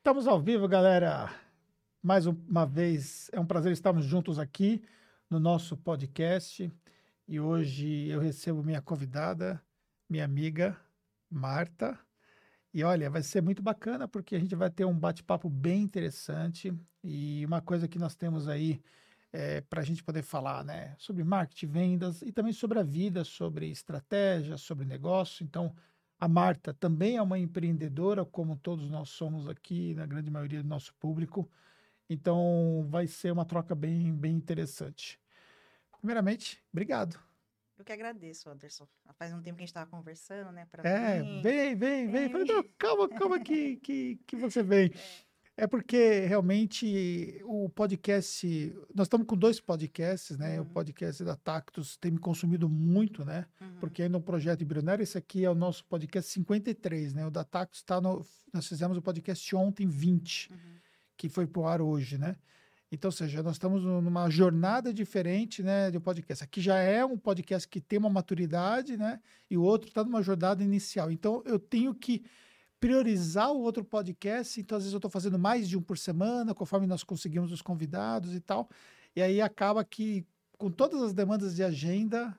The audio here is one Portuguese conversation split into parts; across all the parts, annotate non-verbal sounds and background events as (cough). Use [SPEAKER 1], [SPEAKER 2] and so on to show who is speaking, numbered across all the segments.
[SPEAKER 1] Estamos ao vivo, galera. Mais uma vez, é um prazer estarmos juntos aqui no nosso podcast. E hoje eu recebo minha convidada, minha amiga Marta. E olha, vai ser muito bacana porque a gente vai ter um bate-papo bem interessante. E uma coisa que nós temos aí é, para a gente poder falar né, sobre marketing, vendas e também sobre a vida, sobre estratégia, sobre negócio. Então, a Marta também é uma empreendedora, como todos nós somos aqui, na grande maioria do nosso público. Então, vai ser uma troca bem, bem interessante. Primeiramente, obrigado.
[SPEAKER 2] Eu que agradeço, Anderson. Faz um tempo que a gente estava conversando, né?
[SPEAKER 1] é, vir. vem, vem, vem. É. Falei, calma, calma que, que, que você vem. (laughs) É. É porque realmente o podcast. Nós estamos com dois podcasts, né? Uhum. O podcast da Tactus tem me consumido muito, né? Uhum. Porque ainda é um projeto embrionário. Esse aqui é o nosso podcast 53, né? O da Tactus está no. Nós fizemos o podcast ontem, 20, uhum. que foi pro ar hoje, né? Então, ou seja, nós estamos numa jornada diferente, né, de podcast. Aqui já é um podcast que tem uma maturidade, né? E o outro está numa jornada inicial. Então, eu tenho que priorizar o outro podcast, então às vezes eu estou fazendo mais de um por semana, conforme nós conseguimos os convidados e tal. E aí acaba que, com todas as demandas de agenda,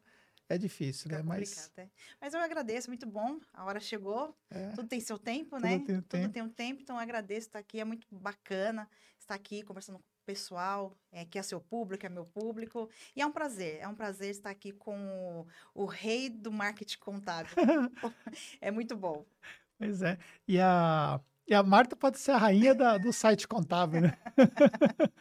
[SPEAKER 1] é difícil, né?
[SPEAKER 2] Mas... É. Mas eu agradeço, muito bom. A hora chegou. É. Tudo tem seu tempo, Tudo né? Tem Tudo tempo. tem um tempo, então eu agradeço estar aqui. É muito bacana estar aqui conversando com o pessoal, é, que é seu público, é meu público. E é um prazer, é um prazer estar aqui com o, o rei do marketing contábil. (laughs) é muito bom.
[SPEAKER 1] Pois é. E a, e a Marta pode ser a rainha da, do site contábil, né? (laughs)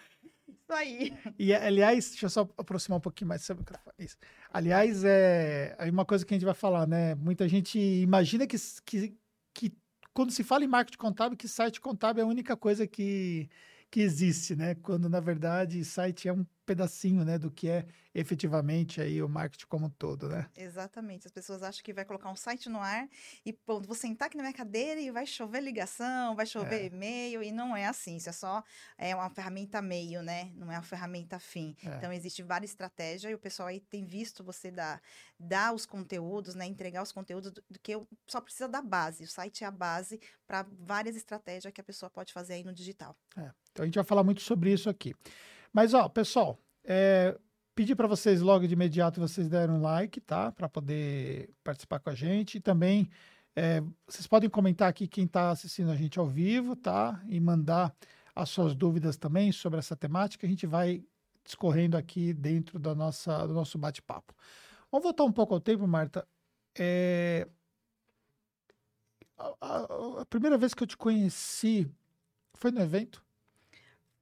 [SPEAKER 2] Isso aí.
[SPEAKER 1] E, aliás, deixa eu só aproximar um pouquinho mais sobre isso. Aliás, é uma coisa que a gente vai falar, né? Muita gente imagina que, que, que quando se fala em marketing contábil, que site contábil é a única coisa que, que existe, né? Quando, na verdade, site é um pedacinho, né, do que é efetivamente aí o marketing como um todo, né?
[SPEAKER 2] Exatamente. As pessoas acham que vai colocar um site no ar e pronto, vou sentar aqui na minha cadeira e vai chover ligação, vai chover é. e-mail e não é assim. Isso é só é uma ferramenta meio, né? Não é uma ferramenta fim. É. Então existe várias estratégias e o pessoal aí tem visto você dar, dar os conteúdos, né? Entregar os conteúdos do, do que eu só precisa da base. O site é a base para várias estratégias que a pessoa pode fazer aí no digital.
[SPEAKER 1] É. Então a gente vai falar muito sobre isso aqui. Mas, ó, pessoal, é, pedir para vocês logo de imediato vocês deram um like, tá? Para poder participar com a gente. E também é, vocês podem comentar aqui quem está assistindo a gente ao vivo, tá? E mandar as suas dúvidas também sobre essa temática. A gente vai discorrendo aqui dentro da nossa, do nosso bate-papo. Vamos voltar um pouco ao tempo, Marta. É... A, a, a primeira vez que eu te conheci foi no evento?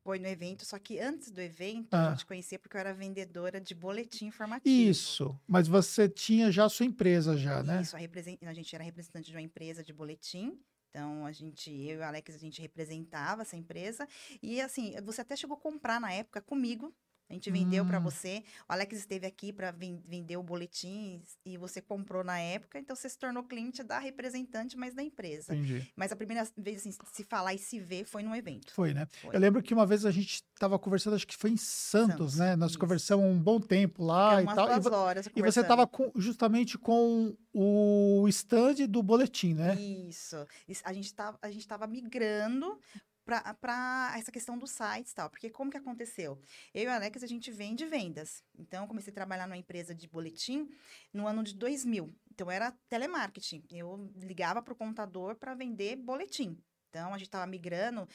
[SPEAKER 2] Foi no evento, só que antes do evento ah. a gente conhecia porque eu era vendedora de boletim informativo.
[SPEAKER 1] Isso, mas você tinha já a sua empresa já, né?
[SPEAKER 2] Isso, a, represent... a gente era representante de uma empresa de boletim, então, a gente, eu e o Alex, a gente representava essa empresa. E, assim, você até chegou a comprar na época comigo a gente vendeu hum. para você. O Alex esteve aqui para vender o boletim e você comprou na época, então você se tornou cliente da representante, mas da empresa. Entendi. Mas a primeira vez assim, se falar e se ver foi no evento.
[SPEAKER 1] Foi, né? Foi. Eu lembro que uma vez a gente estava conversando, acho que foi em Santos, Santos né? Nós isso. conversamos um bom tempo lá e tal.
[SPEAKER 2] Duas e, horas
[SPEAKER 1] e você estava justamente com o stand do boletim, né?
[SPEAKER 2] Isso. A gente estava migrando para essa questão dos sites e tal. Porque como que aconteceu? Eu e o Alex, a gente vende vendas. Então, eu comecei a trabalhar numa empresa de boletim no ano de 2000. Então, era telemarketing. Eu ligava para o contador para vender boletim. Então, a gente estava migrando.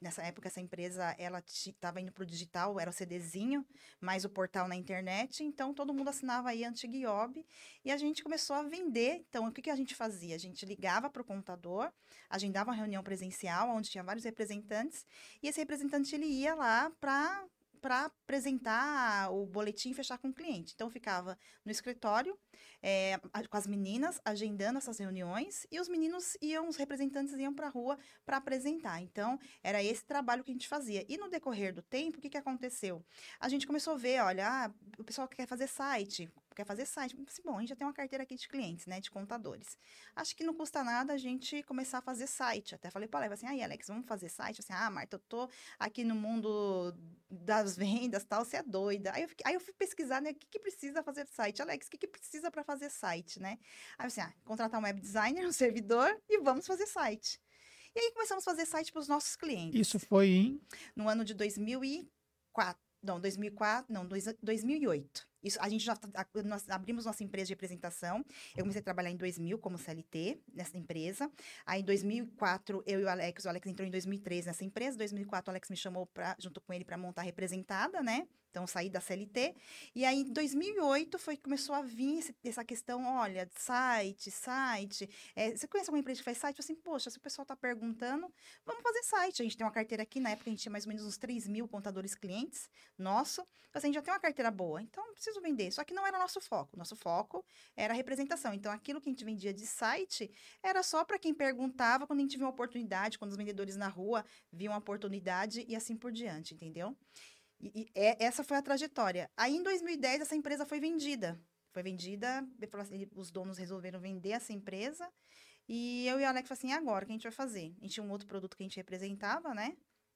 [SPEAKER 2] Nessa época, essa empresa ela estava indo para o digital, era o CDzinho, mais o portal na internet. Então, todo mundo assinava aí Antigo IOB. E a gente começou a vender. Então, o que, que a gente fazia? A gente ligava para o contador, agendava uma reunião presencial, onde tinha vários representantes. E esse representante ele ia lá para para apresentar o boletim e fechar com o cliente. Então, ficava no escritório é, com as meninas, agendando essas reuniões, e os meninos iam, os representantes iam para a rua para apresentar. Então, era esse trabalho que a gente fazia. E no decorrer do tempo, o que, que aconteceu? A gente começou a ver, olha, ah, o pessoal quer fazer site, quer fazer site. Assim, bom, a gente já tem uma carteira aqui de clientes, né, de contadores. Acho que não custa nada a gente começar a fazer site. Até falei para ela, assim, aí, Alex, vamos fazer site? Assim, ah, Marta, eu tô aqui no mundo das vendas, tal, você é doida. Aí eu, fiquei, aí eu fui pesquisar, né, o que, que precisa fazer site? Alex, o que, que precisa para fazer site, né? Aí assim, ah, contratar um web designer, (laughs) um servidor e vamos fazer site. E aí começamos a fazer site para os nossos clientes.
[SPEAKER 1] Isso foi em.
[SPEAKER 2] No ano de 2004. Não, 2004, não, dois- 2008. Isso, a gente já a- nós abrimos nossa empresa de representação. Eu comecei a trabalhar em 2000 como CLT nessa empresa. Aí em 2004 eu e o Alex, o Alex entrou em 2003 nessa empresa. Em 2004 o Alex me chamou pra, junto com ele para montar a representada, né? Então saí da CLT. E aí em 2008 foi começou a vir esse- essa questão, olha, site, site. É, você conhece alguma empresa que faz site? Eu assim, poxa, se o pessoal tá perguntando, vamos fazer site. A gente tem uma carteira aqui, na época a gente tinha mais ou menos uns 3 mil contadores clientes nosso. Então, assim, a gente já tem uma carteira boa, então preciso vender. Só que não era nosso foco. Nosso foco era a representação. Então, aquilo que a gente vendia de site era só para quem perguntava quando a gente via uma oportunidade, quando os vendedores na rua viam uma oportunidade e assim por diante, entendeu? E, e é- essa foi a trajetória. Aí, em 2010, essa empresa foi vendida. Foi vendida, assim, os donos resolveram vender essa empresa. E eu e o Alex falamos assim, agora, o que a gente vai fazer? A gente tinha um outro produto que a gente representava, né?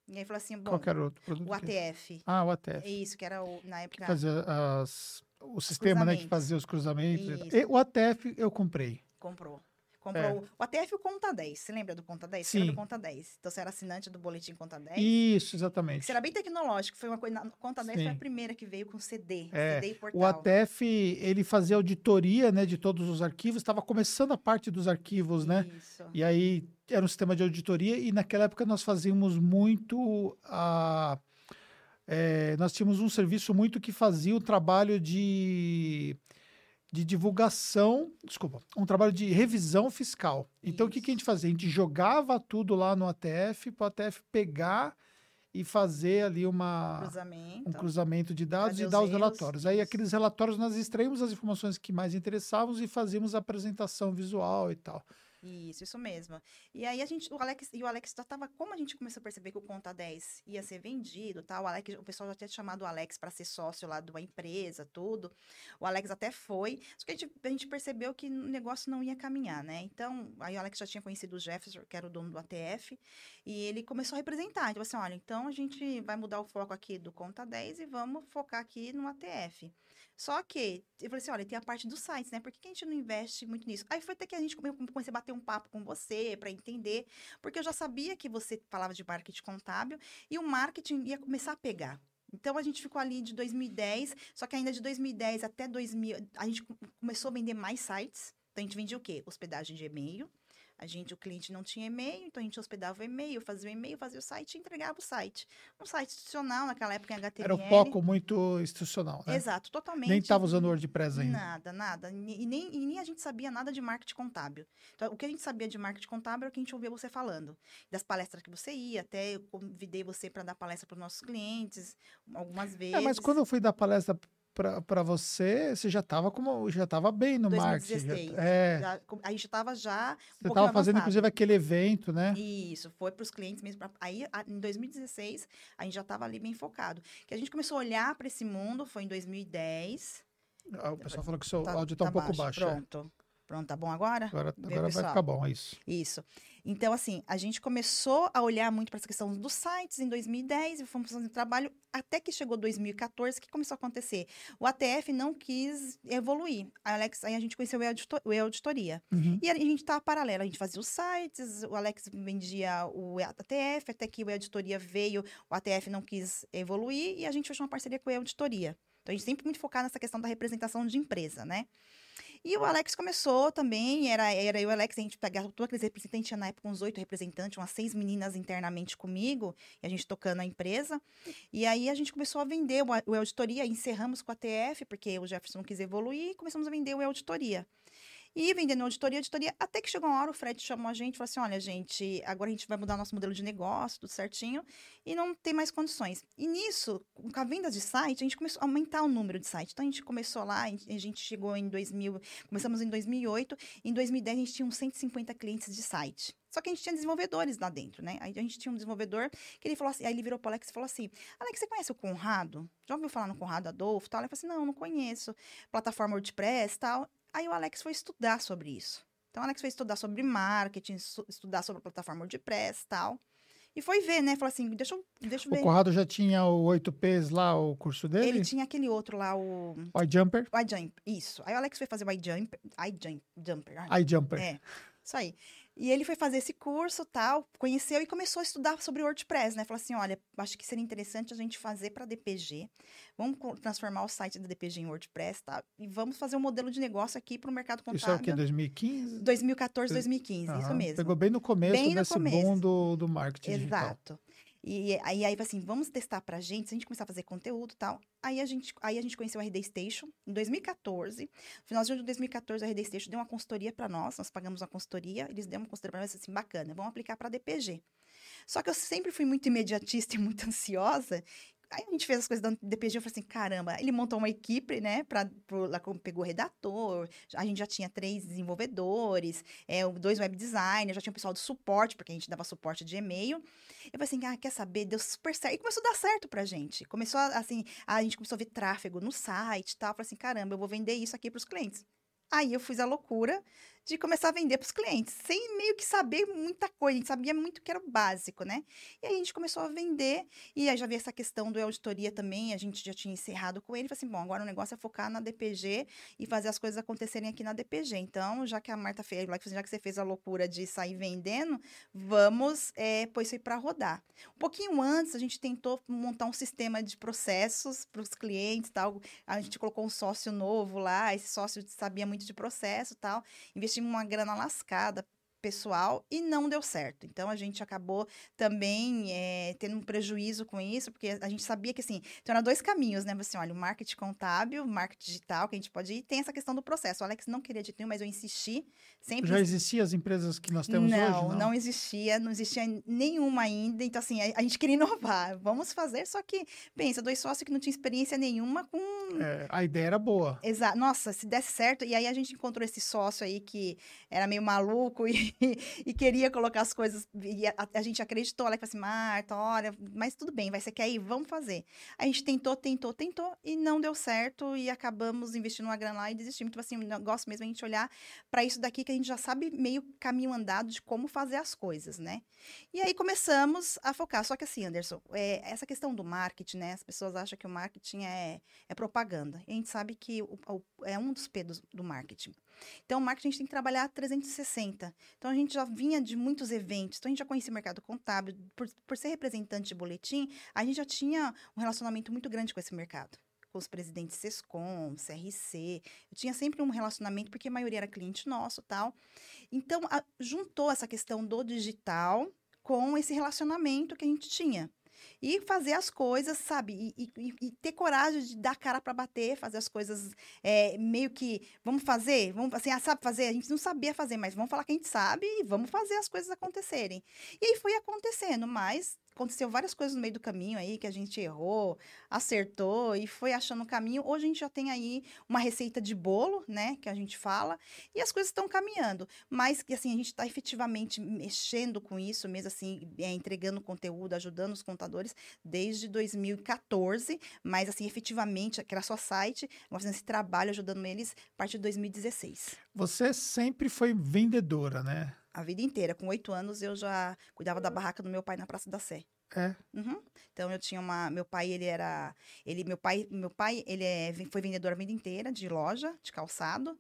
[SPEAKER 2] E aí falou assim, bom,
[SPEAKER 1] Qual que era o outro produto?
[SPEAKER 2] o
[SPEAKER 1] que-
[SPEAKER 2] ATF.
[SPEAKER 1] Ah, o ATF.
[SPEAKER 2] É isso, que era o, na época...
[SPEAKER 1] Fazia as, o sistema né, que fazia os cruzamentos.
[SPEAKER 2] Isso.
[SPEAKER 1] E o ATF eu comprei.
[SPEAKER 2] Comprou. Comprou o ATF o Conta 10. Você lembra do Conta 10? Você
[SPEAKER 1] É. Sim.
[SPEAKER 2] era do Conta 10. Então você era assinante do boletim Conta 10.
[SPEAKER 1] Isso, exatamente.
[SPEAKER 2] Você era bem tecnológico. Foi uma coisa. Conta 10 foi a
[SPEAKER 1] Sim.
[SPEAKER 2] primeira que veio com CD.
[SPEAKER 1] É,
[SPEAKER 2] CD e portal.
[SPEAKER 1] O ATF, ele fazia auditoria né, de todos os arquivos, estava começando a parte dos arquivos, né?
[SPEAKER 2] Isso.
[SPEAKER 1] E aí era um sistema de auditoria e naquela época nós fazíamos muito a é, nós tínhamos um serviço muito que fazia o trabalho de, de divulgação, desculpa, um trabalho de revisão fiscal. Então o que, que a gente fazia? A gente jogava tudo lá no ATF para o ATF pegar e fazer ali uma,
[SPEAKER 2] Cruzamento.
[SPEAKER 1] um cruzamento de dados e dar os relatórios. Aí
[SPEAKER 2] isso.
[SPEAKER 1] aqueles relatórios nós extraímos as informações que mais interessavam e fazíamos a apresentação visual e tal.
[SPEAKER 2] Isso, isso mesmo. E aí a gente, o Alex, e o Alex já tava, como a gente começou a perceber que o Conta 10 ia ser vendido, tal, o Alex, o pessoal já tinha chamado o Alex para ser sócio lá de uma empresa, tudo. O Alex até foi, só que a gente, a gente percebeu que o negócio não ia caminhar, né? Então, aí o Alex já tinha conhecido o Jefferson, que era o dono do ATF, e ele começou a representar. Então, assim, olha, então a gente vai mudar o foco aqui do Conta 10 e vamos focar aqui no ATF. Só que, eu falei assim, olha, tem a parte dos sites, né? Por que que a gente não investe muito nisso? Aí foi até que a gente come- comecei a bater um papo com você para entender, porque eu já sabia que você falava de marketing contábil e o marketing ia começar a pegar. Então a gente ficou ali de 2010, só que ainda de 2010 até 2000, a gente co- começou a vender mais sites. Então a gente vendia o quê? Hospedagem de e-mail. A gente, o cliente não tinha e-mail, então a gente hospedava o e-mail, fazia o e-mail, fazia o site e entregava o site. Um site institucional naquela época em HTML.
[SPEAKER 1] Era o foco muito institucional, né?
[SPEAKER 2] Exato, totalmente.
[SPEAKER 1] Nem estava usando o WordPress ainda.
[SPEAKER 2] Nada, nada. E nem, e nem a gente sabia nada de marketing contábil. Então, o que a gente sabia de marketing contábil era o que a gente ouvia você falando. Das palestras que você ia, até eu convidei você para dar palestra para os nossos clientes algumas vezes.
[SPEAKER 1] É, mas quando eu fui dar palestra para você, você já estava como já estava bem no marketing.
[SPEAKER 2] 2016.
[SPEAKER 1] Já, é,
[SPEAKER 2] Já, a gente estava já. um
[SPEAKER 1] você estava fazendo inclusive aquele evento, né?
[SPEAKER 2] Isso, foi para os clientes mesmo. pra- Aí, em 2016, a gente já estava ali bem focado. Que a gente começou a olhar para esse mundo foi em 2010.
[SPEAKER 1] Ah, O pessoal falou que o seu
[SPEAKER 2] Tá-
[SPEAKER 1] áudio está um pouco baixo. é.
[SPEAKER 2] Pronto. Pronto, tá bom agora?
[SPEAKER 1] Agora,
[SPEAKER 2] Vê,
[SPEAKER 1] agora vai ficar bom, é isso.
[SPEAKER 2] Isso. Então, assim, a gente começou a olhar muito para essa questão dos sites em 2010 e fomos fazendo trabalho até que chegou 2014, que começou a acontecer. O ATF não quis evoluir. A Alex, aí a gente conheceu o E-Audito- o E-Auditoria.
[SPEAKER 1] Uhum.
[SPEAKER 2] E a gente estava paralelo, a gente fazia os sites, o Alex vendia o ATF, até que o E-Auditoria veio, o ATF não quis evoluir e a gente fechou uma parceria com o E-Auditoria. Então, a gente sempre muito focado nessa questão da representação de empresa, né? E o Alex começou também, era, era eu e o Alex, a gente pegava aqueles representantes, tinha na época uns oito representantes, umas seis meninas internamente comigo, e a gente tocando a empresa. E aí a gente começou a vender o, o auditoria, encerramos com a TF, porque o Jefferson não quis evoluir, e começamos a vender o auditoria. E vendendo auditoria, auditoria, até que chegou uma hora, o Fred chamou a gente e falou assim: olha, gente, agora a gente vai mudar nosso modelo de negócio, tudo certinho, e não tem mais condições. E nisso, com a venda de site, a gente começou a aumentar o número de sites. Então a gente começou lá, a gente- chegou em 2000, começamos em 2008, em 2010 a gente tinha uns 150 clientes de site. Só que a gente tinha desenvolvedores lá dentro, né? Aí a gente tinha um desenvolvedor que ele falou assim, aí ele virou pro Alex e falou assim: Alex, você conhece o Conrado? Já ouviu falar no Conrado Adolfo? Tal? Ele falou assim: não, não conheço. Plataforma WordPress tal. Aí o Alex foi estudar sobre isso. Então o Alex foi estudar sobre marketing, estudar sobre a plataforma WordPress tal. E foi ver, né? Falou assim: deixa eu, deixa eu
[SPEAKER 1] O
[SPEAKER 2] ver.
[SPEAKER 1] Conrado já tinha o 8Ps lá, o curso dele?
[SPEAKER 2] Ele tinha aquele outro lá, o
[SPEAKER 1] O iJumper?
[SPEAKER 2] o iJump. Isso. Aí o Alex foi fazer o iJump. iJump. Jumper. ai,
[SPEAKER 1] iJumper.
[SPEAKER 2] É, isso aí. E ele foi fazer esse curso, tal, conheceu e começou a estudar sobre WordPress, né? Falou assim, olha, acho que seria interessante a gente fazer para DPG. Vamos transformar o site da DPG em WordPress, tá? E vamos fazer um modelo de negócio aqui para o mercado contábil.
[SPEAKER 1] Isso é o quê? 2015?
[SPEAKER 2] 2014, 2015, uhum. isso mesmo.
[SPEAKER 1] Pegou bem no começo bem desse no começo. boom do, do marketing
[SPEAKER 2] Exato. Digital. E aí, aí, assim, vamos testar pra gente, se a gente começar a fazer conteúdo e tal. Aí a, gente, aí a gente conheceu a RD Station em 2014. No finalzinho de 2014, a RD Station deu uma consultoria para nós, nós pagamos uma consultoria, eles deram uma consultoria para nós assim, bacana, vamos aplicar para DPG. Só que eu sempre fui muito imediatista e muito (laughs) ansiosa, Aí a gente fez as coisas da DPG, eu falei assim, caramba, ele montou uma equipe, né, pra, pro, pegou redator, a gente já tinha três desenvolvedores, é, dois web designers, já tinha o pessoal do suporte, porque a gente dava suporte de e-mail. Eu falei assim, ah, quer saber, deu super certo. E começou a dar certo pra gente. Começou, a, assim, a gente começou a ver tráfego no site e tal. Eu falei assim, caramba, eu vou vender isso aqui pros clientes. Aí eu fiz a loucura de começar a vender para os clientes, sem meio que saber muita coisa, a gente sabia muito que era o básico, né? E aí a gente começou a vender, e aí já vi essa questão do auditoria também, a gente já tinha encerrado com ele, falei assim, bom, agora o negócio é focar na DPG e fazer as coisas acontecerem aqui na DPG. Então, já que a Marta fez, já que você fez a loucura de sair vendendo, vamos é, pôr isso aí para rodar. Um pouquinho antes, a gente tentou montar um sistema de processos para os clientes, tal, a gente colocou um sócio novo lá, esse sócio sabia muito de processo, tal, investiu investimos uma grana lascada pessoal e não deu certo. Então a gente acabou também é, tendo um prejuízo com isso, porque a gente sabia que assim, então eram dois caminhos, né? Você olha, o marketing contábil, o marketing digital, que a gente pode ir, tem essa questão do processo. O Alex não queria de nenhum, mas eu insisti. Sempre...
[SPEAKER 1] Já existiam as empresas que nós temos
[SPEAKER 2] não,
[SPEAKER 1] hoje?
[SPEAKER 2] Não, não existia, não existia nenhuma ainda. Então, assim, a, a, gente queria inovar. Vamos fazer, só que, pensa, dois sócios que não tinham experiência nenhuma com.
[SPEAKER 1] É, a ideia era boa.
[SPEAKER 2] Exato. Nossa, se desse certo. E aí a gente encontrou esse sócio aí que era meio maluco (laughs) e (laughs) e queria colocar as coisas. E a, a gente acreditou, ela falou assim, Marta, olha, mas tudo bem, vai, você quer ir? Vamos fazer. A gente tentou, tentou, tentou e não deu certo e acabamos investindo uma grana lá e desistimos. Então, assim, o negócio mesmo a gente olhar para isso daqui que a gente já sabe meio caminho andado de como fazer as coisas, né? E aí começamos a focar. Só que assim, Anderson, é, essa questão do marketing, né? As pessoas acham que o marketing é, é propaganda. E a gente sabe que o, o, é um dos pedos do marketing. Então, o marketing a gente tem que trabalhar 360. Então, a gente já vinha de muitos eventos, então a gente já conhecia o mercado contábil. Por, por ser representante de boletim, a gente já tinha um relacionamento muito grande com esse mercado com os presidentes SESCOM, CRC. Eu tinha sempre um relacionamento, porque a maioria era cliente nosso tal. Então, a, juntou essa questão do digital com esse relacionamento que a gente tinha e fazer as coisas, sabe? E, e, e ter coragem de dar cara para bater, fazer as coisas é, meio que vamos fazer, vamos assim, ah, sabe fazer? A gente não sabia fazer, mas vamos falar que a gente sabe e vamos fazer as coisas acontecerem. E aí foi acontecendo, mas aconteceu várias coisas no meio do caminho aí que a gente errou, acertou e foi achando o caminho. Hoje a gente já tem aí uma receita de bolo, né, que a gente fala, e as coisas estão caminhando. Mas que assim, a gente está efetivamente mexendo com isso, mesmo assim, é, entregando conteúdo, ajudando os contadores desde 2014, mas assim, efetivamente, que era só site, fazendo esse trabalho ajudando eles a partir de 2016.
[SPEAKER 1] Você sempre foi vendedora, né?
[SPEAKER 2] A vida inteira. Com oito anos, eu já cuidava da barraca do meu pai na Praça da Sé.
[SPEAKER 1] É.
[SPEAKER 2] Uhum. Então eu tinha uma, meu pai ele era, ele, meu pai, meu pai ele é, foi vendedor a vida inteira de loja, de calçado.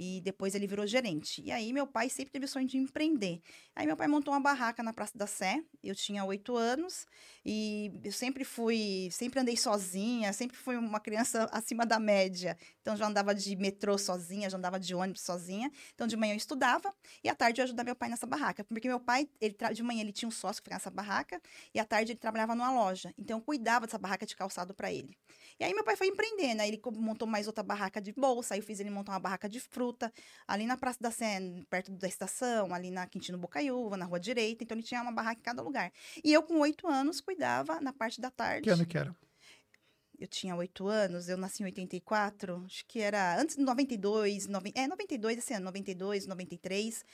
[SPEAKER 2] E depois ele virou gerente. E aí meu pai sempre teve o sonho de empreender. Aí meu pai montou uma barraca na Praça da Sé. Eu tinha oito anos e eu sempre fui, sempre andei sozinha, sempre fui uma criança (laughs) acima da média. Então já andava de metrô sozinha, já andava de ônibus sozinha. Então de manhã eu estudava e à tarde eu ajudava meu pai nessa barraca, porque meu pai, ele de manhã ele tinha um sócio que ficava nessa barraca e à tarde ele trabalhava numa loja. Então eu cuidava dessa barraca de calçado para ele. E aí meu pai foi empreendendo, aí ele montou mais outra barraca de bolsa, aí eu fiz ele montar uma barraca de fruta, ali na Praça da Sé, perto da estação, ali na Quintino Bocaiúva, na Rua Direita, então ele tinha uma barraca em cada lugar. E eu, com oito anos, cuidava na parte da tarde.
[SPEAKER 1] Que ano que era?
[SPEAKER 2] Eu tinha oito anos, eu nasci em 84, acho que era antes de 92, 90, é 92 esse ano, 92, 93.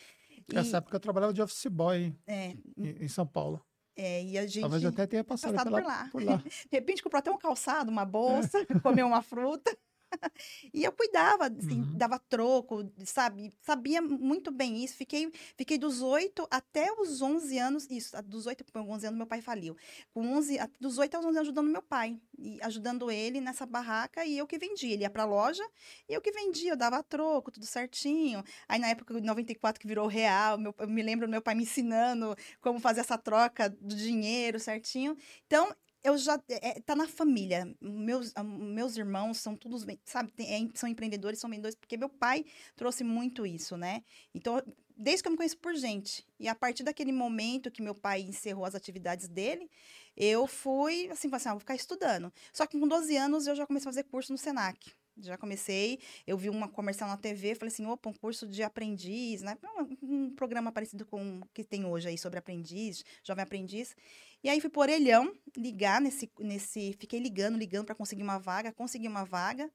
[SPEAKER 1] Nessa e, época eu trabalhava de office boy
[SPEAKER 2] é,
[SPEAKER 1] em, em São Paulo.
[SPEAKER 2] É, e a gente.
[SPEAKER 1] Talvez até tenha passado, passado
[SPEAKER 2] pela,
[SPEAKER 1] por, lá.
[SPEAKER 2] por lá. (laughs) De repente comprou até um calçado, uma bolsa, (laughs) comeu uma fruta. (laughs) e eu cuidava, assim,
[SPEAKER 1] Uhum.
[SPEAKER 2] dava troco, sabe? Sabia muito bem isso. Fiquei, fiquei dos 8 até os 11 anos, isso, dos 8 para 11 anos meu pai faliu. Com 11, a- dos 8 aos 11 anos ajudando meu pai, e ajudando ele nessa barraca e eu que vendia. Ele ia pra loja e eu que vendia, eu dava troco, tudo certinho. Aí na época, em 94, que virou real, meu, eu me lembro meu pai me ensinando como fazer essa troca do dinheiro certinho. Então, eu já é, tá na família. Meus, ah, meus irmãos são todos, sabe, tem- é, são empreendedores, são vendedores, porque meu pai trouxe muito isso, né? Então, desde que eu me conheço por gente. E a partir daquele momento que meu pai encerrou as atividades dele, eu fui, assim, assim, ah, vou ficar estudando. Só que com 12 anos eu já comecei a fazer curso no Senac. Já comecei, eu vi uma comercial na TV, falei assim, opa, um curso de aprendiz, né? Um, um programa parecido com o que tem hoje aí sobre aprendiz, jovem aprendiz. E aí fui por orelhão ligar nesse, nesse, fiquei ligando, ligando para conseguir uma vaga, consegui uma vaga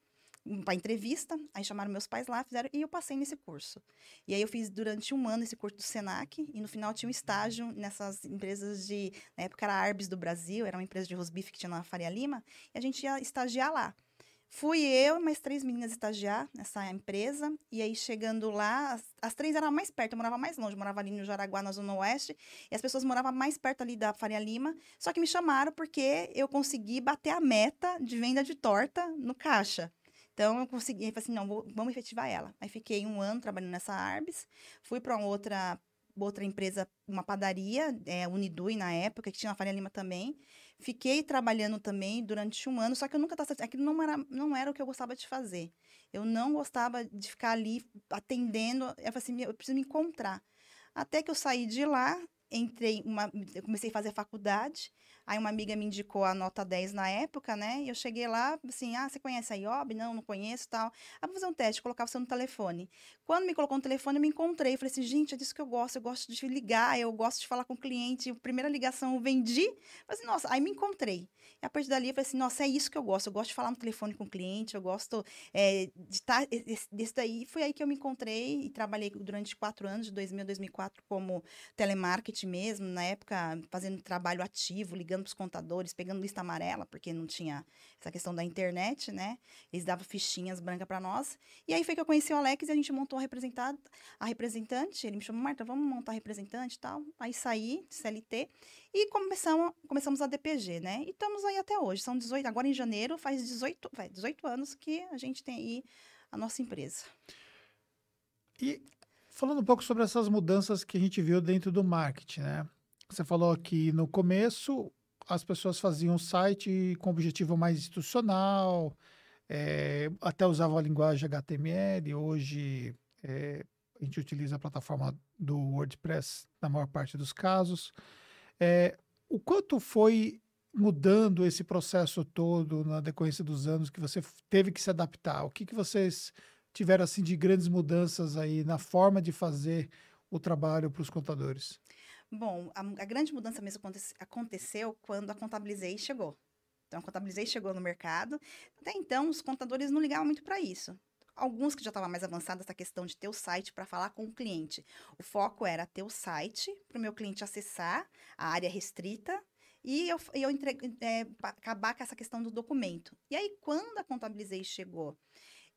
[SPEAKER 2] para entrevista, aí chamaram meus pais lá, fizeram, e eu passei nesse curso. E aí eu fiz durante um ano esse curso do Senac, e no final tinha um estágio nessas empresas de, na época era a Arbis do Brasil, era uma empresa de rosbife que tinha na Faria Lima, e a gente ia estagiar lá. Fui eu e mais três meninas estagiar nessa empresa. E aí, chegando lá, as, as três eram mais perto, eu morava mais longe. Eu morava ali no Jaraguá, na Zona Oeste. E as pessoas moravam mais perto ali da Faria Lima. Só que me chamaram porque eu consegui bater a meta de venda de torta no caixa. Então, eu consegui, eu falei assim, não, vou- vamos efetivar ela. Aí, fiquei um ano trabalhando nessa Arbis. Fui para outra, outra empresa, uma padaria, é, Unidui na época, que tinha na Faria Lima também. Fiquei trabalhando também durante um ano, só que eu nunca estava. Aquilo não era, não era o que eu gostava de fazer. Eu não gostava de ficar ali atendendo. Eu falei assim, "Meu, eu preciso me encontrar. Até que eu saí de lá, entrei, uma, comecei a fazer faculdade. Aí uma amiga me indicou a nota 10 na época, né? E eu cheguei lá, assim, ah, você conhece a IOB? Não, não conheço tal. Ah, vou fazer um teste, colocava você no telefone. Quando me colocou no telefone, eu me encontrei. Falei assim, gente, é disso que eu gosto. Eu gosto de ligar, eu gosto de falar com o cliente. Primeira ligação eu vendi. Falei assim, nossa, aí me encontrei. E a partir dali eu falei assim, nossa, é isso que eu gosto. Eu gosto de falar no telefone com o cliente, eu gosto é, de estar desse daí. Foi aí que eu me encontrei e trabalhei durante quatro anos, de 2000 a 2004, como telemarketing mesmo, na época fazendo trabalho ativo, ligando para os contadores, pegando lista amarela, porque não tinha essa questão da internet, né? Eles davam fichinhas brancas para nós. E aí foi que eu conheci o Alex e a gente montou a representante, a representante. Ele me chamou, Marta, vamos montar a representante e tal. Aí saí, CLT, e começamos, começamos a DPG, né? E estamos aí até hoje. São 18, agora em janeiro faz 18, vai, 18 anos que a gente tem aí a nossa empresa.
[SPEAKER 1] E falando um pouco sobre essas mudanças que a gente viu dentro do marketing, né? Você falou que no começo as pessoas faziam um site com objetivo mais institucional, eh, até usavam a linguagem HTML. Hoje eh, a gente utiliza a plataforma do WordPress na maior parte dos casos. Eh, o quanto foi mudando esse processo todo na decorrência dos anos que você teve que se adaptar? O que, que vocês tiveram assim de grandes mudanças aí na forma de fazer o trabalho para os contadores?
[SPEAKER 2] Bom, a, a grande mudança mesmo aconte- aconteceu quando a Contabilizei chegou. Então, a Contabilizei chegou no mercado. Até então, os contadores não ligavam muito para isso. Alguns que já estavam mais avançados essa questão de ter o site para falar com o cliente. O foco era ter o site para o meu cliente acessar a área restrita e eu, eu entre- é, acabar com essa questão do documento. E aí, quando a Contabilizei chegou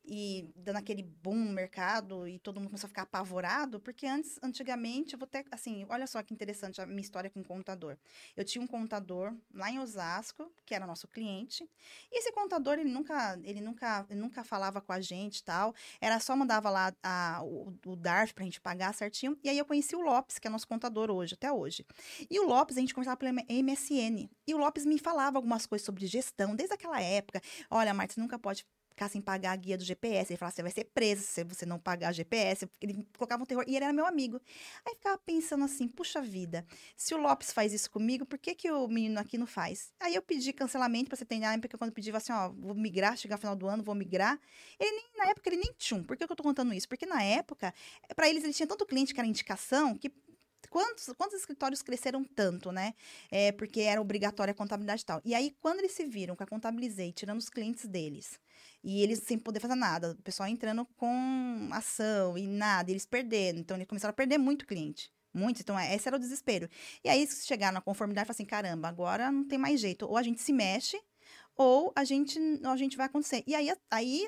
[SPEAKER 2] e dando aquele boom no mercado e todo mundo começou a ficar apavorado, porque antes, antigamente, eu vou ter, assim, olha só que interessante a minha história com o contador. Eu tinha um contador lá em Osasco, que era nosso cliente, e esse contador, ele nunca, ele nunca, ele nunca falava com a gente e tal, era só mandava lá a, o, o DARF pra gente pagar certinho, e aí eu conheci o Lopes, que é nosso contador hoje, até hoje. E o Lopes, a gente conversava pelo MSN, e o Lopes me falava algumas coisas sobre gestão, desde aquela época, olha, Marta, você nunca pode ficar sem pagar a guia do GPS. Ele falava, você vai ser preso se você não pagar GPS. Ele colocava um terror. E ele era meu amigo. Aí ficava pensando assim, puxa vida, se o Lopes faz isso comigo, por que, que o menino aqui não faz? Aí eu pedi cancelamento pra você ter ideia, porque quando eu pedi, assim, ó, vou migrar, chegar no final do ano, vou migrar. Ele nem, na época, ele nem tinha. Por que, que eu tô contando isso? Porque na época, pra eles, eles tinham tanto cliente que era indicação, que Quantos, quantos escritórios cresceram tanto, né? É, porque era obrigatória a contabilidade e tal. E aí, quando eles se viram com a Contabilizei, tirando os clientes deles, e eles sem poder fazer nada, o pessoal entrando com ação e nada, eles perdendo. Então, eles começaram a perder muito cliente. Muito, então é, esse era o desespero. E aí, eles chegaram na conformidade e falaram assim: caramba, agora não tem mais jeito. Ou a gente se mexe, ou a gente, ou a gente vai acontecer. E aí, aí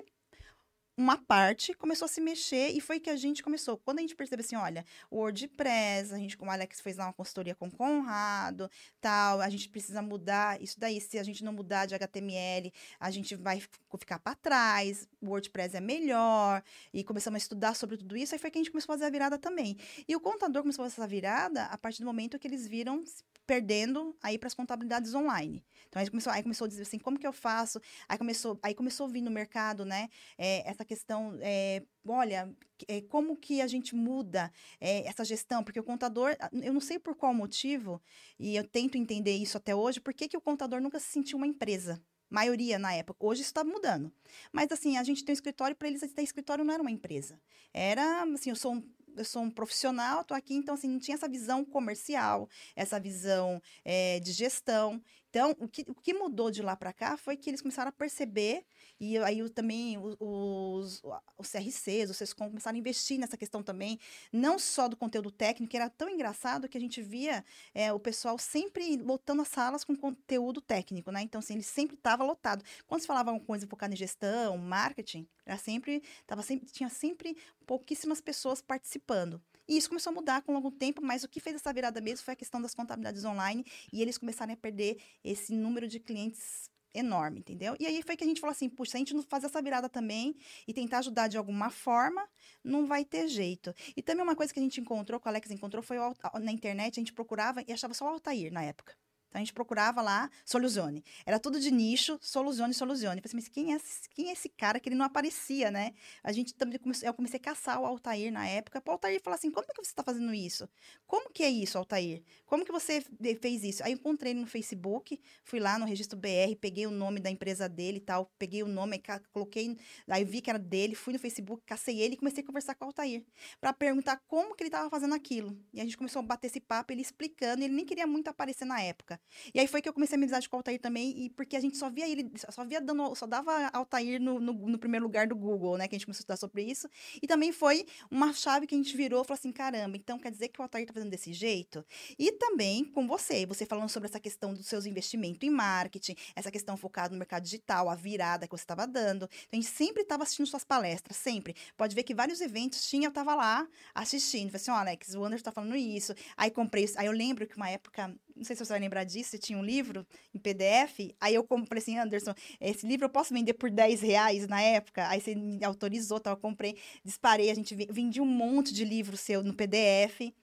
[SPEAKER 2] uma parte começou a se mexer e foi que a gente começou. Quando a gente percebeu assim, olha, o WordPress, a gente, como o Alex fez lá uma consultoria com o Conrado, tal, a gente precisa mudar isso daí. Se a gente não mudar de HTML, a gente vai ficar para trás. O WordPress é melhor. E começamos a estudar sobre tudo isso. Aí foi que a gente começou a fazer a virada também. E o contador começou a fazer essa virada a partir do momento que eles viram perdendo aí para as contabilidades online. Então aí começou, aí começou a dizer assim, como que eu faço? Aí começou, aí começou a vir no mercado, né? É, essa questão, é, olha, é, como que a gente muda é, essa gestão? Porque o contador, eu não sei por qual motivo, e eu tento entender isso até hoje, por que, que o contador nunca se sentiu uma empresa? maioria na época. Hoje isso está mudando. Mas assim, a gente tem um escritório, para eles ter escritório não era uma empresa. Era assim, eu sou um eu sou um profissional, estou aqui, então assim, não tinha essa visão comercial, essa visão é, de gestão. Então, o que, o que mudou de lá para cá foi que eles começaram a perceber, e aí também os, os, CRCs, os começaram a investir nessa questão também, não só do conteúdo técnico, que era tão engraçado que a gente via é, o pessoal sempre lotando as salas com conteúdo técnico, né? Então, assim, ele sempre estava lotado. Quando se falava alguma coisa focada em gestão, marketing, era sempre, tava sempre, tinha sempre pouquíssimas pessoas participando. E isso começou a mudar com longo tempo, mas o que fez essa virada mesmo foi a questão das contabilidades online e eles começaram a perder esse número de clientes enorme, entendeu? E aí foi que a gente falou assim, puxa, se a gente não fazer essa virada também e tentar ajudar de alguma forma, não vai ter jeito. E também uma coisa que a gente encontrou, que o Alex encontrou, foi na internet, a gente procurava e achava só o Altair na época. Então a gente procurava lá Soluzione. Era tudo de nicho, Soluzione, Soluzione. Eu falei assim, mas quem é, esse, quem é esse cara que ele não aparecia, né? A gente também comecei, eu comecei a caçar o Altair na época. O Altair falou assim: como que você está fazendo isso? Como que é isso, Altair? Como que você fez isso? Aí encontrei ele no Facebook, fui lá no registro BR, peguei o nome da empresa dele e tal, peguei o nome, coloquei, aí vi que era dele, fui no Facebook, cacei ele e comecei a conversar com o Altair para perguntar como que ele estava fazendo aquilo. E a gente começou a bater esse papo, ele explicando, ele nem queria muito aparecer na época. E aí foi que eu comecei a amizade com o Altair também, e porque a gente só via ele, só via dando, só dava Altair no, no, no, primeiro lugar do Google, né? Que a gente começou a estudar sobre isso. E também foi uma chave que a gente virou falou assim: caramba, então quer dizer que o Altair tá fazendo desse jeito? E também com você, você falando sobre essa questão dos seus investimentos em marketing, essa questão focada no mercado digital, a virada que você estava dando. Então, a gente sempre estava assistindo suas palestras, sempre. Pode ver que vários eventos tinha, eu estava lá assistindo. Falei assim: ó, oh, Alex, o Anderson tá falando isso. Aí comprei, aí eu lembro que uma época não sei se você vai lembrar disso, você tinha um livro em PDF, aí eu falei assim, Anderson, esse livro eu posso vender por 10 reais na época? Aí você me autorizou, então eu comprei, disparei, a gente vendia um monte de livro seu no PDF.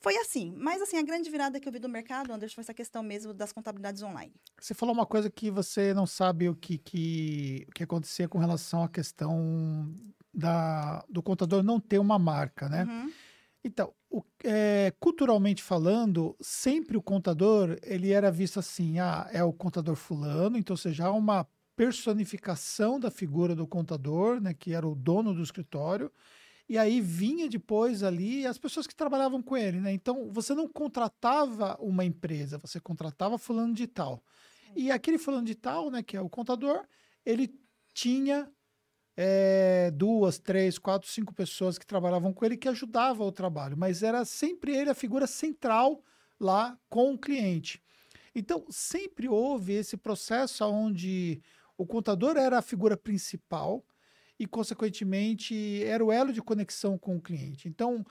[SPEAKER 2] Foi assim, mas assim, a grande virada que eu vi do mercado, Anderson, foi essa questão mesmo das contabilidades online.
[SPEAKER 1] Você falou uma coisa que você não sabe o que, que, o que acontecia com relação à questão da, do contador não ter uma marca, né? Uhum. Então, o, é, culturalmente falando, sempre o contador ele era visto assim, ah, é o contador fulano, então você já uma personificação da figura do contador, né, que era o dono do escritório, e aí vinha depois ali as pessoas que trabalhavam com ele, né? Então você não contratava uma empresa, você contratava fulano de tal. E aquele fulano de tal, né, que é o contador, ele tinha é, duas, três, quatro, cinco pessoas que trabalhavam com ele que ajudavam o trabalho, mas era sempre ele a figura central lá com o cliente. Então, sempre houve esse processo onde o contador era a figura principal e, consequentemente, era o elo de conexão com o cliente. Então,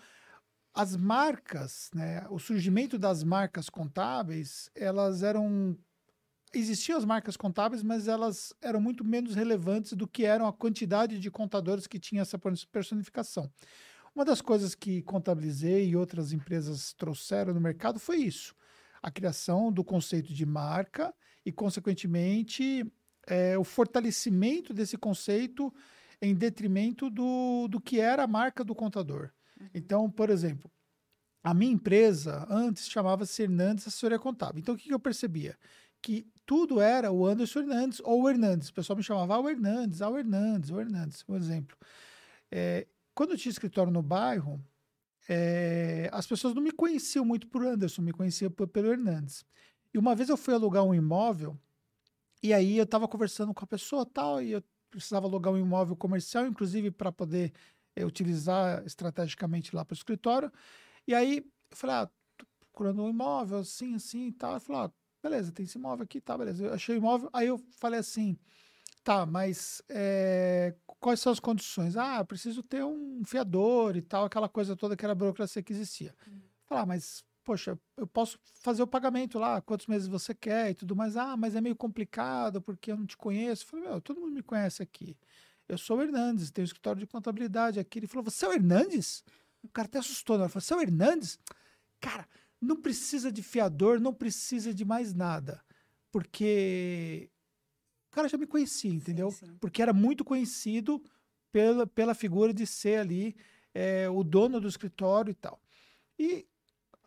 [SPEAKER 1] as marcas, né, o surgimento das marcas contábeis, elas eram existiam as marcas contábeis, mas elas eram muito menos relevantes do que eram a quantidade de contadores que tinha essa personificação. Uma das coisas que contabilizei e outras empresas trouxeram no mercado foi isso: a criação do conceito de marca e, consequentemente, é, o fortalecimento desse conceito em detrimento do, do que era a marca do contador. Uhum. Então, por exemplo, a minha empresa antes chamava-se Hernandes Assessoria Contábil. Então, o que, que eu percebia? que tudo era o Anderson Hernandes ou o Hernandes. O pessoal me chamava ah, o Hernandes, ah, o Hernandes, o Hernandes, um exemplo. É, quando eu tinha escritório no bairro, é, as pessoas não me conheciam muito por Anderson, me conheciam pelo Hernandes. E uma vez eu fui alugar um imóvel, e aí eu estava conversando com a pessoa tal, e eu precisava alugar um imóvel comercial, inclusive para poder é, utilizar estrategicamente lá para o escritório. E aí eu falei, ah, tô procurando um imóvel assim, assim e tal. Eu falei, ah, beleza, tem esse imóvel aqui, tá, beleza. Eu achei o imóvel, aí eu falei assim, Tá, mas é, quais são as condições? Ah, preciso ter um fiador e tal, aquela coisa toda que era burocracia que existia. Hum. Falar, ah, mas, poxa, eu posso fazer o pagamento lá, quantos meses você quer e tudo mais. Ah, mas é meio complicado porque eu não te conheço. Eu falei, meu, todo mundo me conhece aqui. Eu sou o Hernandes, tenho um escritório de contabilidade aqui. Ele falou, você é o Hernandes? O cara até assustou, né? Ele falou, você é o Hernandes? Cara, não precisa de fiador, não precisa de mais nada. Porque o cara já me conhecia, entendeu? Sim, sim. Porque era muito conhecido pela, pela figura de ser ali é, o dono do escritório e tal. E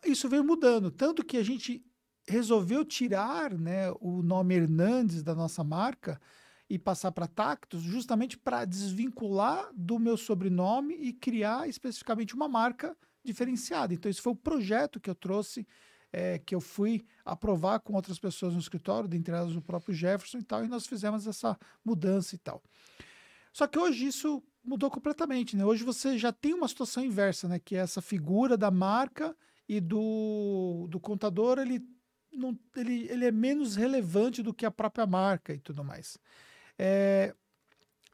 [SPEAKER 1] isso veio mudando, tanto que a gente resolveu tirar né, o nome Hernandes da nossa marca e passar para Tactus, justamente para desvincular do meu sobrenome e criar especificamente uma marca diferenciada. Então, esse foi o projeto que eu trouxe é, que eu fui aprovar com outras pessoas no escritório, dentre elas o próprio Jefferson e tal, e nós fizemos essa mudança e tal. Só que hoje isso mudou completamente, né? Hoje você já tem uma situação inversa, né? Que é essa figura da marca e do, do contador, ele, não, ele, ele é menos relevante do que a própria marca e tudo mais. É,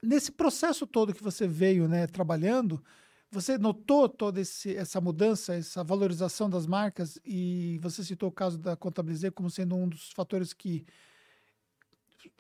[SPEAKER 1] nesse processo todo que você veio né, trabalhando, você notou toda esse, essa mudança, essa valorização das marcas e você citou o caso da Contabilizei como sendo um dos fatores que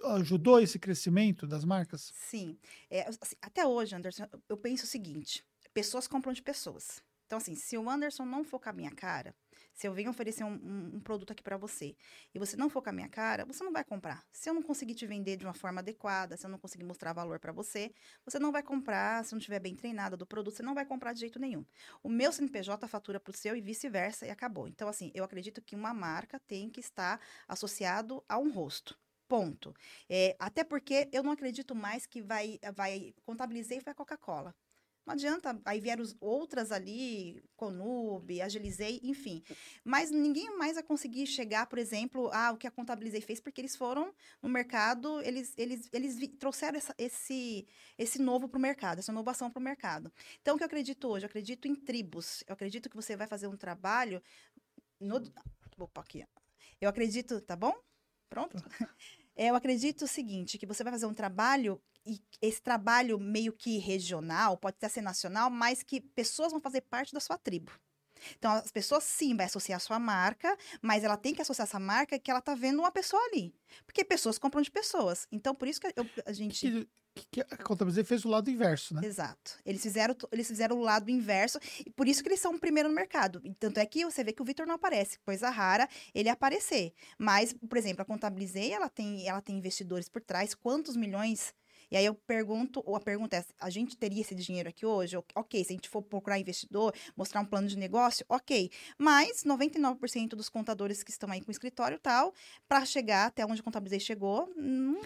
[SPEAKER 1] ajudou esse crescimento das marcas?
[SPEAKER 2] Sim. É, assim, até hoje, Anderson, eu penso o seguinte: pessoas compram de pessoas. Então, assim, se o Anderson não for com a minha cara, se eu venho oferecer um, um, um produto aqui para você e você não for com a minha cara, você não vai comprar. Se eu não conseguir te vender de uma forma adequada, se eu não conseguir mostrar valor para você, você não vai comprar. Se não estiver bem treinada do produto, você não vai comprar de jeito nenhum. O meu CNPJ fatura para o seu e vice-versa e acabou. Então, assim, eu acredito que uma marca tem que estar associado a um rosto. Ponto. É, até porque eu não acredito mais que vai, vai contabilizei e vai Coca-Cola. Não adianta, aí vieram outras ali, Conube, Agilizei, enfim. Mas ninguém mais vai conseguir chegar, por exemplo, a o que a Contabilizei fez, porque eles foram no mercado, eles, eles, eles trouxeram essa, esse, esse novo para o mercado, essa inovação para o mercado. Então, o que eu acredito hoje? Eu acredito em tribos. Eu acredito que você vai fazer um trabalho no... Opa, aqui. Eu acredito, tá bom? Pronto? (laughs) Eu acredito o seguinte, que você vai fazer um trabalho e esse trabalho meio que regional, pode até ser nacional, mas que pessoas vão fazer parte da sua tribo. Então, as pessoas sim vai associar a sua marca, mas ela tem que associar essa marca que ela tá vendo uma pessoa ali. Porque pessoas compram de pessoas. Então, por isso que eu, a gente.
[SPEAKER 1] Que, que a Contabilizei fez o lado inverso, né?
[SPEAKER 2] Exato. Eles fizeram, eles fizeram o lado inverso, e por isso que eles são o primeiro no mercado. E tanto é que você vê que o Vitor não aparece, coisa rara ele aparecer. Mas, por exemplo, a Contabilizei, ela tem, ela tem investidores por trás, quantos milhões e aí eu pergunto, ou a pergunta é: a gente teria esse dinheiro aqui hoje? Ok, se a gente for procurar investidor, mostrar um plano de negócio, ok. Mas 99% dos contadores que estão aí com o escritório tal, para chegar até onde o contabilizei chegou, não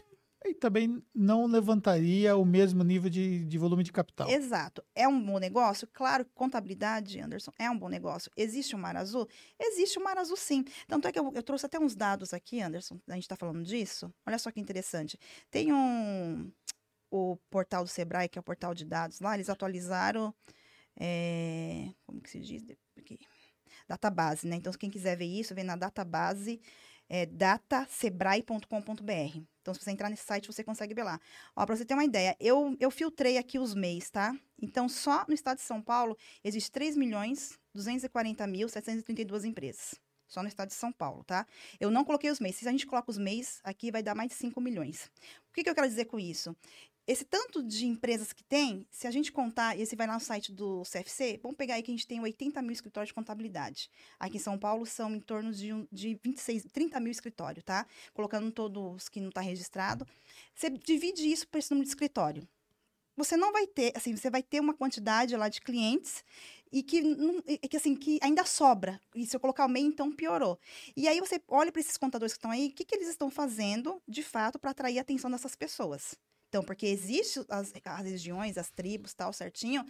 [SPEAKER 1] e também não levantaria o mesmo nível de, de volume de capital.
[SPEAKER 2] Exato. É um bom negócio? Claro, contabilidade, Anderson, é um bom negócio. Existe o um Mar Azul? Existe o um Mar Azul, sim. Tanto é que eu, eu trouxe até uns dados aqui, Anderson, a gente está falando disso. Olha só que interessante. Tem um... O portal do Sebrae, que é o portal de dados lá, eles atualizaram... É, como que se diz? Aqui. Database, né? Então, quem quiser ver isso, vem na database é, datasebrae.com.br. Então, se você entrar nesse site, você consegue ver lá. Ó, para você ter uma ideia, eu, eu filtrei aqui os MEIs, tá? Então, só no estado de São Paulo, existe 3 milhões 240 mil 732 empresas. Só no estado de São Paulo, tá? Eu não coloquei os MEIs. Se a gente coloca os MEIs, aqui vai dar mais de 5 milhões. O que, que eu quero dizer com isso? Esse tanto de empresas que tem, se a gente contar, e você vai lá no site do CFC, vamos pegar aí que a gente tem 80 mil escritórios de contabilidade. Aqui em São Paulo são em torno de, de 26, 30 mil escritórios, tá? Colocando todos que não está registrado. Você divide isso por esse número de escritório. Você não vai ter, assim, você vai ter uma quantidade lá de clientes e que, que assim que ainda sobra. E se eu colocar o meio, então piorou. E aí você olha para esses contadores que estão aí, o que, que eles estão fazendo de fato para atrair a atenção dessas pessoas? Então, porque existem as, as regiões, as tribos, tal, certinho.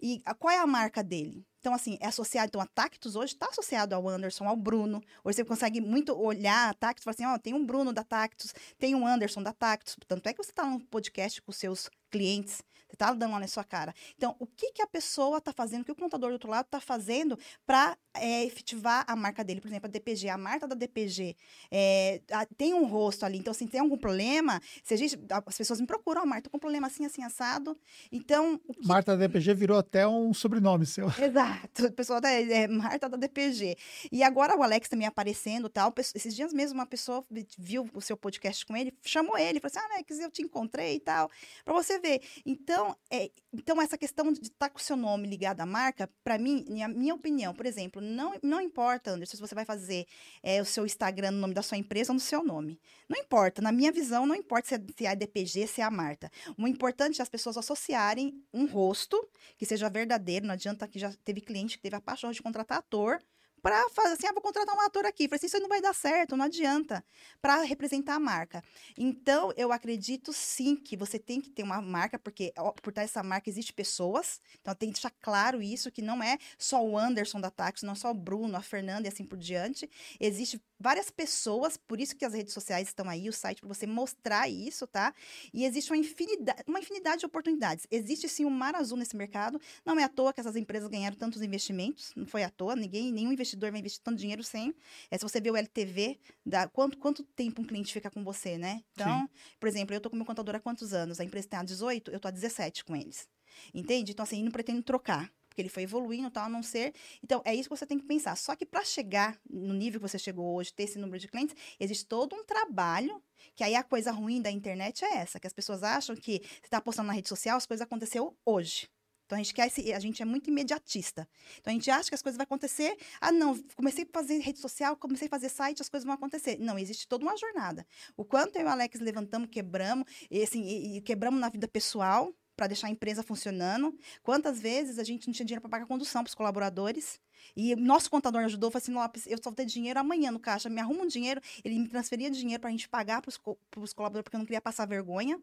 [SPEAKER 2] E a, qual é a marca dele? Então, assim, é associado. Então, a Tactus hoje está associado ao Anderson, ao Bruno. Hoje você consegue muito olhar a Tactus e falar assim: ó, tem um Bruno da Tactus, tem um Anderson da Tactus. Tanto é que você está no podcast com seus clientes. Está dando lá na sua cara. Então, o que, que a pessoa está fazendo, o que o contador do outro lado está fazendo para é, efetivar a marca dele? Por exemplo, a DPG, a marca da DPG é, a, tem um rosto ali. Então, se tem algum problema, se a gente, as pessoas me procuram, oh, Marta, com um problema assim, assim, assado. Então.
[SPEAKER 1] Que... Marta da DPG virou até um sobrenome seu. (laughs)
[SPEAKER 2] Exato. O pessoal da é, Marta da DPG. E agora o Alex também aparecendo tal. Esses dias mesmo, uma pessoa viu o seu podcast com ele, chamou ele, falou assim: ah, Alex, eu te encontrei e tal. Para você ver. Então, então, é, então essa questão de estar tá com o seu nome ligado à marca, para mim, minha, minha opinião, por exemplo, não, não importa, Anderson, se você vai fazer é, o seu Instagram no nome da sua empresa ou no seu nome. Não importa, na minha visão, não importa se é, se é a DPG, se é a Marta. O importante é as pessoas associarem um rosto que seja verdadeiro, não adianta que já teve cliente que teve a paixão de contratar ator, para fazer assim, ah, vou contratar um ator aqui. Falei assim, isso não vai dar certo, não adianta, para representar a marca. Então, eu acredito sim que você tem que ter uma marca, porque ó, por trás dessa marca existe pessoas, então tem que deixar claro isso, que não é só o Anderson da Táxi, não é só o Bruno, a Fernanda e assim por diante. Existe várias pessoas, por isso que as redes sociais estão aí, o site para você mostrar isso, tá? E existe uma infinidade, uma infinidade de oportunidades. Existe sim um mar azul nesse mercado, não é à toa que essas empresas ganharam tantos investimentos, não foi à toa, ninguém, nenhum investidor investidor vai investir tanto dinheiro sem. É, se você vê o LTV, da, quanto, quanto tempo um cliente fica com você, né? Então, Sim. por exemplo, eu tô com meu contador há quantos anos? A empresa tem há 18, eu tô há 17 com eles. Entende? Então, assim, não pretendo trocar porque ele foi evoluindo, tal, a não ser. Então, é isso que você tem que pensar. Só que para chegar no nível que você chegou hoje, ter esse número de clientes, existe todo um trabalho. Que aí a coisa ruim da internet é essa, que as pessoas acham que você está postando na rede social, as coisas aconteceu hoje. Então a gente quer esse, a gente é muito imediatista. Então a gente acha que as coisas vão acontecer. Ah, não, comecei a fazer rede social, comecei a fazer site, as coisas vão acontecer. Não, existe toda uma jornada. O quanto eu e o Alex levantamos, quebramos, e, assim, e, e quebramos na vida pessoal para deixar a empresa funcionando. Quantas vezes a gente não tinha dinheiro para pagar condução para os colaboradores? E nosso contador ajudou, falou assim: Lopes, eu só vou ter dinheiro amanhã no caixa, me arruma um dinheiro. Ele me transferia dinheiro para a gente pagar para os colaboradores, porque eu não queria passar vergonha.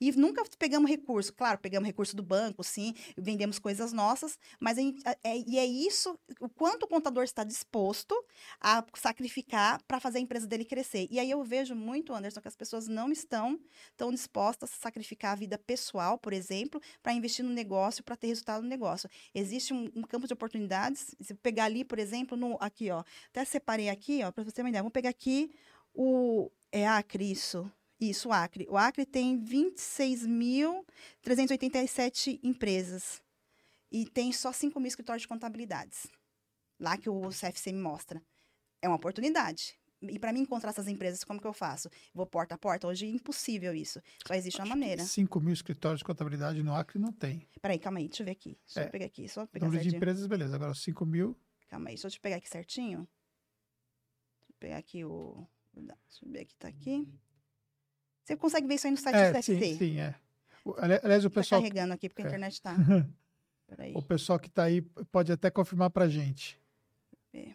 [SPEAKER 2] E nunca pegamos recurso. Claro, pegamos recurso do banco, sim, vendemos coisas nossas, mas gente, é, e é isso, o quanto o contador está disposto a sacrificar para fazer a empresa dele crescer. E aí eu vejo muito, Anderson, que as pessoas não estão tão dispostas a sacrificar a vida pessoal, por exemplo, para investir no negócio, para ter resultado no negócio. Existe um, um, campo de oportunidades. Se pegar ali, por exemplo, no, aqui, ó, até separei aqui, ó, para você ter uma ideia. Vamos pegar aqui o. É Acre, isso. Isso, o Acre. O Acre tem 26.387 empresas e tem só 5 mil escritórios de contabilidades. Lá que o CFC me mostra. É uma oportunidade. E para mim encontrar essas empresas, como que eu faço? Vou porta a porta? Hoje é impossível isso. Só existe Acho uma maneira.
[SPEAKER 1] 5 mil escritórios de contabilidade no Acre não tem.
[SPEAKER 2] Peraí, calma aí, deixa eu ver aqui. Deixa é. eu pegar aqui. Só pegar
[SPEAKER 1] Número certinho. de empresas, beleza. Agora 5 mil.
[SPEAKER 2] Calma aí, deixa eu te pegar aqui certinho. Deixa eu pegar aqui o. Deixa eu ver aqui, tá aqui. Você consegue ver isso aí no site
[SPEAKER 1] é,
[SPEAKER 2] do CFC.
[SPEAKER 1] Sim, sim, é. Aliás, o tá pessoal.
[SPEAKER 2] Tá carregando aqui porque a é. internet (laughs) está.
[SPEAKER 1] o pessoal que está aí pode até confirmar para gente. É.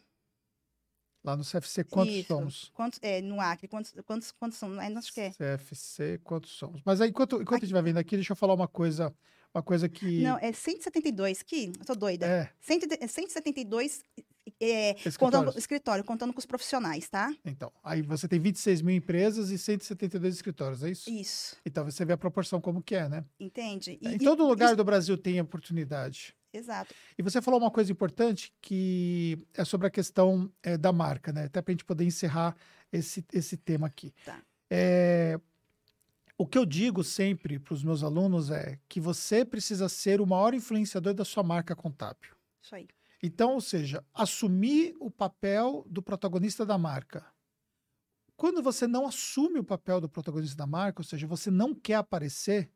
[SPEAKER 1] Lá no CFC, quantos Isso. somos?
[SPEAKER 2] Quantos, é, no Acre, quantos, quantos, quantos somos? Aí nós quer.
[SPEAKER 1] CFC, quantos somos? Mas aí, enquanto, enquanto aqui. a gente vai vendo aqui, deixa eu falar uma coisa, uma coisa que...
[SPEAKER 2] Não, é 172, que, eu tô doida. É. 172 é, contando, escritório, contando com os profissionais, tá?
[SPEAKER 1] Então, aí você tem 26 mil empresas e 172 escritórios, é isso?
[SPEAKER 2] Isso.
[SPEAKER 1] Então você vê a proporção como que é, né?
[SPEAKER 2] Entende?
[SPEAKER 1] E, em todo lugar isso... do Brasil tem oportunidade.
[SPEAKER 2] Exato.
[SPEAKER 1] E você falou uma coisa importante que é sobre a questão é, da marca, né? Até para a gente poder encerrar esse, esse tema aqui.
[SPEAKER 2] Tá.
[SPEAKER 1] É, o que eu digo sempre para os meus alunos é que você precisa ser o maior influenciador da sua marca contábil.
[SPEAKER 2] Isso aí.
[SPEAKER 1] Então, ou seja, assumir o papel do protagonista da marca. Quando você não assume o papel do protagonista da marca, ou seja, você não quer aparecer,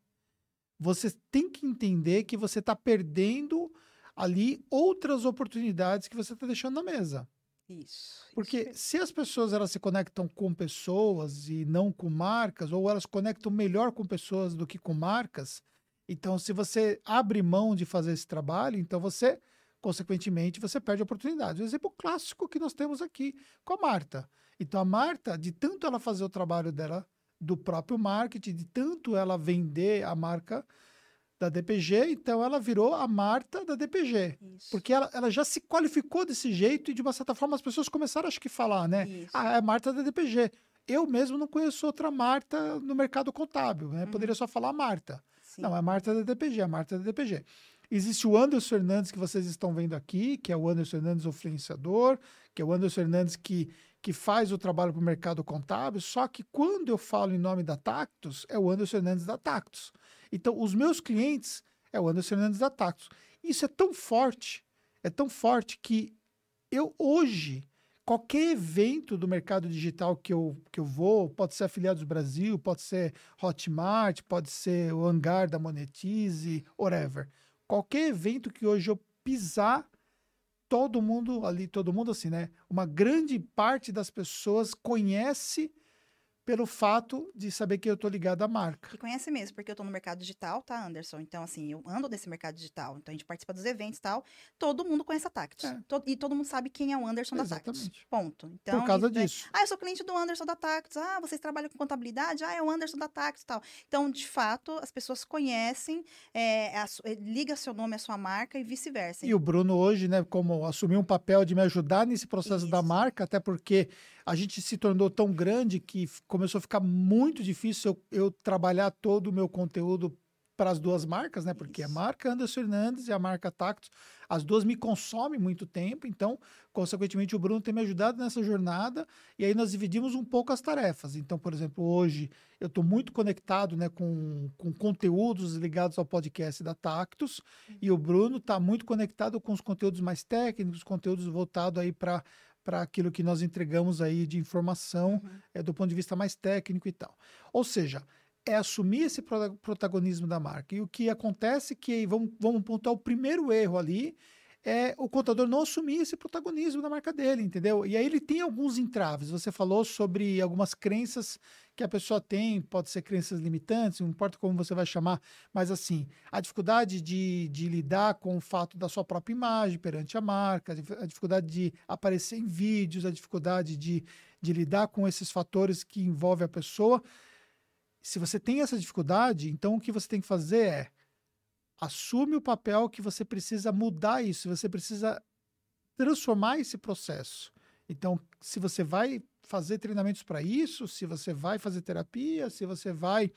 [SPEAKER 1] você tem que entender que você está perdendo ali outras oportunidades que você está deixando na mesa.
[SPEAKER 2] Isso.
[SPEAKER 1] Porque
[SPEAKER 2] isso.
[SPEAKER 1] se as pessoas elas se conectam com pessoas e não com marcas, ou elas conectam melhor com pessoas do que com marcas, então se você abre mão de fazer esse trabalho, então você consequentemente, você perde oportunidades. O exemplo clássico que nós temos aqui com a Marta. Então, a Marta, de tanto ela fazer o trabalho dela do próprio marketing, de tanto ela vender a marca da DPG, então ela virou a Marta da DPG. Isso. Porque ela, ela já se qualificou desse jeito e, de uma certa forma, as pessoas começaram, acho que, falar, né? Isso. Ah, é a Marta da DPG. Eu mesmo não conheço outra Marta no mercado contábil, né? Uhum. Poderia só falar Marta.
[SPEAKER 2] Sim.
[SPEAKER 1] Não, a Marta é da DPG, a Marta é da DPG. Existe o Anderson Fernandes que vocês estão vendo aqui, que é o Anderson Fernandes, influenciador, que é o Anderson Fernandes que, que faz o trabalho para o mercado contábil. Só que quando eu falo em nome da Tactus, é o Anderson Fernandes da Tactus. Então, os meus clientes é o Anderson Fernandes da Tactus. Isso é tão forte, é tão forte que eu hoje, qualquer evento do mercado digital que eu, que eu vou, pode ser Afiliados Brasil, pode ser Hotmart, pode ser o Hangar da Monetize, whatever. Qualquer evento que hoje eu pisar, todo mundo ali, todo mundo assim, né? Uma grande parte das pessoas conhece pelo fato de saber que eu tô ligado à marca.
[SPEAKER 2] Que conhece mesmo, porque eu tô no mercado digital, tá, Anderson? Então, assim, eu ando nesse mercado digital. Então, a gente participa dos eventos e tal. Todo mundo conhece a Tactus.
[SPEAKER 1] É.
[SPEAKER 2] E todo mundo sabe quem é o Anderson da Tactus.
[SPEAKER 1] Exatamente.
[SPEAKER 2] Ponto. Então,
[SPEAKER 1] Por causa
[SPEAKER 2] é-
[SPEAKER 1] disso.
[SPEAKER 2] Ah, eu sou cliente do Anderson da Tactus. Ah, vocês trabalham com contabilidade? Ah, é o Anderson da Tactus e tal. Então, de fato, as pessoas conhecem, é, a é, liga seu nome à sua marca e vice-versa.
[SPEAKER 1] E o Bruno hoje, né, como assumiu um papel de me ajudar nesse processo da
[SPEAKER 2] Isso.
[SPEAKER 1] marca, até porque a gente se tornou tão grande que começou a ficar muito difícil eu, eu trabalhar todo o meu conteúdo para as duas marcas, né? Porque a
[SPEAKER 2] Isso.
[SPEAKER 1] marca Anderson Fernandes e a marca Tactus, as duas me consomem muito tempo, então, consequentemente, o Bruno tem me ajudado nessa jornada, e aí nós dividimos um pouco as tarefas. Então, por exemplo, hoje eu estou muito conectado né, com, com conteúdos ligados ao podcast da Tactus, e o Bruno está muito conectado com os conteúdos mais técnicos, conteúdos voltados aí para para aquilo que nós entregamos aí de informação
[SPEAKER 2] Uhum.
[SPEAKER 1] é, do ponto de vista mais técnico e tal. Ou seja, é assumir esse prota- protagonismo da marca. E o que acontece é que, vamos, vamos pontuar o primeiro erro ali, é o contador não assumir esse protagonismo da marca dele, entendeu? E aí ele tem alguns entraves. Você falou sobre algumas crenças que a pessoa tem, pode ser crenças limitantes, não importa como você vai chamar, mas assim, a dificuldade de, de lidar com o fato da sua própria imagem perante a marca, a dif- a dificuldade de aparecer em vídeos, a dificuldade de, de lidar com esses fatores que envolvem a pessoa. Se você tem essa dificuldade, então o que você tem que fazer é assume o papel que você precisa mudar isso, você precisa transformar esse processo. Então, se você vai fazer treinamentos para isso, se você vai fazer terapia, se você vai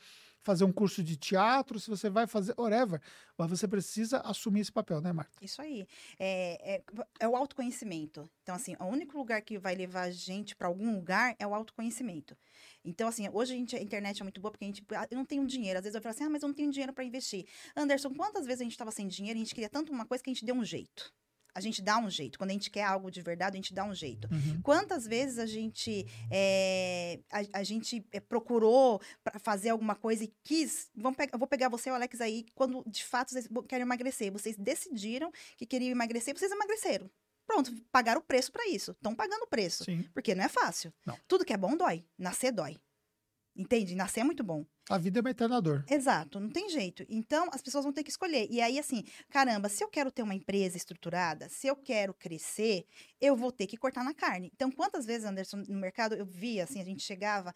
[SPEAKER 1] fazer um curso de teatro, se você vai fazer whatever, mas você precisa assumir esse papel, né, Marta?
[SPEAKER 2] Isso aí. É, é, é o autoconhecimento. Então, assim, o único lugar que vai levar a gente para algum lugar é o autoconhecimento. Então, assim, hoje a, gente, a internet é muito boa porque a gente. ah, Eu não tenho dinheiro. Às vezes eu falo assim, ah, mas eu não tenho dinheiro para investir. Anderson, quantas vezes a gente estava sem dinheiro e a gente queria tanto uma coisa que a gente deu um jeito? A gente dá um jeito. Quando a gente quer algo de verdade, a gente dá um jeito.
[SPEAKER 1] Uhum.
[SPEAKER 2] Quantas vezes a gente, é, a, a gente é, procurou fazer alguma coisa e quis. Vamos eu vou pegar você e o Alex aí, quando de fato vocês querem emagrecer. Vocês decidiram que queriam emagrecer, vocês emagreceram. Pronto, pagaram o preço para isso. Estão pagando o preço.
[SPEAKER 1] Sim.
[SPEAKER 2] Porque não é fácil.
[SPEAKER 1] Não.
[SPEAKER 2] Tudo que é bom dói. Nascer dói. Entende? Nascer é muito bom.
[SPEAKER 1] A vida é uma eterna dor.
[SPEAKER 2] Exato, não tem jeito. Então, as pessoas vão ter que escolher. E aí, assim, caramba, se eu quero ter uma empresa estruturada, se eu quero crescer, eu vou ter que cortar na carne. Então, quantas vezes, Anderson, no mercado, eu via, assim, a gente chegava,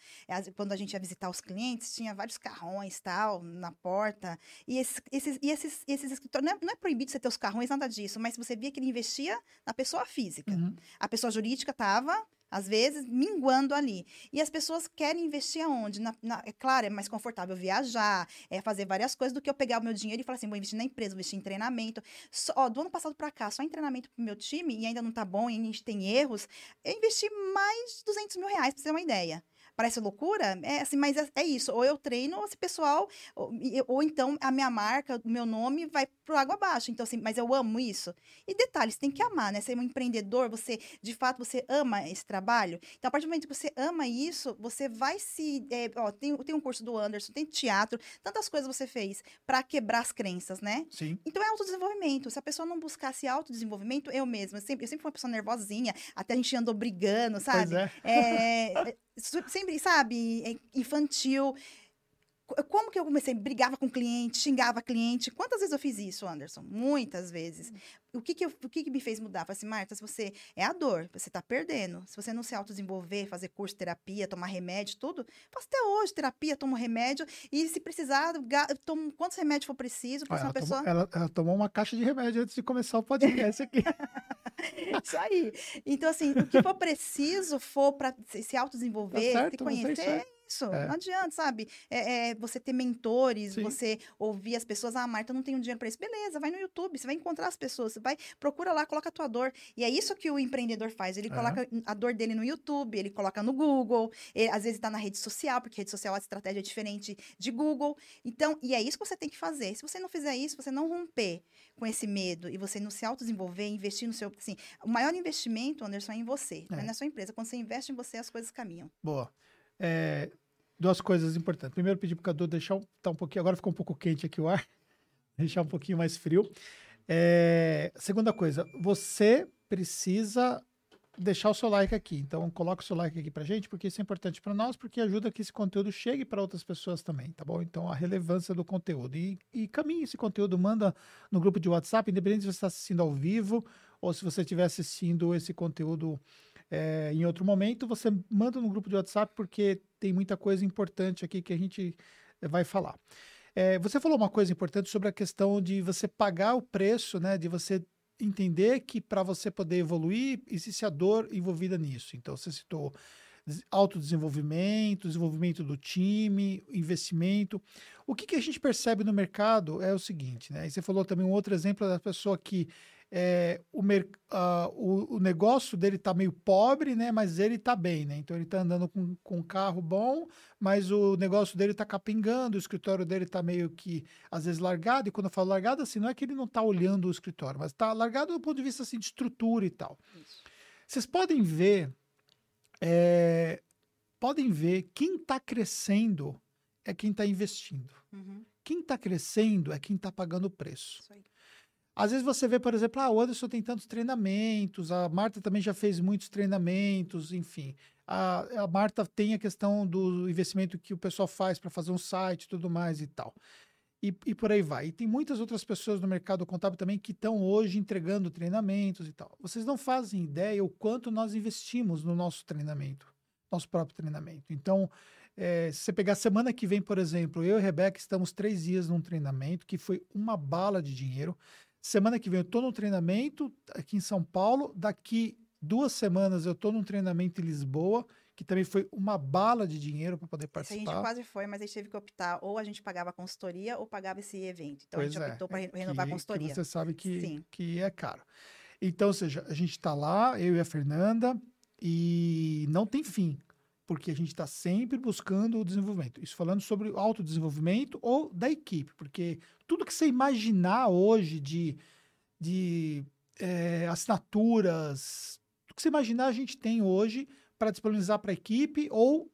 [SPEAKER 2] quando a gente ia visitar os clientes, tinha vários carrões, tal, na porta. E esses, esses, e esses, esses escritórios, não é, não é proibido você ter os carrões, nada disso, mas você via que ele investia na pessoa física.
[SPEAKER 1] Uhum.
[SPEAKER 2] A pessoa jurídica estava, às vezes, minguando ali. E as pessoas querem investir aonde? Na, na- é claro, é mais confortável viajar, é fazer várias coisas do que eu pegar o meu dinheiro e falar assim, vou investir na empresa, vou investir em treinamento. Só- ó, do ano passado para cá, só em treinamento pro meu time, e ainda não tá bom, e a gente tem erros, eu investi mais de 200 mil reais, pra você ter uma ideia. Parece loucura? É assim, mas é, é isso. Ou eu treino, ou esse pessoal, ou, ou então a minha marca, o meu nome vai pro água abaixo. Então, assim, mas eu amo isso. E detalhe, você tem que amar, né? Ser um empreendedor, você, de fato, você ama esse trabalho. Então, a partir do momento que você ama isso, você vai se. é, ó, tem, tem um curso do Anderson, tem teatro, tantas coisas você fez para quebrar as crenças, né?
[SPEAKER 1] Sim.
[SPEAKER 2] Então é autodesenvolvimento. Se a pessoa não buscasse autodesenvolvimento, eu mesma, eu sempre, eu sempre fui uma pessoa nervosinha, até a gente andou brigando, sabe?
[SPEAKER 1] Pois é.
[SPEAKER 2] É, é, sempre, sabe, é, infantil. Co- Como que eu comecei? Brigava com cliente, xingava cliente. Quantas vezes eu fiz isso, Anderson? Muitas vezes. O que que, eu- o que que me fez mudar? Falei assim, Marta, se você... É a dor, você tá perdendo. Se você não se autodesenvolver, fazer curso, terapia, tomar remédio, tudo, faço até hoje terapia, tomo remédio. E se precisar, tomo quantos remédios for preciso.
[SPEAKER 1] Ela
[SPEAKER 2] uma pessoa...
[SPEAKER 1] tomou, ela- ela tomou uma caixa de remédio antes de começar o podcast aqui. (laughs)
[SPEAKER 2] Isso aí. Então, assim, o que for preciso for para se autodesenvolver,
[SPEAKER 1] Tá
[SPEAKER 2] se
[SPEAKER 1] certo, é
[SPEAKER 2] conhecer,
[SPEAKER 1] aí.
[SPEAKER 2] é isso.
[SPEAKER 1] É.
[SPEAKER 2] Não adianta, sabe? É, é você ter mentores,
[SPEAKER 1] Sim.
[SPEAKER 2] você ouvir as pessoas. Ah, Marta, eu não tenho dinheiro para isso. Beleza, vai no YouTube, você vai encontrar as pessoas, você vai, procura lá, coloca a tua dor. E é isso que o empreendedor faz. Ele
[SPEAKER 1] É.
[SPEAKER 2] coloca a dor dele no YouTube, ele coloca no Google, ele, às vezes está na rede social, porque rede social a estratégia é diferente de Google. Então, e é isso que você tem que fazer. Se você não fizer isso, você não romper com esse medo e você não se autodesenvolver, investir no seu. Assim, o maior investimento, Anderson, é em você, não é
[SPEAKER 1] É.
[SPEAKER 2] na sua empresa. Quando você investe em você, as coisas caminham.
[SPEAKER 1] Boa. É, duas coisas importantes. Primeiro, pedir pro Cadu deixar tá um pouquinho. Agora ficou um pouco quente aqui o ar. (laughs) Deixar um pouquinho mais frio. É, segunda coisa, você precisa deixar o seu like aqui. Então, coloca o seu like aqui pra gente, porque isso é importante para nós, porque ajuda que esse conteúdo chegue para outras pessoas também, tá bom? Então, a relevância do conteúdo. E, e caminhe esse conteúdo, manda no grupo de WhatsApp, independente se você está assistindo ao vivo ou se você estiver assistindo esse conteúdo é, em outro momento, você manda no grupo de WhatsApp, porque tem muita coisa importante aqui que a gente eh, vai falar. É, você falou uma coisa importante sobre a questão de você pagar o preço, né? De você entender que para você poder evoluir, existe a dor envolvida nisso. Então, você citou des- autodesenvolvimento, desenvolvimento do time, investimento. O que, que a gente percebe no mercado é o seguinte, né? E você falou também um outro exemplo da pessoa que é, o, ah, o, o negócio dele está meio pobre, né? Mas ele está bem, né? Então ele está andando com, com um carro bom, mas o negócio dele está capingando, o escritório dele está meio que, às vezes, largado. E quando eu falo largado, assim, não é que ele não está olhando o escritório, mas está largado do ponto de vista assim, de estrutura e tal.
[SPEAKER 2] Isso.
[SPEAKER 1] Vocês podem ver, é, podem ver quem está crescendo é quem está investindo.
[SPEAKER 2] Uhum,
[SPEAKER 1] Quem está crescendo é quem está pagando o preço.
[SPEAKER 2] isso aí.
[SPEAKER 1] Às vezes você vê, por exemplo, ah, o Anderson tem tantos treinamentos, a Marta também já fez muitos treinamentos, enfim. A, a Marta tem a questão do investimento que o pessoal faz para fazer um site tudo mais e tal. E, e por aí vai. E tem muitas outras pessoas no mercado contábil também que estão hoje entregando treinamentos e tal. Vocês não fazem ideia o quanto nós investimos no nosso treinamento, nosso próprio treinamento. Então, eh, se você pegar semana que vem, por exemplo, eu e Rebeca estamos três dias num treinamento que foi uma bala de dinheiro. Semana que vem eu estou no treinamento aqui em São Paulo. Daqui duas semanas eu estou num treinamento em Lisboa, que também foi uma bala de dinheiro para poder
[SPEAKER 2] Esse a gente
[SPEAKER 1] participar.
[SPEAKER 2] quase foi, mas a gente teve que optar. Ou a gente pagava a consultoria ou pagava esse evento. Então a
[SPEAKER 1] Pois
[SPEAKER 2] gente
[SPEAKER 1] é,
[SPEAKER 2] optou para
[SPEAKER 1] que-
[SPEAKER 2] renovar a
[SPEAKER 1] que
[SPEAKER 2] consultoria.
[SPEAKER 1] você sabe que,
[SPEAKER 2] Sim.
[SPEAKER 1] que é caro. Então, ou seja, a gente está lá, eu e a Fernanda, e não tem fim, porque a gente está sempre buscando o desenvolvimento. Isso falando sobre o autodesenvolvimento ou da equipe, porque tudo que você imaginar hoje de, de eh, assinaturas, tudo que você imaginar a gente tem hoje para disponibilizar para a equipe ou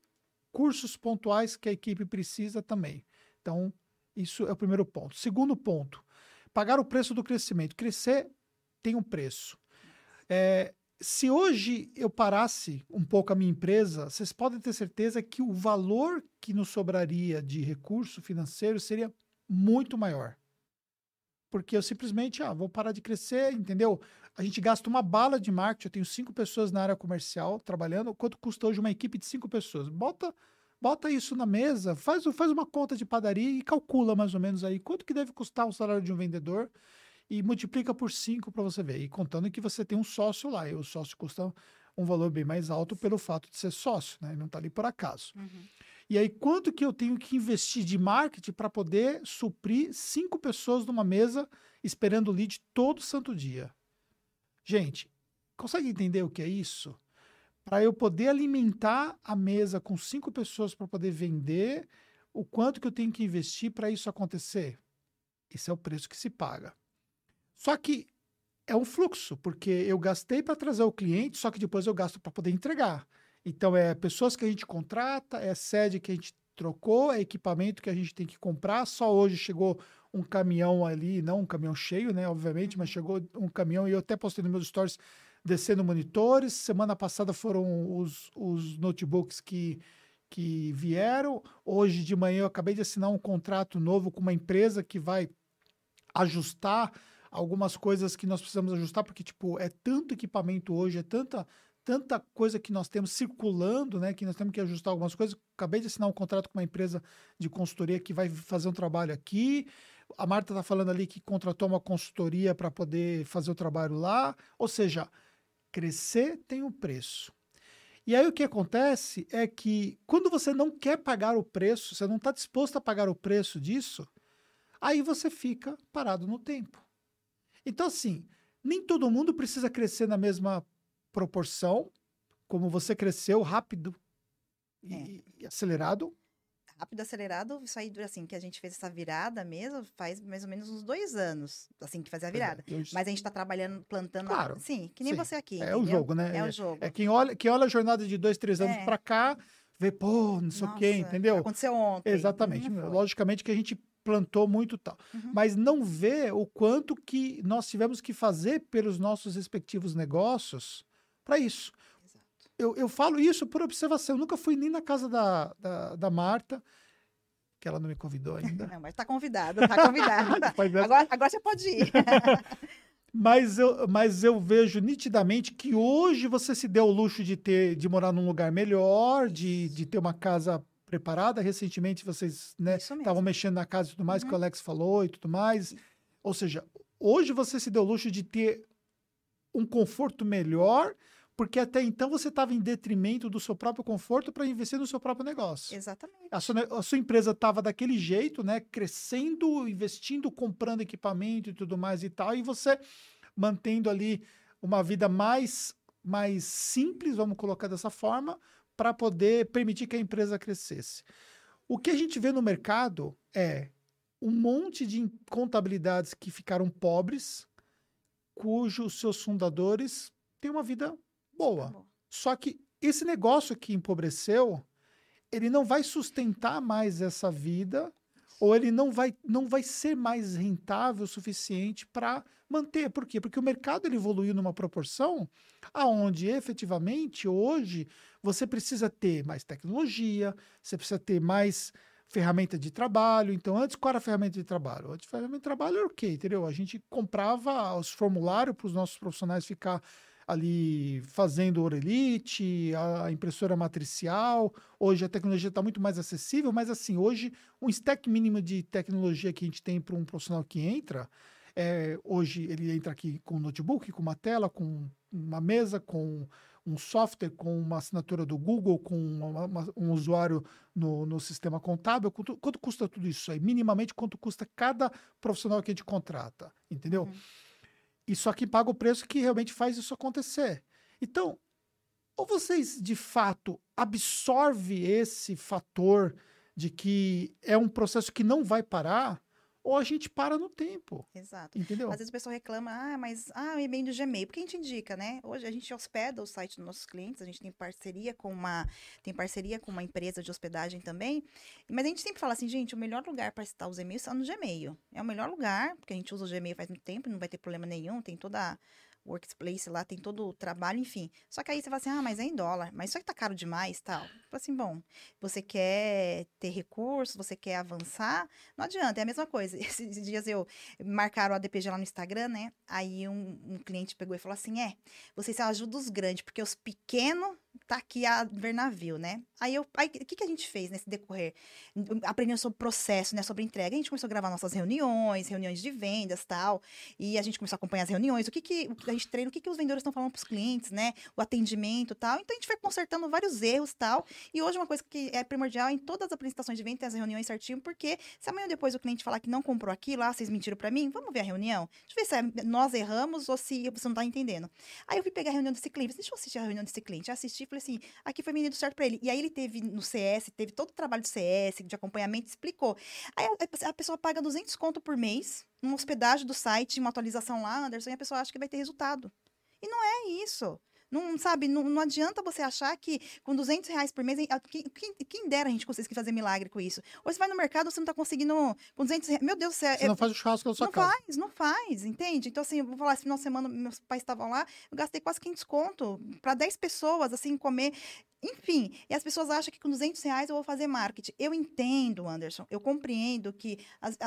[SPEAKER 1] cursos pontuais que a equipe precisa também. Então, isso é o primeiro ponto. Segundo ponto, pagar o preço do crescimento. Crescer tem um preço. É, se hoje eu parasse um pouco a minha empresa, vocês podem ter certeza que o valor que nos sobraria de recurso financeiro seria muito maior. Porque eu simplesmente, ah, vou parar de crescer, entendeu? A gente gasta uma bala de marketing, eu tenho cinco pessoas na área comercial trabalhando, quanto custa hoje uma equipe de cinco pessoas? Bota, bota isso na mesa, faz, faz uma conta de padaria e calcula mais ou menos aí quanto que deve custar o salário de um vendedor e multiplica por cinco para você ver. E contando que você tem um sócio lá, e o sócio custa um valor bem mais alto pelo fato de ser sócio, né? Ele não está ali por acaso.
[SPEAKER 2] Uhum.
[SPEAKER 1] E aí, quanto que eu tenho que investir de marketing para poder suprir cinco pessoas numa mesa esperando o lead todo santo dia? Gente, consegue entender o que é isso? Para eu poder alimentar a mesa com cinco pessoas para poder vender, o quanto que eu tenho que investir para isso acontecer? Esse é o preço que se paga. Só que é um fluxo, porque eu gastei para trazer o cliente, só que depois eu gasto para poder entregar. Então, é pessoas que a gente contrata, é sede que a gente trocou, é equipamento que a gente tem que comprar. Só hoje chegou um caminhão ali, não um caminhão cheio, né? Obviamente, mas chegou um caminhão e eu até postei nos meus stories descendo monitores. Semana passada foram os, os notebooks que, que vieram. Hoje de manhã eu acabei de assinar um contrato novo com uma empresa que vai ajustar algumas coisas que nós precisamos ajustar, porque, tipo, é tanto equipamento hoje, é tanta, tanta coisa que nós temos circulando, né, que nós temos que ajustar algumas coisas. Acabei de assinar um contrato com uma empresa de consultoria que vai fazer um trabalho aqui. A Marta está falando ali que contratou uma consultoria para poder fazer o trabalho lá. Ou seja, crescer tem um preço. E aí o que acontece é que quando você não quer pagar o preço, você não está disposto a pagar o preço disso, aí você fica parado no tempo. Então, assim, nem todo mundo precisa crescer na mesma proporção, como você cresceu rápido e,
[SPEAKER 2] É.
[SPEAKER 1] e acelerado.
[SPEAKER 2] Rápido, acelerado, isso aí, assim, que a gente fez essa virada mesmo, faz mais ou menos uns dois anos, assim, que fazia a virada.
[SPEAKER 1] Eu-
[SPEAKER 2] Mas a gente tá trabalhando, plantando.
[SPEAKER 1] Claro,
[SPEAKER 2] Sim, que nem
[SPEAKER 1] sim.
[SPEAKER 2] você aqui.
[SPEAKER 1] é o
[SPEAKER 2] entendeu?
[SPEAKER 1] jogo, né?
[SPEAKER 2] É o jogo.
[SPEAKER 1] É quem olha, quem olha a jornada de dois, três anos
[SPEAKER 2] É.
[SPEAKER 1] para cá, vê, pô, não sei o quê, entendeu?
[SPEAKER 2] Aconteceu ontem.
[SPEAKER 1] Exatamente.
[SPEAKER 2] Foi.
[SPEAKER 1] Logicamente que a gente plantou muito tal.
[SPEAKER 2] Uhum.
[SPEAKER 1] Mas não vê o quanto que nós tivemos que fazer pelos nossos respectivos negócios para isso.
[SPEAKER 2] Exato.
[SPEAKER 1] Eu, eu falo isso por observação. Eu nunca fui nem na casa da, da, da Marta, que ela não me convidou ainda. (laughs)
[SPEAKER 2] Não, mas tá convidado, tá convidado.
[SPEAKER 1] Depois (laughs) dessa-
[SPEAKER 2] agora, agora você pode ir. (laughs)
[SPEAKER 1] Mas eu, mas eu vejo nitidamente que hoje você se deu o luxo de ter de morar num lugar melhor, de, de ter uma casa preparada. Recentemente vocês né, estavam mexendo na casa e tudo mais, que o
[SPEAKER 2] Uhum.
[SPEAKER 1] Alex falou e tudo mais. Ou seja, hoje você se deu luxo de ter um conforto melhor, porque até então você estava em detrimento do seu próprio conforto para investir no seu próprio negócio.
[SPEAKER 2] Exatamente.
[SPEAKER 1] A sua, a sua empresa estava daquele jeito, né? Crescendo, investindo, comprando equipamento e tudo mais e tal, e você mantendo ali uma vida mais, mais simples, vamos colocar dessa forma, para poder permitir que a empresa crescesse. O que a gente vê no mercado é um monte de contabilidades que ficaram pobres, cujos seus fundadores têm uma vida boa.
[SPEAKER 2] Tá.
[SPEAKER 1] Só que esse negócio que empobreceu, ele não vai sustentar mais essa vida, ou ele não vai, não vai ser mais rentável o suficiente para manter. Por quê? Porque o mercado ele evoluiu numa proporção aonde efetivamente hoje você precisa ter mais tecnologia, você precisa ter mais ferramenta de trabalho. Então, antes, qual era a ferramenta de trabalho? Antes, a ferramenta de trabalho era o quê? Entendeu? A gente comprava os formulários para os nossos profissionais ficar ali fazendo orelite, a impressora matricial. Hoje a tecnologia está muito mais acessível, mas assim, hoje um stack mínimo de tecnologia que a gente tem para um profissional que entra, é, hoje ele entra aqui com um notebook, com uma tela, com uma mesa, com um software, com uma assinatura do Google, com uma- uma- um usuário no, no sistema contábil. Quanto, quanto custa tudo isso aí? Minimamente, quanto custa cada profissional que a gente contrata, entendeu?
[SPEAKER 2] Uhum.
[SPEAKER 1] E só paga o preço que realmente faz isso acontecer. Então, ou vocês de fato absorvem esse fator de que é um processo que não vai parar, ou a gente para no tempo,
[SPEAKER 2] Exato.
[SPEAKER 1] entendeu?
[SPEAKER 2] Às vezes o pessoal reclama, ah, mas ah, o e-mail do Gmail. Porque a gente indica, né? Hoje a gente hospeda o site dos nossos clientes, a gente tem parceria com uma tem parceria com uma empresa de hospedagem também. Mas a gente sempre fala assim, gente, o melhor lugar para citar os e-mails é no Gmail. É o melhor lugar, porque a gente usa o Gmail faz muito tempo, não vai ter problema nenhum, tem toda a workplace lá, tem todo o trabalho, enfim. Só que aí você fala assim, ah, mas é em dólar, mas isso aqui tá caro demais, tal. Assim, bom, você quer ter recursos, você quer avançar, não adianta, é a mesma coisa. (laughs) Esses dias eu marcaram o ADPG lá no Instagram, né? Aí um, um cliente pegou e falou assim: é, vocês ajudam os grandes, porque os pequenos tá aqui a ver navio, né? Aí eu, o que, que a gente fez nesse decorrer? Aprendendo sobre processo, né? Sobre entrega. A gente começou a gravar nossas reuniões, reuniões de vendas tal. E a gente começou a acompanhar as reuniões, o que, que a gente treina, o que, que os vendedores estão falando para os clientes, né? O atendimento tal. Então a gente foi consertando vários erros tal. E hoje uma coisa que é primordial em todas as apresentações de venda, tem as reuniões certinho, porque se amanhã depois o cliente falar que não comprou aquilo, ah, vocês mentiram para mim, vamos ver a reunião? Deixa eu ver se é- nós erramos ou se você não tá entendendo. Aí eu fui pegar a reunião desse cliente, deixa eu assistir a reunião desse cliente. Eu assisti falei assim, aqui foi menino certo para ele. E aí ele teve no CS, teve todo o trabalho do CS, de acompanhamento, explicou. Aí a, a pessoa paga 200 conto por mês, uma hospedagem do site, uma atualização lá, Anderson, e a pessoa acha que vai ter resultado. E não é isso. Não, sabe, não, não adianta você achar que com 200 reais por mês, quem, quem, dera a gente conseguir fazer milagre com isso. Ou você vai no mercado, você não tá conseguindo com 200 reais. Meu Deus do céu.
[SPEAKER 1] Você
[SPEAKER 2] é-
[SPEAKER 1] não faz o churrasco na sua
[SPEAKER 2] não
[SPEAKER 1] casa.
[SPEAKER 2] faz, não faz, entende? Então, assim, eu vou falar, esse final de semana, meus pais estavam lá, eu gastei quase 500 conto para 10 pessoas, assim, comer. Enfim, e as pessoas acham que com 200 reais eu vou fazer marketing. Eu entendo, Anderson, eu compreendo que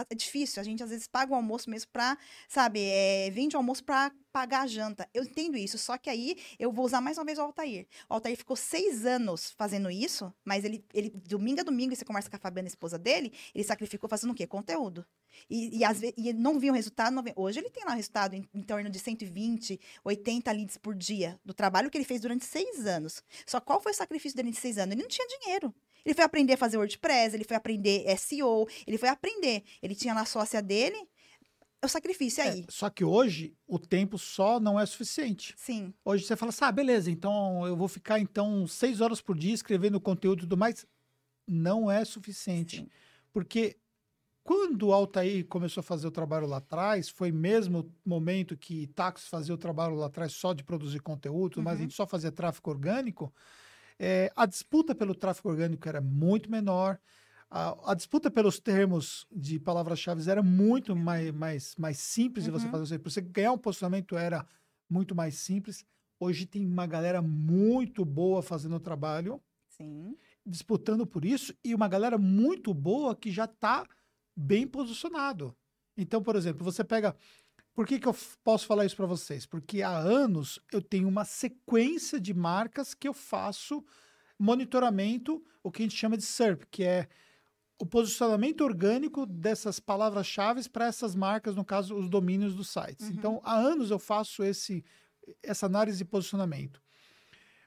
[SPEAKER 2] é difícil, a gente às vezes paga o almoço mesmo para, sabe, é, vende o almoço para pagar a janta. Eu entendo isso, só que aí eu vou usar mais uma vez o Altair. O Altair ficou seis anos fazendo isso, mas ele, ele domingo a domingo, você conversa com a Fabiana, a esposa dele, ele sacrificou fazendo o quê? Conteúdo. E, e, às vezes, e não viu o resultado. Não Hoje ele tem lá o resultado em, em, torno de 120, 80 leads por dia do trabalho que ele fez durante seis anos. Só qual foi o sacrifício dele em seis anos? Ele não tinha dinheiro. Ele foi aprender a fazer WordPress, ele foi aprender SEO, ele foi aprender. Ele tinha lá a sócia dele, o sacrifício é aí.
[SPEAKER 1] só que hoje o tempo só não é suficiente.
[SPEAKER 2] Sim.
[SPEAKER 1] Hoje você fala assim, ah, beleza, então eu vou ficar então seis horas por dia escrevendo conteúdo e tudo mais. Não é suficiente. Sim. Porque quando o Altair começou a fazer o trabalho lá atrás, foi mesmo o momento que Taxos fazia o trabalho lá atrás só de produzir conteúdo, uhum. mas a gente só fazia tráfego orgânico. É, a disputa pelo tráfego orgânico era muito menor. A, a disputa pelos termos de palavras-chave era muito mais, mais, mais simples uhum. de você uhum. fazer. Você ganhar um posicionamento era muito mais simples. Hoje tem uma galera muito boa fazendo o trabalho.
[SPEAKER 2] Sim.
[SPEAKER 1] Disputando por isso. E uma galera muito boa que já está bem posicionado. Então, por exemplo, você pega. Por que, que eu posso falar isso para vocês? Porque há anos eu tenho uma sequência de marcas que eu faço monitoramento, o que a gente chama de SERP, que é o posicionamento orgânico dessas palavras-chave para essas marcas, no caso, os domínios dos sites. Uhum. Então, há anos eu faço esse, essa análise de posicionamento.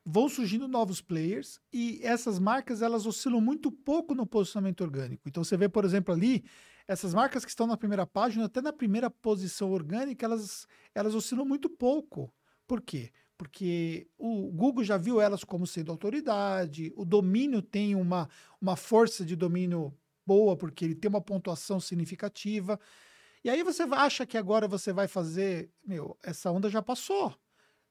[SPEAKER 1] Vão surgindo novos players e essas marcas elas oscilam muito pouco no posicionamento orgânico. Então, você vê, por exemplo, ali, essas marcas que estão na primeira página, até na primeira posição orgânica, elas, elas oscilam muito pouco. Por quê? porque o Google já viu elas como sendo autoridade, o domínio tem uma, uma força de domínio boa, porque ele tem uma pontuação significativa. E aí você acha que agora você vai fazer. Meu, essa onda já passou.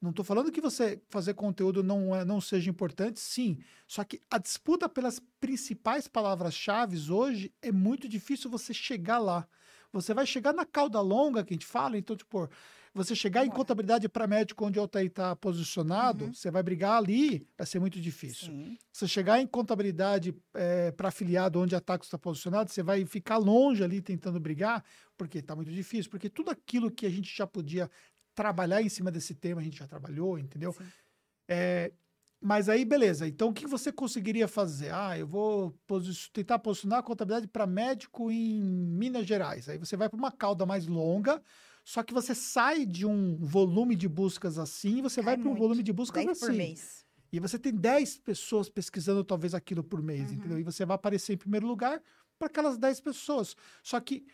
[SPEAKER 1] Não estou falando que você fazer conteúdo não, é, não seja importante, sim. Só que a disputa pelas principais palavras-chave hoje é muito difícil você chegar lá. Você vai chegar na cauda longa que a gente fala, então, tipo, você chegar em contabilidade para médico onde o Altair está posicionado, uhum. você vai brigar ali, vai ser muito difícil. Sim. Você chegar em contabilidade é, para afiliado onde a Taco está posicionado, você vai ficar longe ali tentando brigar, porque está muito difícil, porque tudo aquilo que a gente já podia trabalhar em cima desse tema, a gente já trabalhou, entendeu? É, mas aí, beleza. Então, o que você conseguiria fazer? Ah, eu vou tentar posicionar a contabilidade para médico em Minas Gerais. Aí você vai para uma cauda mais longa, só que você sai de um volume de buscas assim, você Cai vai para um volume de buscas 10 assim. por mês. E você tem 10 pessoas pesquisando talvez aquilo por mês, uhum. entendeu? E você vai aparecer em primeiro lugar para aquelas 10 pessoas. Só que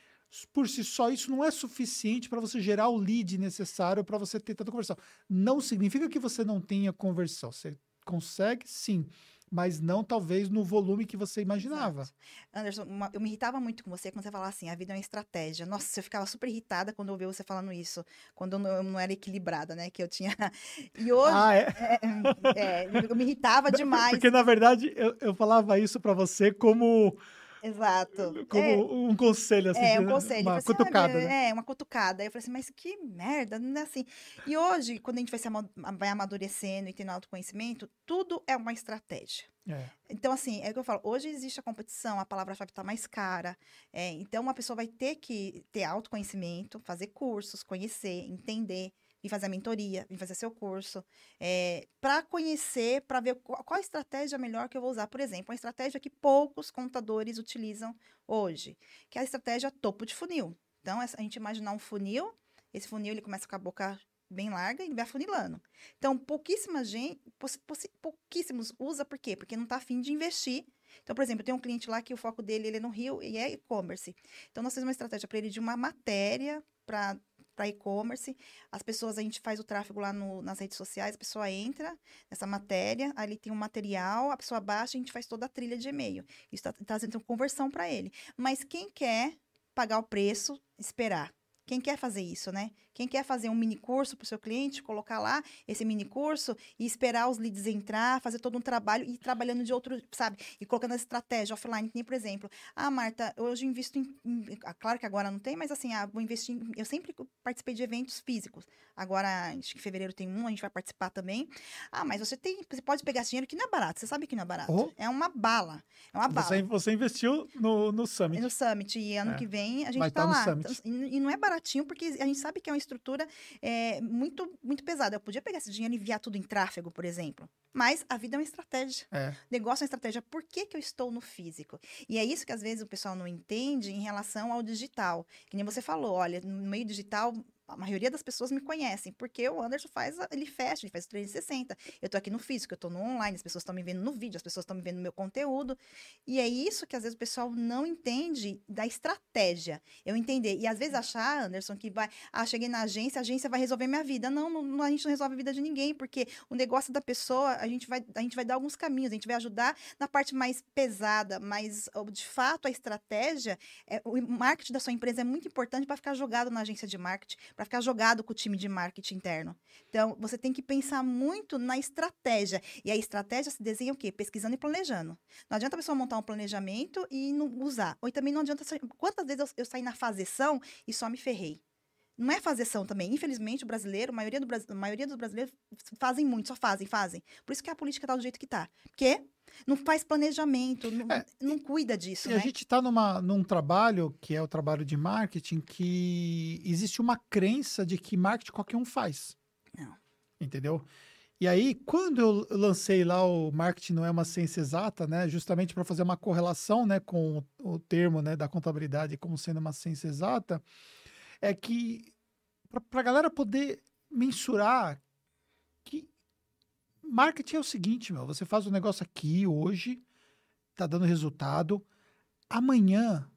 [SPEAKER 1] por si só isso não é suficiente para você gerar o lead necessário para você ter tanta conversão. Não significa que você não tenha conversão. Você consegue sim mas não talvez no volume que você imaginava. Exato.
[SPEAKER 2] Anderson, uma, eu me irritava muito com você quando você falava assim, a vida é uma estratégia. Nossa, eu ficava super irritada quando eu ouvia você falando isso, quando eu não, eu não era equilibrada, né? Que eu tinha. (laughs) E hoje. Ah, é? É, é, eu me irritava (laughs) demais.
[SPEAKER 1] Porque, na verdade, eu, eu falava isso para você como
[SPEAKER 2] Exato. (laughs)
[SPEAKER 1] Como é, um conselho, assim.
[SPEAKER 2] É, um conselho.
[SPEAKER 1] Uma
[SPEAKER 2] assim,
[SPEAKER 1] cutucada, né?
[SPEAKER 2] É, uma cutucada. Eu falei assim, mas que merda, não é assim. E hoje, quando a gente vai, se vai amadurecendo e tendo autoconhecimento, tudo é uma estratégia. É. Então, assim, é o que eu falo. Hoje existe a competição, a palavra-chave está mais cara. É, então, uma pessoa vai ter que ter autoconhecimento, fazer cursos, conhecer, entender vir fazer a mentoria, vir fazer seu curso, é, para conhecer, para ver qual, qual a estratégia melhor que eu vou usar. Por exemplo, uma estratégia que poucos contadores utilizam hoje, que é a estratégia topo de funil. Então, a gente imaginar um funil, esse funil ele começa com a boca bem larga e vai afunilando. Então, pouquíssima gente, pouquíssimos usa por quê? Porque não está afim de investir. Então, por exemplo, eu tenho um cliente lá que o foco dele ele é no Rio e é e-commerce. Então, nós fizemos uma estratégia para ele de uma matéria para para e-commerce. As pessoas, a gente faz o tráfego lá no, nas redes sociais, a pessoa entra nessa matéria, ali tem um material, a pessoa baixa, a gente faz toda a trilha de e-mail. Isso está tá trazendo conversão para ele. Mas quem quer pagar o preço, esperar? Quem quer fazer isso, né? Quem quer fazer um mini curso para o seu cliente, colocar lá esse mini curso e esperar os leads entrar, fazer todo um trabalho e ir trabalhando de outro, sabe? E colocando a estratégia offline, nem por exemplo, ah, Marta, hoje invisto em, em, ah, claro que agora não tem, mas assim, ah, vou investir, em, eu sempre participei de eventos físicos. Agora, acho que em fevereiro tem um, a gente vai participar também. Ah, mas você tem, você pode pegar esse dinheiro que não é barato, você sabe que não é barato. Oh. É uma bala, é uma bala.
[SPEAKER 1] Você, você investiu no, no Summit.
[SPEAKER 2] No Summit, e ano é. que vem a gente está tá lá. Então, e não é baratinho, porque a gente sabe que é uma estrutura é, muito, muito pesada. Eu podia pegar esse dinheiro e enviar tudo em tráfego, por exemplo. Mas a vida é uma estratégia. É. Negócio é uma estratégia. Por que, que eu estou no físico? E é isso que às vezes o pessoal não entende em relação ao digital. Que nem você falou, olha, no meio digital a maioria das pessoas me conhecem, porque o Anderson faz, ele fecha, ele faz 360. Eu tô aqui no físico, eu tô no online, as pessoas estão me vendo no vídeo, as pessoas estão me vendo no meu conteúdo. E é isso que às vezes o pessoal não entende da estratégia. Eu entender. E às vezes achar, Anderson, que vai, ah, cheguei na agência, a agência vai resolver minha vida. Não, não, a gente não resolve a vida de ninguém, porque o negócio da pessoa, a gente vai, a gente vai dar alguns caminhos, a gente vai ajudar na parte mais pesada, mas de fato a estratégia, é, o marketing da sua empresa é muito importante para ficar jogado na agência de marketing para ficar jogado com o time de marketing interno. Então, você tem que pensar muito na estratégia. E a estratégia se desenha o quê? Pesquisando e planejando. Não adianta a pessoa montar um planejamento e não usar. Ou também não adianta. Quantas vezes eu, eu saí na fazeção e só me ferrei? Não é fazeção também. Infelizmente, o brasileiro, a maioria, do, a maioria dos brasileiros fazem muito, só fazem, fazem. Por isso que a política está do jeito que está. Porque não faz planejamento, não, é, não cuida disso.
[SPEAKER 1] E
[SPEAKER 2] né?
[SPEAKER 1] a gente está num trabalho, que é o trabalho de marketing, que existe uma crença de que marketing qualquer um faz. Não. Entendeu? E aí, quando eu lancei lá o marketing não é uma ciência exata, né, justamente para fazer uma correlação, né, com o termo, né, da contabilidade como sendo uma ciência exata, é que para a galera poder mensurar marketing é o seguinte, meu, você faz o um negócio aqui hoje, tá dando resultado, amanhã,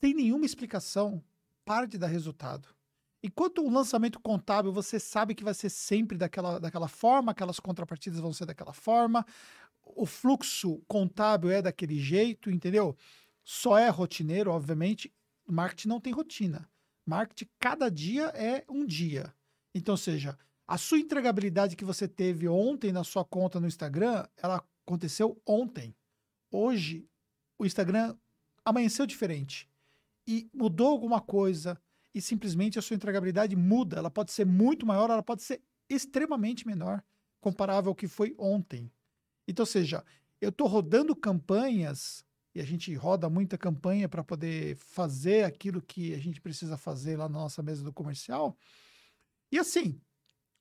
[SPEAKER 1] sem nenhuma explicação, para de dar resultado. Enquanto o lançamento contábil, você sabe que vai ser sempre daquela, daquela forma, aquelas contrapartidas vão ser daquela forma, o fluxo contábil é daquele jeito, entendeu? Só é rotineiro, obviamente. Marketing não tem rotina. Marketing, cada dia é um dia. Então, seja, a sua entregabilidade que você teve ontem na sua conta no Instagram, ela aconteceu ontem. Hoje, o Instagram amanheceu diferente e mudou alguma coisa e simplesmente a sua entregabilidade muda. Ela pode ser muito maior, ela pode ser extremamente menor, comparável ao que foi ontem. Então, seja, eu estou rodando campanhas e a gente roda muita campanha para poder fazer aquilo que a gente precisa fazer lá na nossa mesa do comercial. E assim,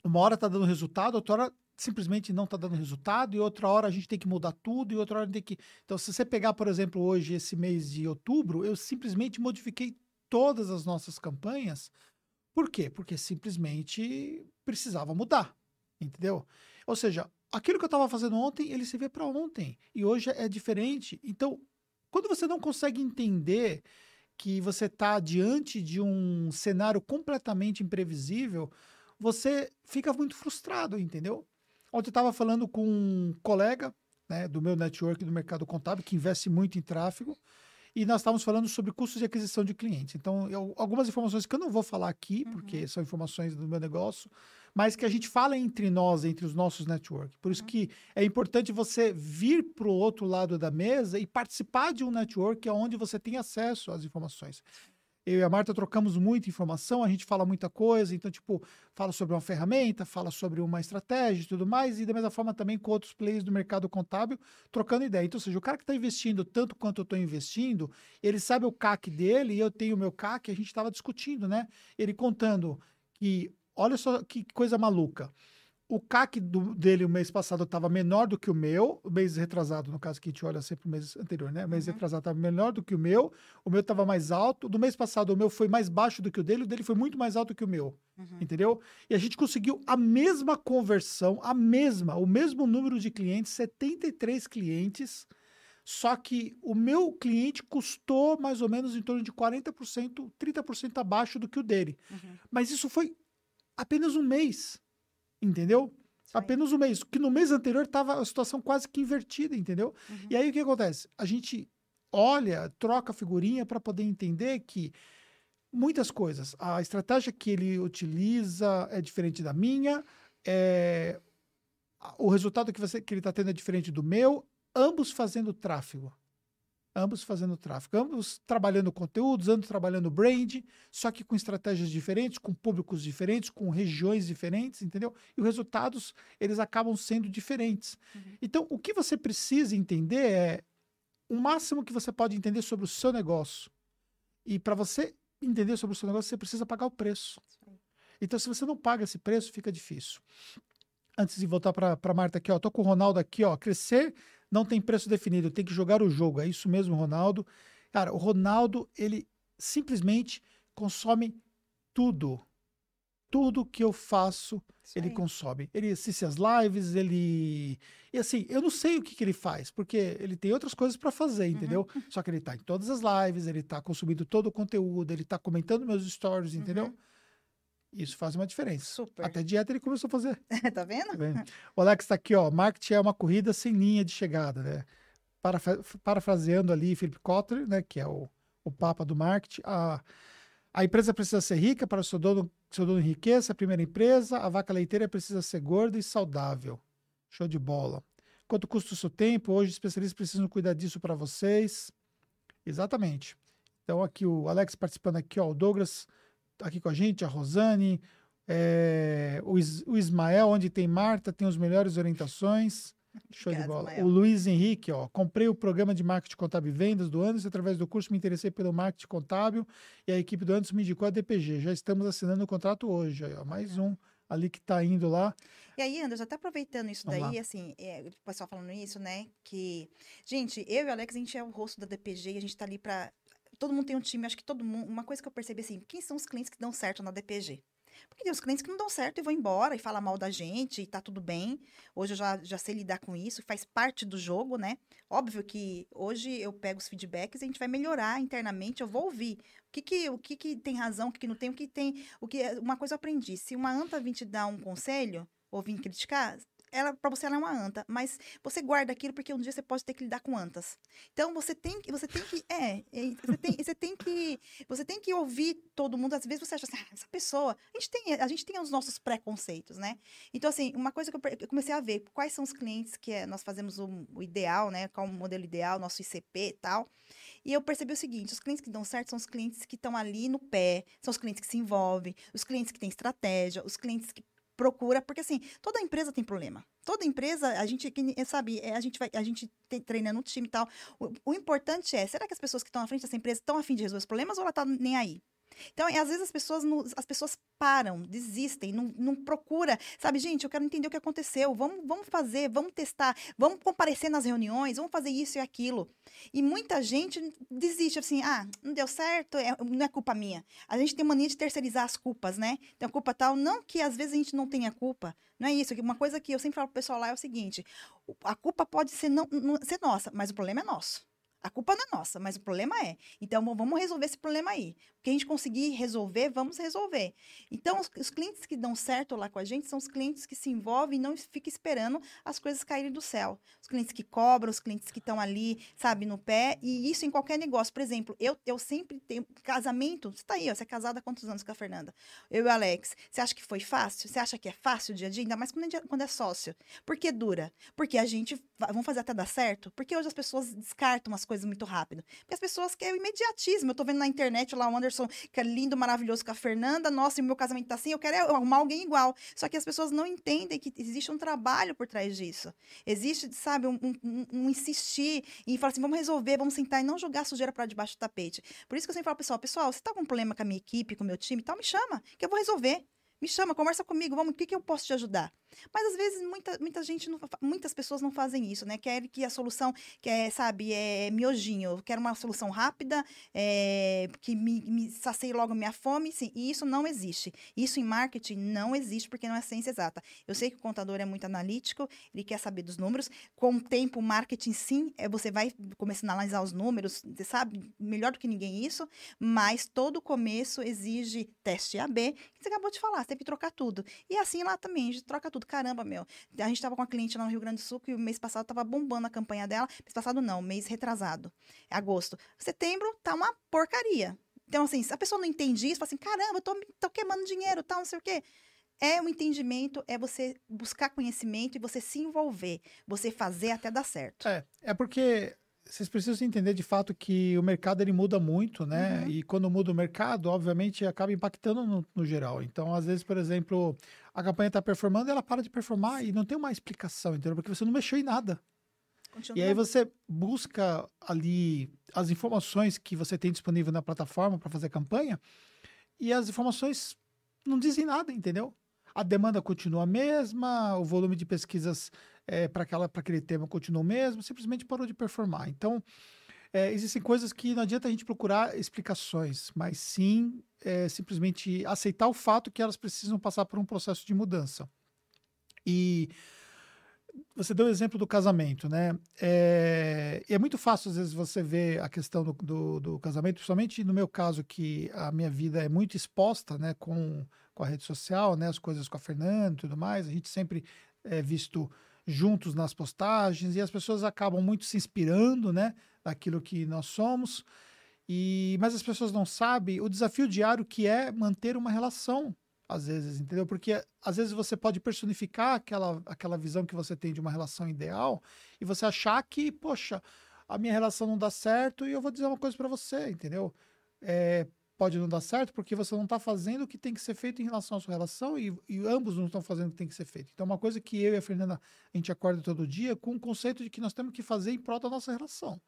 [SPEAKER 1] uma hora está dando resultado, outra hora simplesmente não está dando resultado, e outra hora a gente tem que mudar tudo, e outra hora tem que. Então, se você pegar, por exemplo, hoje, esse mês de outubro, eu simplesmente modifiquei todas as nossas campanhas. Por quê? Porque simplesmente precisava mudar, entendeu? Ou seja, aquilo que eu estava fazendo ontem, ele se vê para ontem, e hoje é diferente. Então, quando você não consegue entender que você está diante de um cenário completamente imprevisível, você fica muito frustrado, entendeu? Ontem eu estava falando com um colega né, do meu network do mercado contábil que investe muito em tráfego e nós estávamos falando sobre custos de aquisição de clientes. Então, eu, algumas informações que eu não vou falar aqui, uhum. porque são informações do meu negócio, mas que a gente fala entre nós, entre os nossos networks. Por isso uhum. que é importante você vir para o outro lado da mesa e participar de um network onde você tem acesso às informações. Eu e a Marta trocamos muita informação, a gente fala muita coisa, então, tipo, fala sobre uma ferramenta, fala sobre uma estratégia e tudo mais, e da mesma forma também com outros players do mercado contábil, trocando ideia. Então, ou seja, o cara que está investindo tanto quanto eu estou investindo, ele sabe o CAC dele e eu tenho o meu CAC, a gente estava discutindo, né? Ele contando que Olha só que coisa maluca. O CAC do, dele o mês passado estava menor do que o meu, o mês retrasado, no caso que a gente olha sempre o mês anterior, né? O mês uhum. retrasado estava menor do que o meu, o meu estava mais alto. Do mês passado, o meu foi mais baixo do que o dele, o dele foi muito mais alto que o meu. Uhum. Entendeu? E a gente conseguiu a mesma conversão, a mesma, o mesmo número de clientes, 73 clientes. Só que o meu cliente custou mais ou menos em torno de 40%, 30% abaixo do que o dele. Uhum. Mas isso foi apenas um mês, entendeu? Apenas um mês. Que no mês anterior estava a situação quase que invertida, entendeu? Uhum. E aí o que acontece? A gente olha, troca figurinha para poder entender que muitas coisas. A estratégia que ele utiliza é diferente da minha, é, o resultado que, você, que ele está tendo é diferente do meu, ambos fazendo tráfego. Ambos fazendo tráfego, ambos trabalhando conteúdos, ambos trabalhando brand, só que com estratégias diferentes, com públicos diferentes, com regiões diferentes, entendeu? E os resultados, eles acabam sendo diferentes. Uhum. Então, o que você precisa entender é o máximo que você pode entender sobre o seu negócio. E para você entender sobre o seu negócio, você precisa pagar o preço. Então, se você não paga esse preço, fica difícil. Antes de voltar para a Marta aqui, ó, tô com o Ronaldo aqui, ó. Crescer não tem preço definido, tem que jogar o jogo. É isso mesmo, Ronaldo. Cara, o Ronaldo, ele simplesmente consome tudo. Tudo que eu faço, isso ele aí. consome. Ele assiste as lives, ele. E assim, eu não sei o que, que ele faz, porque ele tem outras coisas para fazer, uhum. entendeu? Uhum. Só que ele tá em todas as lives, ele tá consumindo todo o conteúdo, ele tá comentando meus stories, entendeu? Uhum. Isso faz uma diferença. Super. Até dieta ele começou a fazer. (laughs)
[SPEAKER 2] tá vendo? Tá vendo?
[SPEAKER 1] O Alex está aqui, ó. Marketing é uma corrida sem linha de chegada, né? Parafra parafraseando ali Philip Kotler, né? Que é o, o papa do marketing. A, a empresa precisa ser rica para o seu dono, seu dono enriqueça, a primeira empresa. A vaca leiteira precisa ser gorda e saudável. Show de bola. Quanto custa o seu tempo? Hoje, especialistas precisam cuidar disso para vocês. Exatamente. Então, aqui o Alex participando aqui, ó. O Douglas aqui com a gente, a Rosane, é, o, o, Ismael, onde tem Marta, tem as melhores orientações. Show Obrigado, de bola. Ismael. O Luiz Henrique, ó, comprei o programa de marketing contábil e vendas do Anderson, através do curso me interessei pelo marketing contábil e a equipe do Anderson me indicou a DPG. Já estamos assinando o contrato hoje, ó, mais um ali que está indo lá.
[SPEAKER 2] E aí, Anderson, até aproveitando isso Vamos daí, lá. assim, é, o pessoal falando isso, né, que, gente, eu e o Alex, a gente é o rosto da DPG e a gente está ali para todo mundo tem um time, acho que todo mundo. Uma coisa que eu percebi assim, quem são os clientes que dão certo na DPG? Porque tem os clientes que não dão certo e vão embora e falam mal da gente e tá tudo bem. Hoje eu já, já sei lidar com isso, faz parte do jogo, né? Óbvio que hoje eu pego os feedbacks e a gente vai melhorar internamente, eu vou ouvir. O que que, o que, que tem razão, o que, que não tem, o que tem. O que, uma coisa eu aprendi: se uma anta vir te dar um conselho, ou vir criticar, ela para você ela é uma anta, mas você guarda aquilo porque um dia você pode ter que lidar com antas. Então você tem que você tem que é, você tem, você tem que você tem que ouvir todo mundo. Às vezes você acha assim, ah, essa pessoa, a gente tem a gente tem os nossos preconceitos, né? Então assim, uma coisa que eu comecei a ver, quais são os clientes que é, nós fazemos o, o ideal, né? Qual o modelo ideal, nosso ICP e tal. E eu percebi o seguinte: os clientes que dão certo são os clientes que estão ali no pé, são os clientes que se envolvem, os clientes que têm estratégia, os clientes que procura, porque assim, toda empresa tem problema. Toda empresa, a gente, sabe, é, a gente vai, a gente tem, treina no time e tal. O, o importante é, será que as pessoas que estão à frente dessa empresa estão afim de resolver os problemas ou ela tá nem aí? Então, às vezes as pessoas, não, as pessoas param, desistem, não, não procura, sabe, gente, eu quero entender o que aconteceu, vamos, vamos fazer, vamos testar, vamos comparecer nas reuniões, vamos fazer isso e aquilo. E muita gente desiste, assim, ah, não deu certo, é, não é culpa minha. A gente tem mania de terceirizar as culpas, né? Então, culpa tal, não que às vezes a gente não tenha culpa, não é isso. Uma coisa que eu sempre falo pro pessoal lá é o seguinte, a culpa pode ser, não, não ser nossa, mas o problema é nosso. A culpa não é nossa, mas o problema é. Então, vamos resolver esse problema aí. O que a gente conseguir resolver, vamos resolver. Então, os, os, clientes que dão certo lá com a gente são os clientes que se envolvem e não ficam esperando as coisas caírem do céu. Os clientes que cobram, os clientes que estão ali, sabe, no pé. E isso em qualquer negócio. Por exemplo, eu, eu sempre tenho casamento. Você está aí, ó, você é casada há quantos anos com a Fernanda? Eu e o Alex. Você acha que foi fácil? Você acha que é fácil o dia a dia? Ainda mais quando é, quando é sócio. Por que dura? Porque a gente. Vamos fazer até dar certo? Porque hoje as pessoas descartam as coisas muito rápido. Porque as pessoas querem o imediatismo. Eu tô vendo na internet lá o Anderson, que é lindo, maravilhoso com a Fernanda. Nossa, e meu casamento tá assim, eu quero arrumar alguém igual. Só que as pessoas não entendem que existe um trabalho por trás disso. Existe, sabe, um, um, um insistir e falar assim, vamos resolver, vamos sentar e não jogar sujeira para debaixo do tapete. Por isso que eu sempre falo, pessoal, pessoal, você tá com um problema com a minha equipe, com o meu time e tal, me chama, que eu vou resolver. Me chama, conversa comigo, vamos, o que, que eu posso te ajudar? Mas às vezes muita, muita gente, não, muitas pessoas não fazem isso, né? Quer que a solução, que é, sabe, é miojinho, eu quero uma solução rápida, é, que me, me sacie logo minha fome, sim, e isso não existe. Isso em marketing não existe porque não é ciência exata. Eu sei que o contador é muito analítico, ele quer saber dos números, com o tempo, marketing sim, é, você vai começar a analisar os números, você sabe melhor do que ninguém isso, mas todo começo exige teste AB, que você acabou de falar, teve que trocar tudo. E assim lá também, a gente troca tudo. Caramba, meu. A gente tava com uma cliente lá no Rio Grande do Sul que o mês passado tava bombando a campanha dela. Mês passado não, mês retrasado. É agosto. Setembro tá uma porcaria Então, assim, se a pessoa não entende isso, fala assim, caramba, eu tô, tô queimando dinheiro, tal, não sei o quê. É o entendimento, é você buscar conhecimento e você se envolver, você fazer até dar certo.
[SPEAKER 1] É, é porque vocês precisam entender de fato que o mercado ele muda muito, né?
[SPEAKER 2] Uhum.
[SPEAKER 1] E quando muda o mercado, obviamente acaba impactando no, no geral. Então, às vezes, por exemplo, a campanha está performando, ela para de performar e não tem uma explicação, entendeu? Porque você não mexeu em nada.
[SPEAKER 2] Continua.
[SPEAKER 1] E aí você busca ali as informações que você tem disponível na plataforma para fazer a campanha e as informações não dizem nada, entendeu? A demanda continua a mesma, o volume de pesquisas é, para aquele tema continua o mesmo, simplesmente parou de performar. Então, é, existem coisas que não adianta a gente procurar explicações, mas sim é, simplesmente aceitar o fato que elas precisam passar por um processo de mudança. E você deu o exemplo do casamento, né? É, é muito fácil, às vezes, você ver a questão do, do, do, casamento, principalmente no meu caso, que a minha vida é muito exposta, né, com, com a rede social, né, as coisas com a Fernanda e tudo mais. A gente sempre é visto juntos nas postagens e as pessoas acabam muito se inspirando, né, naquilo que nós somos. E mas as pessoas não sabem o desafio diário que é manter uma relação, às vezes, entendeu? Porque às vezes você pode personificar aquela aquela visão que você tem de uma relação ideal e você achar que, poxa, a minha relação não dá certo e eu vou dizer uma coisa para você, entendeu? É, pode não dar certo porque você não está fazendo o que tem que ser feito em relação à sua relação e, e, ambos não estão fazendo o que tem que ser feito. Então, uma coisa que eu e a Fernanda, a gente acorda todo dia com o conceito de que nós temos que fazer em prol da nossa relação.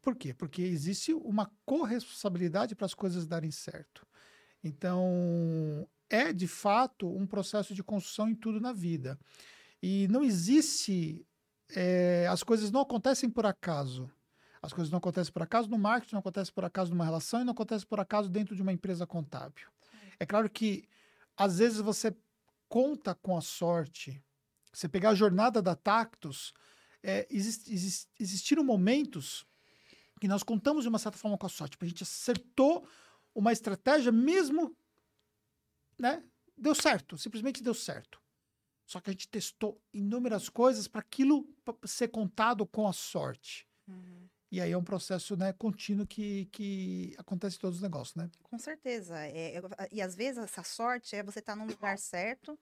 [SPEAKER 1] Por quê? Porque existe uma corresponsabilidade para as coisas darem certo. Então, é de fato um processo de construção em tudo na vida. E não existe. É, as coisas não acontecem por acaso. As coisas não acontecem por acaso no marketing, não acontecem por acaso numa relação e não acontecem por acaso dentro de uma empresa contábil. É claro que, às vezes, você conta com a sorte. Você pegar a jornada da Tactus, é, exist, exist, existiram momentos que nós contamos de uma certa forma com a sorte. A gente acertou uma estratégia mesmo, né? Deu certo, simplesmente deu certo. Só que a gente testou inúmeras coisas para aquilo ser contado com a sorte. Uhum. E aí é um processo né, contínuo que, que acontece em todos os negócios, né?
[SPEAKER 2] Com certeza. É, e às vezes essa sorte é você estar tá num lugar certo,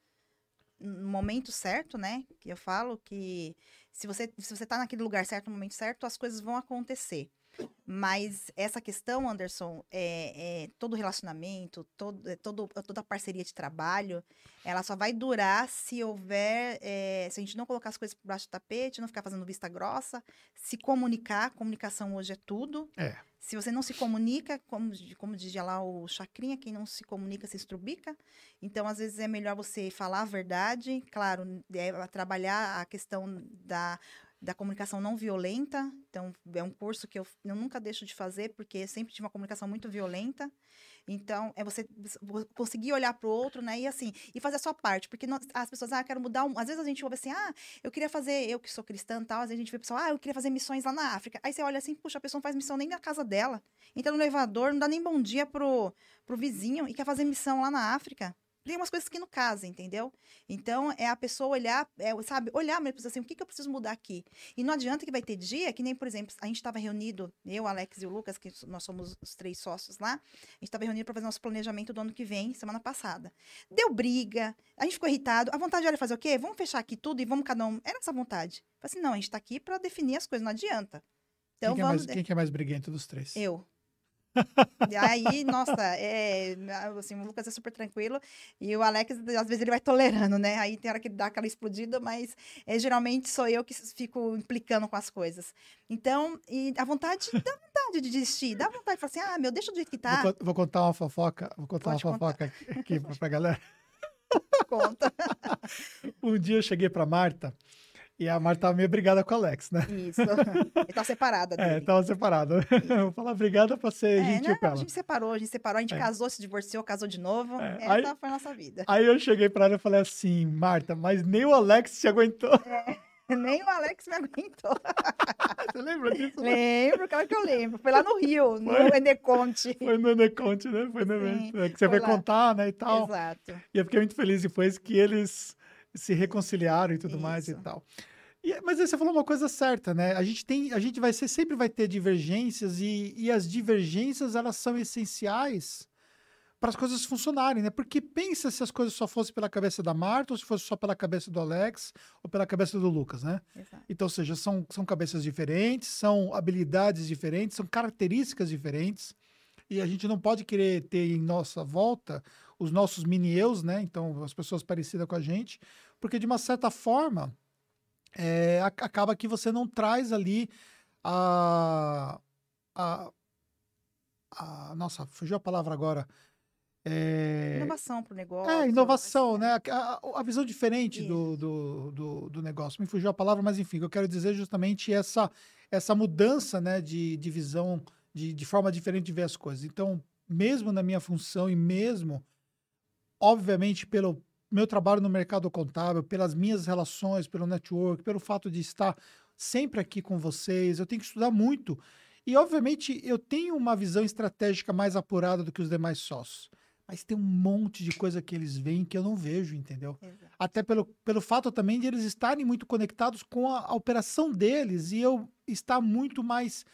[SPEAKER 2] no momento certo, né? Que eu falo que se você se você está naquele lugar certo, no momento certo, as coisas vão acontecer. Mas essa questão, Anderson, é, é todo relacionamento, todo, é, todo, toda parceria de trabalho, ela só vai durar se houver, é, se a gente não colocar as coisas por baixo do tapete, não ficar fazendo vista grossa, se comunicar, comunicação hoje é tudo.
[SPEAKER 1] É.
[SPEAKER 2] Se você não se comunica, como, como dizia lá o Chacrinha, quem não se comunica se estrubica. Então, às vezes, é melhor você falar a verdade, claro, é, trabalhar a questão da da comunicação não violenta. Então, é um curso que eu, eu nunca deixo de fazer, porque sempre tive uma comunicação muito violenta. Então, é você conseguir olhar para o outro, né? E assim, e fazer a sua parte. Porque nós, as pessoas, ah, quero mudar. Um... Às vezes a gente ouve assim, ah, eu queria fazer, eu que sou cristã e tal, às vezes a gente vê pessoal, ah, eu queria fazer missões lá na África. Aí você olha assim, puxa, a pessoa não faz missão nem na casa dela. Entra no elevador, não dá nem bom dia pro, pro vizinho e quer fazer missão lá na África tem umas coisas que não casam, entendeu? Então, é a pessoa olhar, é, sabe, olhar mas assim, o que, que eu preciso mudar aqui? E não adianta que vai ter dia, que nem, por exemplo, a gente estava reunido, eu, Alex e o Lucas, que nós somos os três sócios lá, a gente estava reunido para fazer nosso planejamento do ano que vem, semana passada. Deu briga, a gente ficou irritado, a vontade era fazer o quê? Vamos fechar aqui tudo e vamos cada um. Era essa vontade. Falei assim, não, a gente está aqui para definir as coisas, não adianta.
[SPEAKER 1] Então, quem, vamos... é mais, quem que é mais briguento dos três?
[SPEAKER 2] Eu. E aí, nossa, é, assim, o Lucas é super tranquilo e o Alex, às vezes, ele vai tolerando, né? Aí tem hora que dá aquela explodida, mas é, geralmente sou eu que fico implicando com as coisas. Então, e a vontade, dá vontade de desistir, dá vontade de falar assim, ah, meu, deixa do jeito que tá.
[SPEAKER 1] Vou, vou contar uma fofoca, vou contar Pode uma fofoca contar. aqui pra galera. (laughs)
[SPEAKER 2] Conta. (laughs)
[SPEAKER 1] um dia eu cheguei pra Marta e a Marta tava meio brigada com o Alex, né?
[SPEAKER 2] Isso. Ele (laughs) tava separada (laughs)
[SPEAKER 1] dele. É, tava separada. Vou falar brigada pra ser é, gentil
[SPEAKER 2] não,
[SPEAKER 1] com ela.
[SPEAKER 2] A gente separou, a gente separou, a gente é. casou, se divorciou, casou de novo. É. Essa aí, foi a nossa vida.
[SPEAKER 1] Aí eu cheguei pra ela e falei assim, Marta, mas nem o Alex se aguentou.
[SPEAKER 2] É. (laughs) Nem o Alex me aguentou.
[SPEAKER 1] Você lembra disso?
[SPEAKER 2] Lembro, claro que eu lembro. Foi lá no Rio, foi, no Eneconte.
[SPEAKER 1] Foi no Eneconte, né? Foi no evento. É que você lá. contar, né, e tal.
[SPEAKER 2] Exato.
[SPEAKER 1] E eu fiquei muito feliz depois que eles se reconciliaram e tudo Isso. mais e tal. E- mas aí você falou uma coisa certa, né? A gente tem, a gente vai ser, sempre vai ter divergências e, e as divergências elas são essenciais para as coisas funcionarem, né? Porque pensa se as coisas só fossem pela cabeça da Marta ou se fosse só pela cabeça do Alex ou pela cabeça do Lucas, né?
[SPEAKER 2] Exato.
[SPEAKER 1] Então, ou seja, são, são cabeças diferentes, são habilidades diferentes, são características diferentes. E a gente não pode querer ter em nossa volta os nossos mini-eus, né? Então, as pessoas parecidas com a gente, porque de uma certa forma é, ac- acaba que você não traz ali a, a, a- Nossa, fugiu a palavra agora. É,
[SPEAKER 2] Inovação para o negócio.
[SPEAKER 1] é, inovação, né? A, a- a visão diferente do, do, do, do negócio. Me fugiu a palavra, mas enfim, eu quero dizer é justamente essa, essa mudança né, de, de visão, de, de forma diferente de ver as coisas. Então, mesmo na minha função e mesmo, obviamente, pelo meu trabalho no mercado contábil, pelas minhas relações, pelo network, pelo fato de estar sempre aqui com vocês, eu tenho que estudar muito. E, obviamente, eu tenho uma visão estratégica mais apurada do que os demais sócios. Mas tem um monte de coisa que eles veem que eu não vejo, entendeu?
[SPEAKER 2] Exato.
[SPEAKER 1] Até pelo, pelo fato também de eles estarem muito conectados com a, a operação deles e eu estar muito mais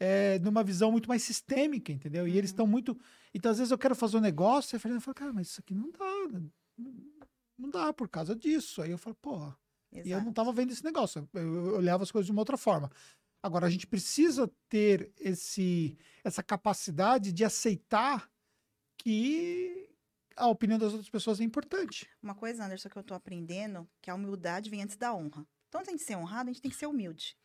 [SPEAKER 1] é, numa visão muito mais sistêmica, entendeu? E eles
[SPEAKER 2] Uhum.
[SPEAKER 1] estão muito. Então, às vezes eu quero fazer um negócio e a Fernanda fala, cara, mas isso aqui não dá. não- Não dá por causa disso. Aí eu falo, porra. E eu não
[SPEAKER 2] Exato.
[SPEAKER 1] estava vendo esse negócio. Eu, olhava as coisas de uma outra forma. Agora, a gente precisa ter esse, essa capacidade de aceitar que a opinião das outras pessoas é importante.
[SPEAKER 2] Uma coisa, Anderson, que eu tô aprendendo, que a humildade vem antes da honra. Então, antes de ser honrado, a gente tem que ser humilde.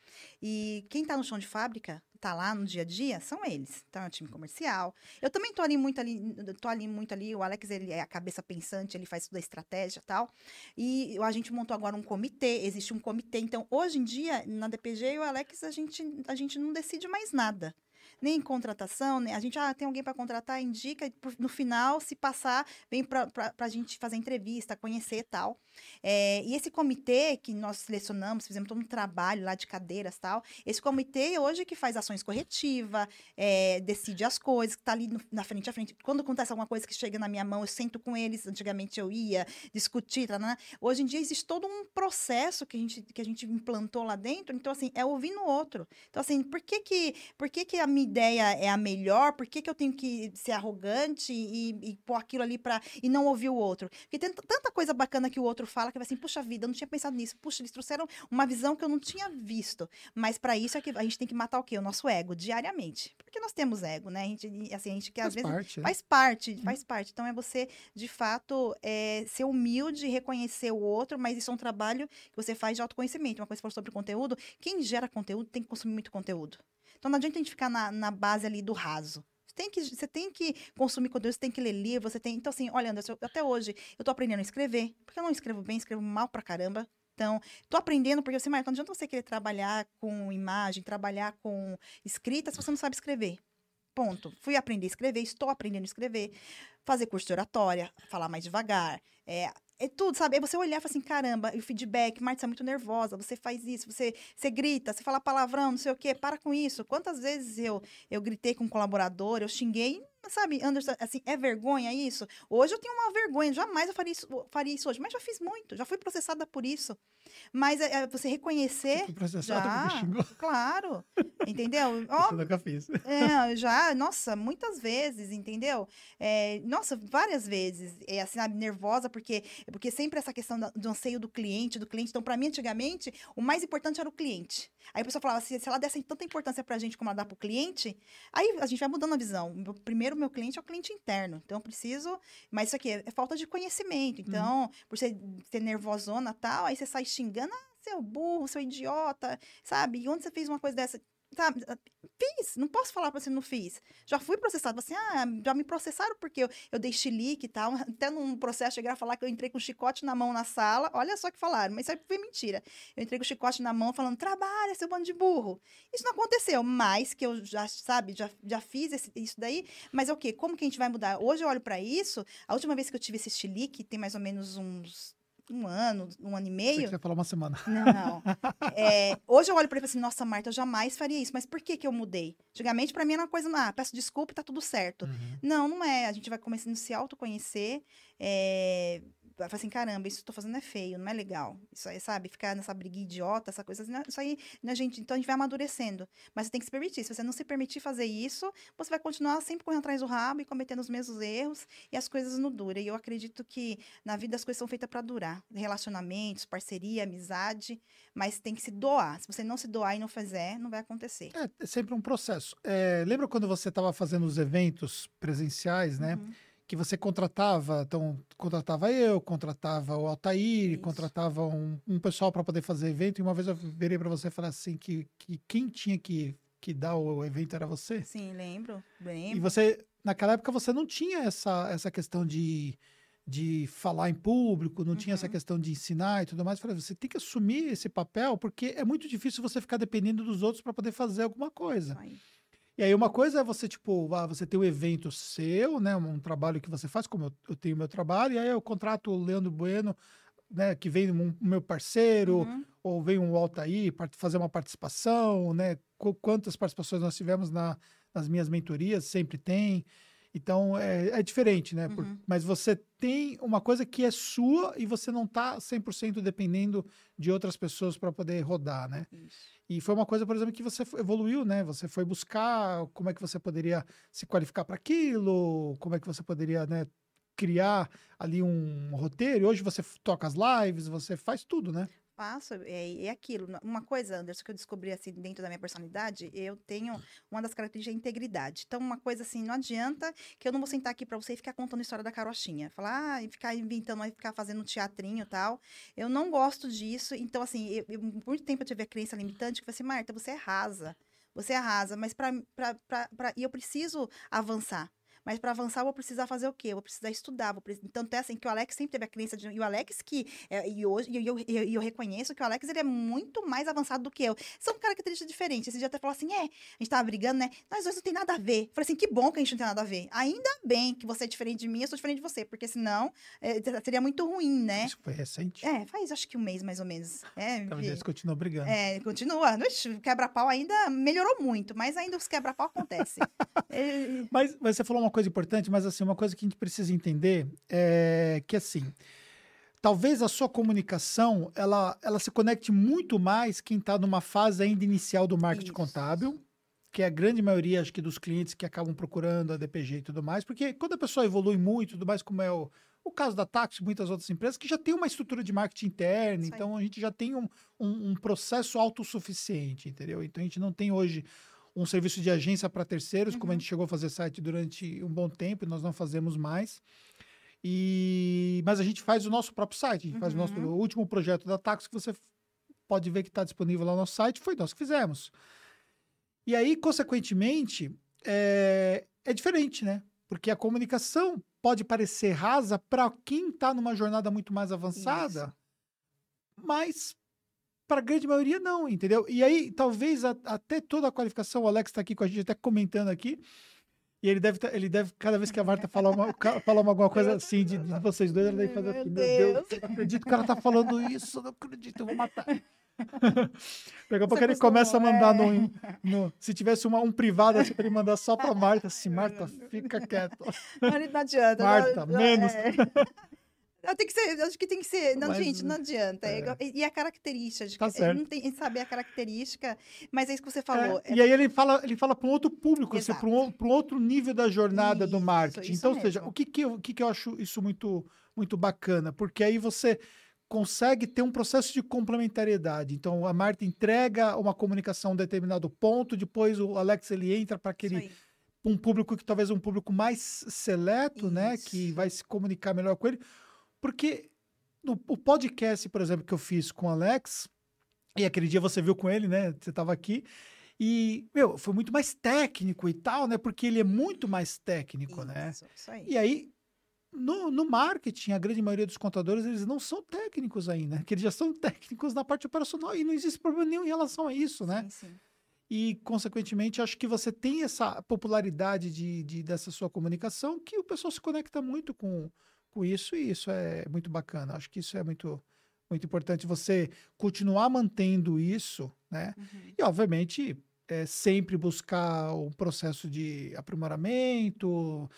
[SPEAKER 2] E quem tá no chão de fábrica, tá lá no dia a dia, são eles. Então, é o time comercial. Eu também tô ali muito ali, tô ali muito ali. O Alex, ele é a cabeça pensante, ele faz toda a estratégia tal. E a gente montou agora um comitê, existe um comitê. Então, hoje em dia, na DPG e o Alex, a gente, a gente não decide mais nada. Nem em contratação, nem a gente, ah, tem alguém para contratar, indica, no final, se passar, vem para a gente fazer entrevista, conhecer e tal. É, e esse comitê que nós selecionamos, fizemos todo um trabalho lá de cadeiras tal, esse comitê hoje que faz ações corretivas, é, decide as coisas, que tá ali no- na frente a frente. Quando acontece alguma coisa que chega na minha mão, eu sento com eles, antigamente eu ia discutir, tá, hoje em dia existe todo um processo que a gente, que a gente implantou lá dentro, então assim, é ouvir no outro. Então assim, por que que, por que, que a minha ideia é a melhor? Por que, que eu tenho que ser arrogante e, e pôr aquilo ali para e não ouvir o outro? Porque tem tanta coisa bacana que o outro fala que vai assim, puxa vida, eu não tinha pensado nisso. Puxa, eles trouxeram uma visão que eu não tinha visto. Mas para isso é que a gente tem que matar o quê? O nosso ego diariamente. Porque nós temos ego, né? A gente, assim, a gente que às
[SPEAKER 1] Faz
[SPEAKER 2] vezes
[SPEAKER 1] parte. né?
[SPEAKER 2] Faz parte, faz parte. Então é você, de fato, é, ser humilde, reconhecer o outro, mas isso é um trabalho que você faz de autoconhecimento. Uma coisa que você falou sobre conteúdo, quem gera conteúdo tem que consumir muito conteúdo. Então não adianta a gente ficar na, na base ali do raso. Tem, que, você tem que consumir conteúdo, você tem que ler livro, você tem. Então, assim, olha, Anderson, eu- até hoje eu tô aprendendo a escrever, porque eu não escrevo bem, escrevo mal pra caramba. Então, tô aprendendo, porque você, Marta, não adianta você querer trabalhar com imagem, trabalhar com escrita, se você não sabe escrever. Ponto. Fui aprender a escrever, estou aprendendo a escrever, fazer curso de oratória, falar mais devagar. É, é tudo, sabe? Aí você olhar e falar assim, caramba, e o feedback, Marta, você é muito nervosa, você faz isso, você, você grita, você fala palavrão, não sei o quê, para com isso. Quantas vezes eu, eu gritei com um colaborador, eu xinguei, sabe, Anderson, assim, é vergonha isso? Hoje eu tenho uma vergonha, jamais eu faria isso, faria isso hoje, mas já fiz muito, já fui processada por isso. Mas é, é você reconhecer,
[SPEAKER 1] Fui processado
[SPEAKER 2] já.
[SPEAKER 1] xingou. (laughs)
[SPEAKER 2] claro, entendeu? Ó,
[SPEAKER 1] eu nunca fiz.
[SPEAKER 2] é, (laughs) já, nossa, muitas vezes, entendeu? É, nossa, várias vezes. É assim, sabe, nervosa, porque, porque sempre essa questão do anseio do cliente, do cliente. Então, para mim, antigamente, o mais importante era o cliente. Aí a pessoa falava assim, se ela desse tanta importância pra gente como ela dá pro cliente, aí a gente vai mudando a visão. Meu- primeiro, meu cliente é o cliente interno. Então, eu preciso. Mas isso aqui é, é falta de conhecimento. Então, por você ser nervosona e tal, aí você sai xingando, ah, seu burro, seu idiota, sabe? E onde você fez uma coisa dessa? Sabe? Fiz, não posso falar pra você não fiz. Já fui processado, assim, ah, já me processaram porque eu, eu dei chilique e tal. (laughs) Até num processo chegaram a falar que eu entrei com chicote na mão na sala. Olha só que falaram, mas isso foi mentira. Eu entrei com chicote na mão falando, trabalha, seu bando de burro. Isso não aconteceu, mas que eu já, sabe, já, já fiz esse- isso daí. Mas é o quê? Como que a gente vai mudar? Hoje eu olho pra isso, a última vez que eu tive esse chilique, tem mais ou menos uns um ano, um ano e
[SPEAKER 1] Você
[SPEAKER 2] meio.
[SPEAKER 1] quer falar uma semana.
[SPEAKER 2] Não. É, hoje eu olho pra ele e falo assim, nossa, Marta, eu jamais faria isso. Mas por que que eu mudei? Antigamente, pra mim, era uma coisa, ah, peço desculpa e tá tudo certo.
[SPEAKER 1] Uhum.
[SPEAKER 2] Não, não é. A gente vai começando a se autoconhecer. é, fala assim, caramba, isso que eu tô fazendo é feio, não é legal. Isso aí, sabe, ficar nessa briga idiota, essa coisa, assim, isso aí, né, gente, então a gente vai amadurecendo. Mas você tem que se permitir. Se você não se permitir fazer isso, você vai continuar sempre correndo atrás do rabo e cometendo os mesmos erros e as coisas não duram. E eu acredito que na vida as coisas são feitas para durar. Relacionamentos, parceria, amizade, mas tem que se doar. Se você não se doar e não fizer, não vai acontecer.
[SPEAKER 1] É, é sempre um processo. É, lembra quando você estava fazendo os eventos presenciais, né?
[SPEAKER 2] Uhum.
[SPEAKER 1] Que você contratava, então contratava eu, contratava o Altair,
[SPEAKER 2] Isso.
[SPEAKER 1] contratava um, um pessoal para poder fazer evento, e uma vez eu virei para você e falei assim que, que quem tinha que, que dar o evento era você.
[SPEAKER 2] Sim, lembro.
[SPEAKER 1] E
[SPEAKER 2] Lembro.
[SPEAKER 1] você, naquela época, você não tinha essa, essa questão de, de falar em público, não tinha essa
[SPEAKER 2] Uhum.
[SPEAKER 1] questão de ensinar e tudo mais. Eu falei, você tem que assumir esse papel, porque é muito difícil você ficar dependendo dos outros para poder fazer alguma coisa. E aí uma coisa é você, tipo, ah, você tem um evento seu, né? Um trabalho que você faz, como eu, eu tenho meu trabalho, e aí eu contrato o Leandro Bueno, né? Que vem um, meu parceiro,
[SPEAKER 2] Uhum.
[SPEAKER 1] ou vem um Altair para fazer uma participação, né? Qu- Quantas participações nós tivemos na, nas minhas mentorias, sempre tem. Então, é, é diferente, né? Por-
[SPEAKER 2] Uhum.
[SPEAKER 1] mas você tem uma coisa que é sua e você não está 100% dependendo de outras pessoas para poder rodar, né?
[SPEAKER 2] Isso.
[SPEAKER 1] E foi uma coisa, por exemplo, que você evoluiu, né? Você foi buscar como é que você poderia se qualificar para aquilo, como é que você poderia, né, criar ali um roteiro. E hoje você toca as lives, você faz tudo, né?
[SPEAKER 2] Faço, é, é aquilo. Uma coisa, Anderson, que eu descobri assim dentro da minha personalidade, eu tenho uma das características é a integridade. Então, uma coisa assim, não adianta que eu não vou sentar aqui pra você e ficar contando a história da carochinha. Falar, ah, e ficar inventando, aí ficar fazendo teatrinho e tal. Eu não gosto disso. Então, assim, eu, eu- por muito tempo eu tive a crença limitante que eu falei assim, Marta, você é rasa. Você é rasa, mas para e eu preciso avançar. Mas para avançar, eu vou precisar fazer o quê? Eu vou precisar estudar. Vou precis- Então, tem assim, que o Alex sempre teve a crença de. E o Alex que. é, e hoje, e eu, eu, eu reconheço que o Alex ele é muito mais avançado do que eu. São características diferentes. Esse dia até falou assim: é, a gente tava brigando, né? Nós dois não tem nada a ver. Eu Falei assim: que bom que a gente não tem nada a ver. Ainda bem que você é diferente de mim, eu sou diferente de você. Porque senão é, seria muito ruim, né?
[SPEAKER 1] Isso foi recente.
[SPEAKER 2] É, faz acho que um mês mais ou menos. É,
[SPEAKER 1] Então,
[SPEAKER 2] vi.
[SPEAKER 1] eles continuam brigando.
[SPEAKER 2] É, continua. Quebra-pau ainda melhorou muito, mas ainda os quebra-pau acontecem. (laughs) É,
[SPEAKER 1] Mas, mas você falou uma coisa importante, mas assim, uma coisa que a gente precisa entender é que assim, talvez a sua comunicação ela, ela se conecte muito mais quem está numa fase ainda inicial do marketing
[SPEAKER 2] Isso.
[SPEAKER 1] contábil, que é a grande maioria, acho que, dos clientes que acabam procurando a DPG e tudo mais, porque quando a pessoa evolui muito tudo mais, como é o, o caso da Taxi e muitas outras empresas, que já tem uma estrutura de marketing interna, então a gente já tem um, um, um processo autossuficiente, entendeu? Então a gente não tem hoje um serviço de agência para terceiros, como a
[SPEAKER 2] Uhum.
[SPEAKER 1] gente chegou a fazer site durante um bom tempo e nós não fazemos mais. E mas a gente faz o nosso próprio site, a gente faz o nosso
[SPEAKER 2] Uhum.
[SPEAKER 1] o último projeto da Tax que você pode ver que está disponível lá no nosso site, foi nós que fizemos. E aí, consequentemente, é, é diferente, né? Porque a comunicação pode parecer rasa para quem está numa jornada muito mais avançada, mas para a grande maioria não, entendeu? E aí, talvez a- até toda a qualificação, o Alex está aqui com a gente até comentando aqui, e ele deve, tá- ele deve cada vez que a Marta (laughs) falar, uma, falar uma- alguma coisa assim de, de vocês dois, ele deve fazer assim, meu Deus, eu não acredito que ela tá falando isso, eu não acredito, eu vou matar. (laughs) Daqui a pouco ele começa a mandar
[SPEAKER 2] é.
[SPEAKER 1] no, no- Se tivesse uma- um privado assim, ele mandar só pra Marta, assim, Marta, fica quieto. (laughs)
[SPEAKER 2] Não adianta.
[SPEAKER 1] Marta,
[SPEAKER 2] não-
[SPEAKER 1] menos.
[SPEAKER 2] é. Tem que ser, acho que tem que ser. Não,
[SPEAKER 1] Mas,
[SPEAKER 2] gente, não adianta.
[SPEAKER 1] é.
[SPEAKER 2] É. E a característica. De,
[SPEAKER 1] Tá
[SPEAKER 2] é,
[SPEAKER 1] certo.
[SPEAKER 2] Não tem saber a característica, mas é isso que você falou.
[SPEAKER 1] É, e aí ele fala, ele fala para um outro público, assim, para um, um outro nível da jornada do
[SPEAKER 2] Isso,
[SPEAKER 1] marketing.
[SPEAKER 2] isso
[SPEAKER 1] então, ou seja,
[SPEAKER 2] mesmo.
[SPEAKER 1] o que que, eu, o que que eu acho isso muito, muito bacana? Porque aí você consegue ter um processo de complementariedade. Então, a Marta entrega uma comunicação a um determinado ponto, depois o Alex ele entra para
[SPEAKER 2] Isso
[SPEAKER 1] aquele um público que talvez um público mais seleto, né, que
[SPEAKER 2] Isso.
[SPEAKER 1] vai se comunicar melhor com ele, porque no o podcast, por exemplo, que eu fiz com o Alex, e aquele dia você viu com ele, né, você estava aqui, e, meu, foi muito mais técnico e tal, né, porque ele é muito mais técnico, né,
[SPEAKER 2] Isso, isso aí.
[SPEAKER 1] e aí, no, no marketing, a grande maioria dos contadores, eles não são técnicos ainda, que eles já são técnicos na parte operacional, e não existe problema nenhum em relação a isso, né,
[SPEAKER 2] Sim, sim.
[SPEAKER 1] e, consequentemente, acho que você tem essa popularidade de, de- dessa sua comunicação que o pessoal se conecta muito com, com isso e isso é muito bacana. Acho que isso é muito, muito importante você continuar mantendo isso, né?
[SPEAKER 2] Uhum.
[SPEAKER 1] E, obviamente, é, sempre buscar um processo de aprimoramento,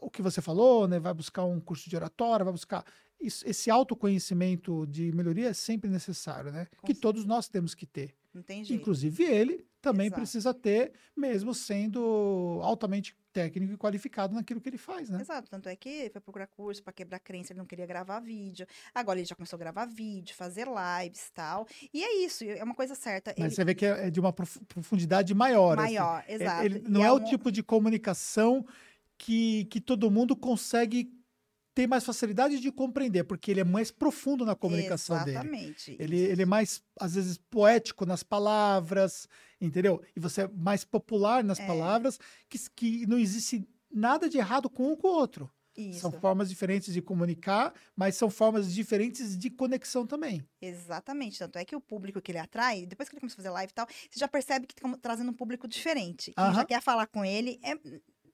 [SPEAKER 1] o que você falou, né? Vai buscar um curso de oratória, vai buscar. isso- esse autoconhecimento de melhoria é sempre necessário, né?
[SPEAKER 2] Com
[SPEAKER 1] que todos nós temos que ter. Inclusive ele também
[SPEAKER 2] Exato.
[SPEAKER 1] precisa ter, mesmo sendo altamente técnico e qualificado naquilo que ele faz, né?
[SPEAKER 2] Exato, tanto é que ele foi procurar curso para quebrar crença, ele não queria gravar vídeo. Agora ele já começou a gravar vídeo, fazer lives e tal. E é isso, é uma coisa certa.
[SPEAKER 1] Mas
[SPEAKER 2] ele,
[SPEAKER 1] você vê que é é de uma prof- profundidade maior. assim.
[SPEAKER 2] maior,
[SPEAKER 1] É-
[SPEAKER 2] exato.
[SPEAKER 1] Ele não é, o
[SPEAKER 2] um-
[SPEAKER 1] tipo de comunicação que, que todo mundo consegue ter mais facilidade de compreender, porque ele é mais profundo na comunicação dele.
[SPEAKER 2] Exatamente.
[SPEAKER 1] Ele, ele é mais, às vezes, poético nas palavras, entendeu? E você é mais popular nas
[SPEAKER 2] É.
[SPEAKER 1] palavras, que, que não existe nada de errado com um ou com o outro.
[SPEAKER 2] Isso.
[SPEAKER 1] São formas diferentes de comunicar, mas são formas diferentes de conexão também.
[SPEAKER 2] Exatamente. Tanto é que o público que ele atrai, depois que ele começa a fazer live e tal, você já percebe que está trazendo um público diferente. Quem já
[SPEAKER 1] Aham.
[SPEAKER 2] quer falar com ele. É,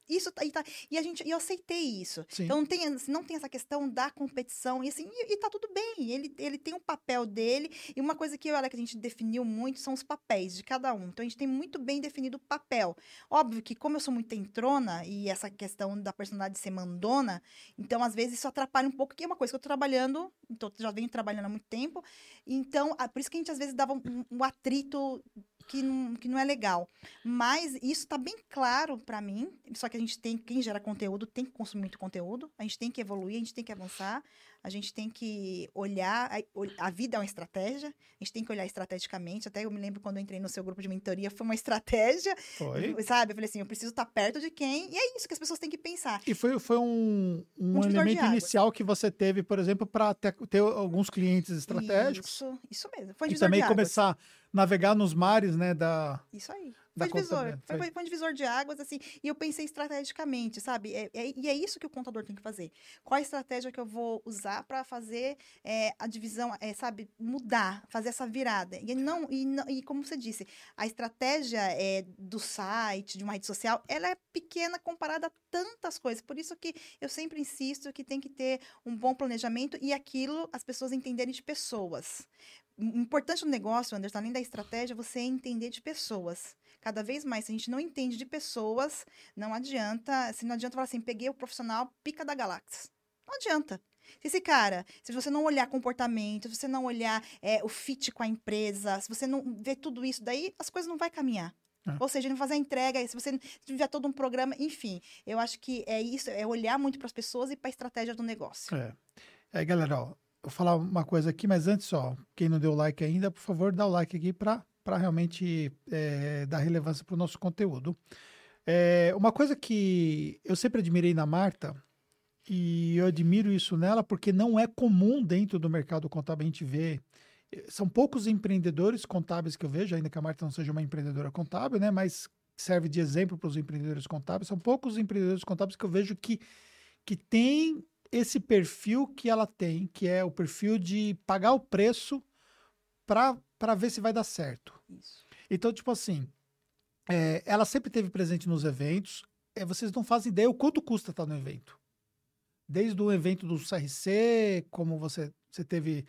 [SPEAKER 2] isso tá, e, tá- e a gente, e eu aceitei isso.
[SPEAKER 1] Sim.
[SPEAKER 2] Então não tem, não tem essa questão da competição. E assim, e, e tá tudo bem. Ele, ele tem um papel dele. E uma coisa que eu e o Alex, a gente definiu muito são os papéis de cada um. Então a gente tem muito bem definido o papel. Óbvio que, como eu sou muito entrona, e essa questão da personalidade ser mandona, então às vezes isso atrapalha um pouco, que é uma coisa que eu tô trabalhando, então já venho trabalhando há muito tempo. Então, por isso que a gente às vezes dava um, um atrito que não, que não é legal. Mas isso está bem claro para mim. Só que a gente tem, quem gera conteúdo tem que consumir muito conteúdo. A gente tem que evoluir, a gente tem que avançar. A gente tem que olhar. A, a vida é uma estratégia. A gente tem que olhar estrategicamente. Até eu me lembro quando eu entrei no seu grupo de mentoria, foi uma estratégia.
[SPEAKER 1] Foi.
[SPEAKER 2] Sabe? Eu falei assim: eu preciso estar perto de quem. E é isso que as pessoas têm que pensar.
[SPEAKER 1] E foi, foi um, um
[SPEAKER 2] Um
[SPEAKER 1] elemento inicial que você teve, por exemplo, para ter, ter alguns clientes estratégicos.
[SPEAKER 2] Isso, isso mesmo. Foi um
[SPEAKER 1] E também começar a navegar nos mares, né, da,
[SPEAKER 2] Isso aí.
[SPEAKER 1] Da
[SPEAKER 2] Foi divisor. Foi,
[SPEAKER 1] Foi.
[SPEAKER 2] foi- um divisor de águas, assim. E eu pensei estrategicamente, sabe? É- é- e é isso que o contador tem que fazer. Qual a estratégia que eu vou usar para fazer é, a divisão, é, sabe? Mudar, fazer essa virada. E, não, e, não- e como você disse, a estratégia é, do site, de uma rede social, ela é pequena comparada a tantas coisas. Por isso que eu sempre insisto que tem que ter um bom planejamento e aquilo as pessoas entenderem de pessoas. O importante no negócio, Anderson, além da estratégia, você é entender de pessoas. Cada vez mais, se a gente não entende de pessoas, não adianta. Se não adianta falar assim, peguei o profissional pica da galáxia. Não adianta. Se esse cara, se você não olhar comportamento, se você não olhar é, o fit com a empresa, se você não ver tudo isso daí, as coisas não vai caminhar.
[SPEAKER 1] É.
[SPEAKER 2] Ou seja, não fazer a entrega, se você tiver todo um programa, enfim. Eu acho que é isso, é olhar muito para as pessoas e para a estratégia do negócio.
[SPEAKER 1] É. Aí, galera, ó, vou falar uma coisa aqui, mas antes, ó, quem não deu like ainda, por favor, dá o like aqui para realmente é, dar relevância para o nosso conteúdo. É, uma coisa que eu sempre admirei na Marta, e eu admiro isso nela, porque não é comum dentro do mercado contábil a gente ver. eh, São poucos empreendedores contábeis que eu vejo, ainda que a Marta não seja uma empreendedora contábil, né? Mas serve de exemplo para os empreendedores contábeis. São poucos empreendedores contábeis que eu vejo que, que tem esse perfil que ela tem, que é o perfil de pagar o preço para ver se vai dar certo.
[SPEAKER 2] Isso.
[SPEAKER 1] Então, tipo assim, é, ela sempre teve presente nos eventos. É, vocês não fazem ideia o quanto custa estar no evento. Desde o evento do CRC, como você, você teve.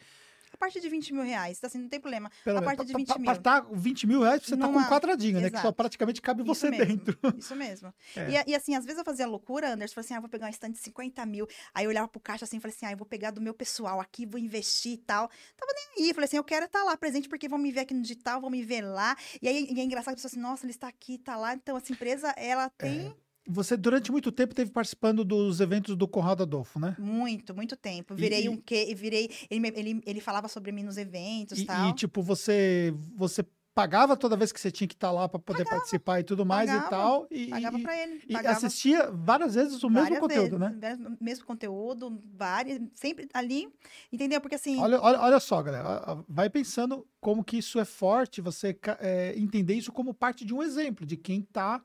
[SPEAKER 2] Partir de 20 mil reais, assim, não tem problema.
[SPEAKER 1] Pelo
[SPEAKER 2] A partir de
[SPEAKER 1] pa-
[SPEAKER 2] 20
[SPEAKER 1] pa-
[SPEAKER 2] mil.
[SPEAKER 1] Estar 20 mil reais, você tá com
[SPEAKER 2] Numa-
[SPEAKER 1] um quadradinho, né? Que só
[SPEAKER 2] Exato.
[SPEAKER 1] praticamente cabe
[SPEAKER 2] Isso
[SPEAKER 1] você
[SPEAKER 2] mesmo.
[SPEAKER 1] dentro. (laughs)
[SPEAKER 2] Isso mesmo.
[SPEAKER 1] É.
[SPEAKER 2] E, e assim, às vezes eu fazia loucura, Anderson, falei assim, ah, vou pegar um stand de 50 mil. Aí eu olhava pro caixa assim, falei assim, ah, eu vou pegar do meu pessoal aqui, vou investir e tal. Tava nem aí, falei assim, eu quero estar lá presente, porque vão me ver aqui no digital, vão me ver lá. E aí e é engraçado, a pessoa assim, nossa, ele está aqui, tá lá. Então, essa empresa, ela tem
[SPEAKER 1] Você, durante muito tempo, teve participando dos eventos do Conrado Adolfo, né?
[SPEAKER 2] muito, muito tempo.
[SPEAKER 1] E-
[SPEAKER 2] Virei
[SPEAKER 1] e-
[SPEAKER 2] um quê? Virei. Ele, ele, ele falava sobre mim nos eventos e
[SPEAKER 1] E,
[SPEAKER 2] tal.
[SPEAKER 1] e, tipo, você, você pagava toda vez que você tinha que estar lá para poder participar e tudo mais e
[SPEAKER 2] Pagava,
[SPEAKER 1] tal. E,
[SPEAKER 2] Pagava
[SPEAKER 1] e-
[SPEAKER 2] pra ele.
[SPEAKER 1] e
[SPEAKER 2] pagava
[SPEAKER 1] assistia várias vezes o mesmo
[SPEAKER 2] várias
[SPEAKER 1] conteúdo,
[SPEAKER 2] vezes,
[SPEAKER 1] né?
[SPEAKER 2] mesmo- Mesmo conteúdo, várias, sempre ali, entendeu? Porque assim,
[SPEAKER 1] Olha, olha, olha só, galera. Vai pensando como que isso é forte, você é, entender isso como parte de um exemplo, de quem está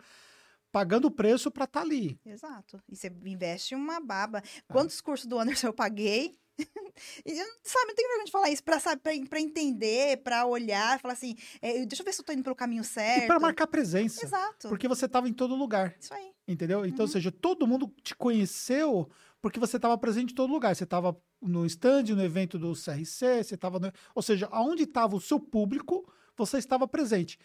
[SPEAKER 1] pagando o preço para estar ali.
[SPEAKER 2] exato. E você investe uma baba.
[SPEAKER 1] Ah.
[SPEAKER 2] Quantos cursos do Anderson eu paguei? (laughs) E eu, sabe, não tenho vergonha de falar isso, pra, sabe, pra, pra entender, pra olhar, falar assim, é, deixa eu ver se eu tô indo pelo caminho
[SPEAKER 1] E
[SPEAKER 2] certo.
[SPEAKER 1] para marcar presença,
[SPEAKER 2] Exato.
[SPEAKER 1] porque você estava em todo lugar,
[SPEAKER 2] Isso aí.
[SPEAKER 1] entendeu? Então, ou
[SPEAKER 2] Uhum.
[SPEAKER 1] seja, todo mundo te conheceu porque você estava presente em todo lugar. Você estava no stand, no evento do CRC, você estava no... Ou seja, aonde estava o seu público, você estava presente.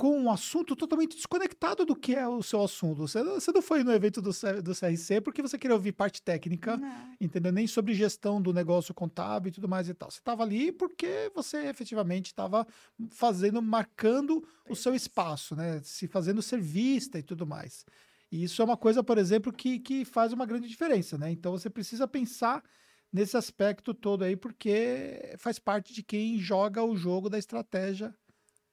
[SPEAKER 1] Com um assunto totalmente desconectado do que é o seu assunto. Você, não- você não foi no evento do, do CRC porque você queria ouvir parte técnica,
[SPEAKER 2] Não.
[SPEAKER 1] entendeu? Nem sobre gestão do negócio contábil e tudo mais e tal. Você estava ali porque você efetivamente estava fazendo, marcando o seu espaço, né? Se fazendo ser vista e tudo mais. E isso é uma coisa, por exemplo, que, que faz uma grande diferença, né? Então você precisa pensar nesse aspecto todo aí, porque faz parte de quem joga o jogo da estratégia.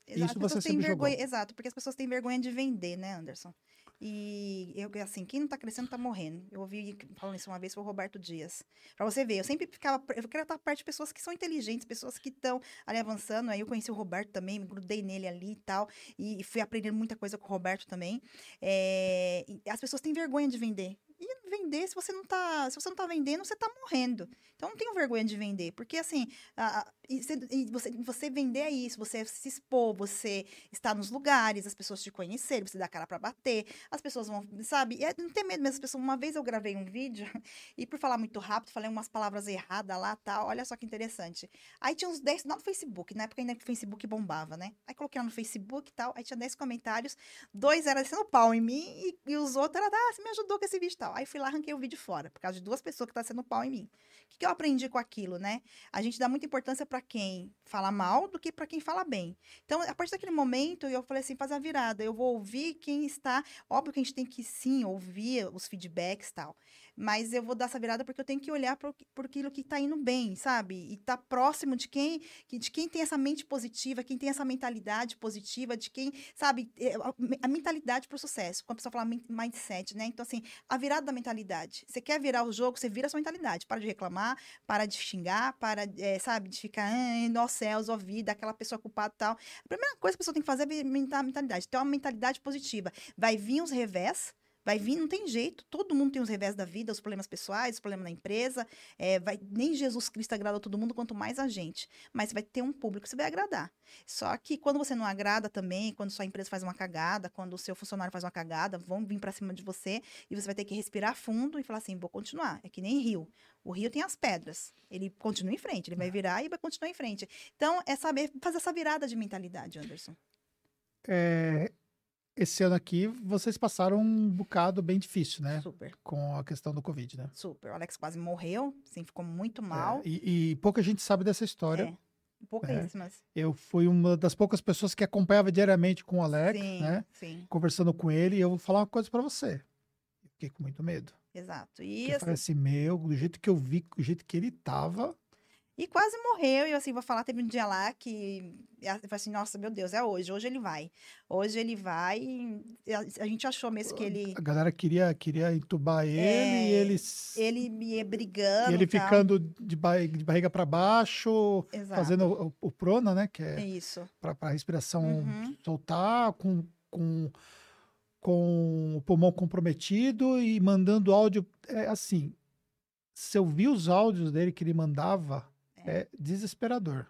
[SPEAKER 2] Exato,
[SPEAKER 1] Isso você sempre jogou.
[SPEAKER 2] vergonha, exato, porque as pessoas têm vergonha de vender, né, Anderson? E eu, assim, quem não tá crescendo tá morrendo. Eu ouvi falando isso uma vez foi o Roberto Dias. Pra você ver, eu sempre ficava, eu quero estar perto de pessoas que são inteligentes, pessoas que estão ali avançando. Aí eu conheci o Roberto também, me grudei nele ali e tal, e fui aprendendo muita coisa com o Roberto também. É, as pessoas têm vergonha de vender. E vender, se você não tá, se você não tá vendendo, você tá morrendo. Então não tenho vergonha de vender, porque assim, a- e e você, você vender é isso, você se expor, você estar nos lugares, as pessoas te conhecerem, você a cara pra bater, as pessoas vão, sabe? E é- não tem medo mesmo, as pessoas, uma vez eu gravei um vídeo (laughs) e por falar muito rápido, falei umas palavras erradas lá, tal, olha só que interessante. Aí tinha uns 10, não no Facebook, na época ainda que o Facebook bombava, né? Aí coloquei lá no Facebook e tal, aí tinha 10 comentários, dois eram descendo pau em mim e, e os outros eram, ah, você me ajudou com esse vídeo e tal. Aí fui lá, arranquei o vídeo fora, por causa de duas pessoas que estavam sendo pau em mim. O que, que eu aprendi com aquilo, né? A gente dá muita importância para quem fala mal do que para quem fala bem. Então, a partir daquele momento, eu falei assim, faz a virada. Eu vou ouvir quem está. Óbvio que a gente tem que sim ouvir os feedbacks e tal. Mas eu vou dar essa virada porque eu tenho que olhar por, por aquilo que está indo bem, sabe? E tá próximo de quem, que- de quem tem essa mente positiva, quem tem essa mentalidade positiva, de quem, sabe, é, a, mentalidade para o sucesso. Quando a pessoa fala min- mindset, né? Então, assim, a virada da mentalidade. Você quer virar o jogo, você vira a sua mentalidade. Para de reclamar, para de xingar, para, é, sabe, de ficar, nó céus, ó vida, aquela pessoa culpada e tal. A primeira coisa que a pessoa tem que fazer é aumentar a mentalidade, ter uma mentalidade positiva. Vai vir os revés, vai vir, não tem jeito, todo mundo tem os revés da vida, os problemas pessoais, os problemas na empresa, é, vai, nem Jesus Cristo agrada a todo mundo, quanto mais a gente. Mas vai ter um público que você vai agradar. Só que quando você não agrada também, quando sua empresa faz uma cagada, quando o seu funcionário faz uma cagada, vão vir pra cima de você e você vai ter que respirar fundo e falar assim, vou continuar. É que nem rio. O rio tem as pedras. Ele continua em frente, ele vai virar e vai continuar em frente. Então, é saber fazer essa virada de mentalidade, Anderson.
[SPEAKER 1] É, esse ano aqui, vocês passaram um bocado bem difícil, né?
[SPEAKER 2] Super,
[SPEAKER 1] Com a questão do Covid, né?
[SPEAKER 2] super. O Alex quase morreu, assim, ficou muito mal.
[SPEAKER 1] É, e, e pouca gente sabe dessa história.
[SPEAKER 2] É, pouquíssimas.
[SPEAKER 1] Eu fui uma das poucas pessoas que acompanhava diariamente com o Alex,
[SPEAKER 2] sim,
[SPEAKER 1] né?
[SPEAKER 2] sim,
[SPEAKER 1] Conversando com ele, e eu vou falar uma coisa pra você. Eu Fiquei com muito medo.
[SPEAKER 2] exato. E,
[SPEAKER 1] Porque
[SPEAKER 2] assim,
[SPEAKER 1] falei assim, meu, do jeito que eu vi, do jeito que ele tava,
[SPEAKER 2] E quase morreu, e eu assim, vou falar, teve um dia lá que eu falei assim, nossa, meu Deus, é hoje, hoje ele vai. Hoje ele vai, a, a gente achou mesmo que ele,
[SPEAKER 1] a galera queria, queria entubar ele,
[SPEAKER 2] É,
[SPEAKER 1] e ele, s-
[SPEAKER 2] ele ia brigando
[SPEAKER 1] e ele
[SPEAKER 2] tal.
[SPEAKER 1] ficando de, ba- de barriga para baixo,
[SPEAKER 2] Exato,
[SPEAKER 1] fazendo o, o prona, né? Que
[SPEAKER 2] é
[SPEAKER 1] é
[SPEAKER 2] isso.
[SPEAKER 1] para a respiração
[SPEAKER 2] Uhum.
[SPEAKER 1] soltar, com, com, com o pulmão comprometido e mandando áudio. É assim, se eu vi os áudios dele que ele mandava, é, desesperador.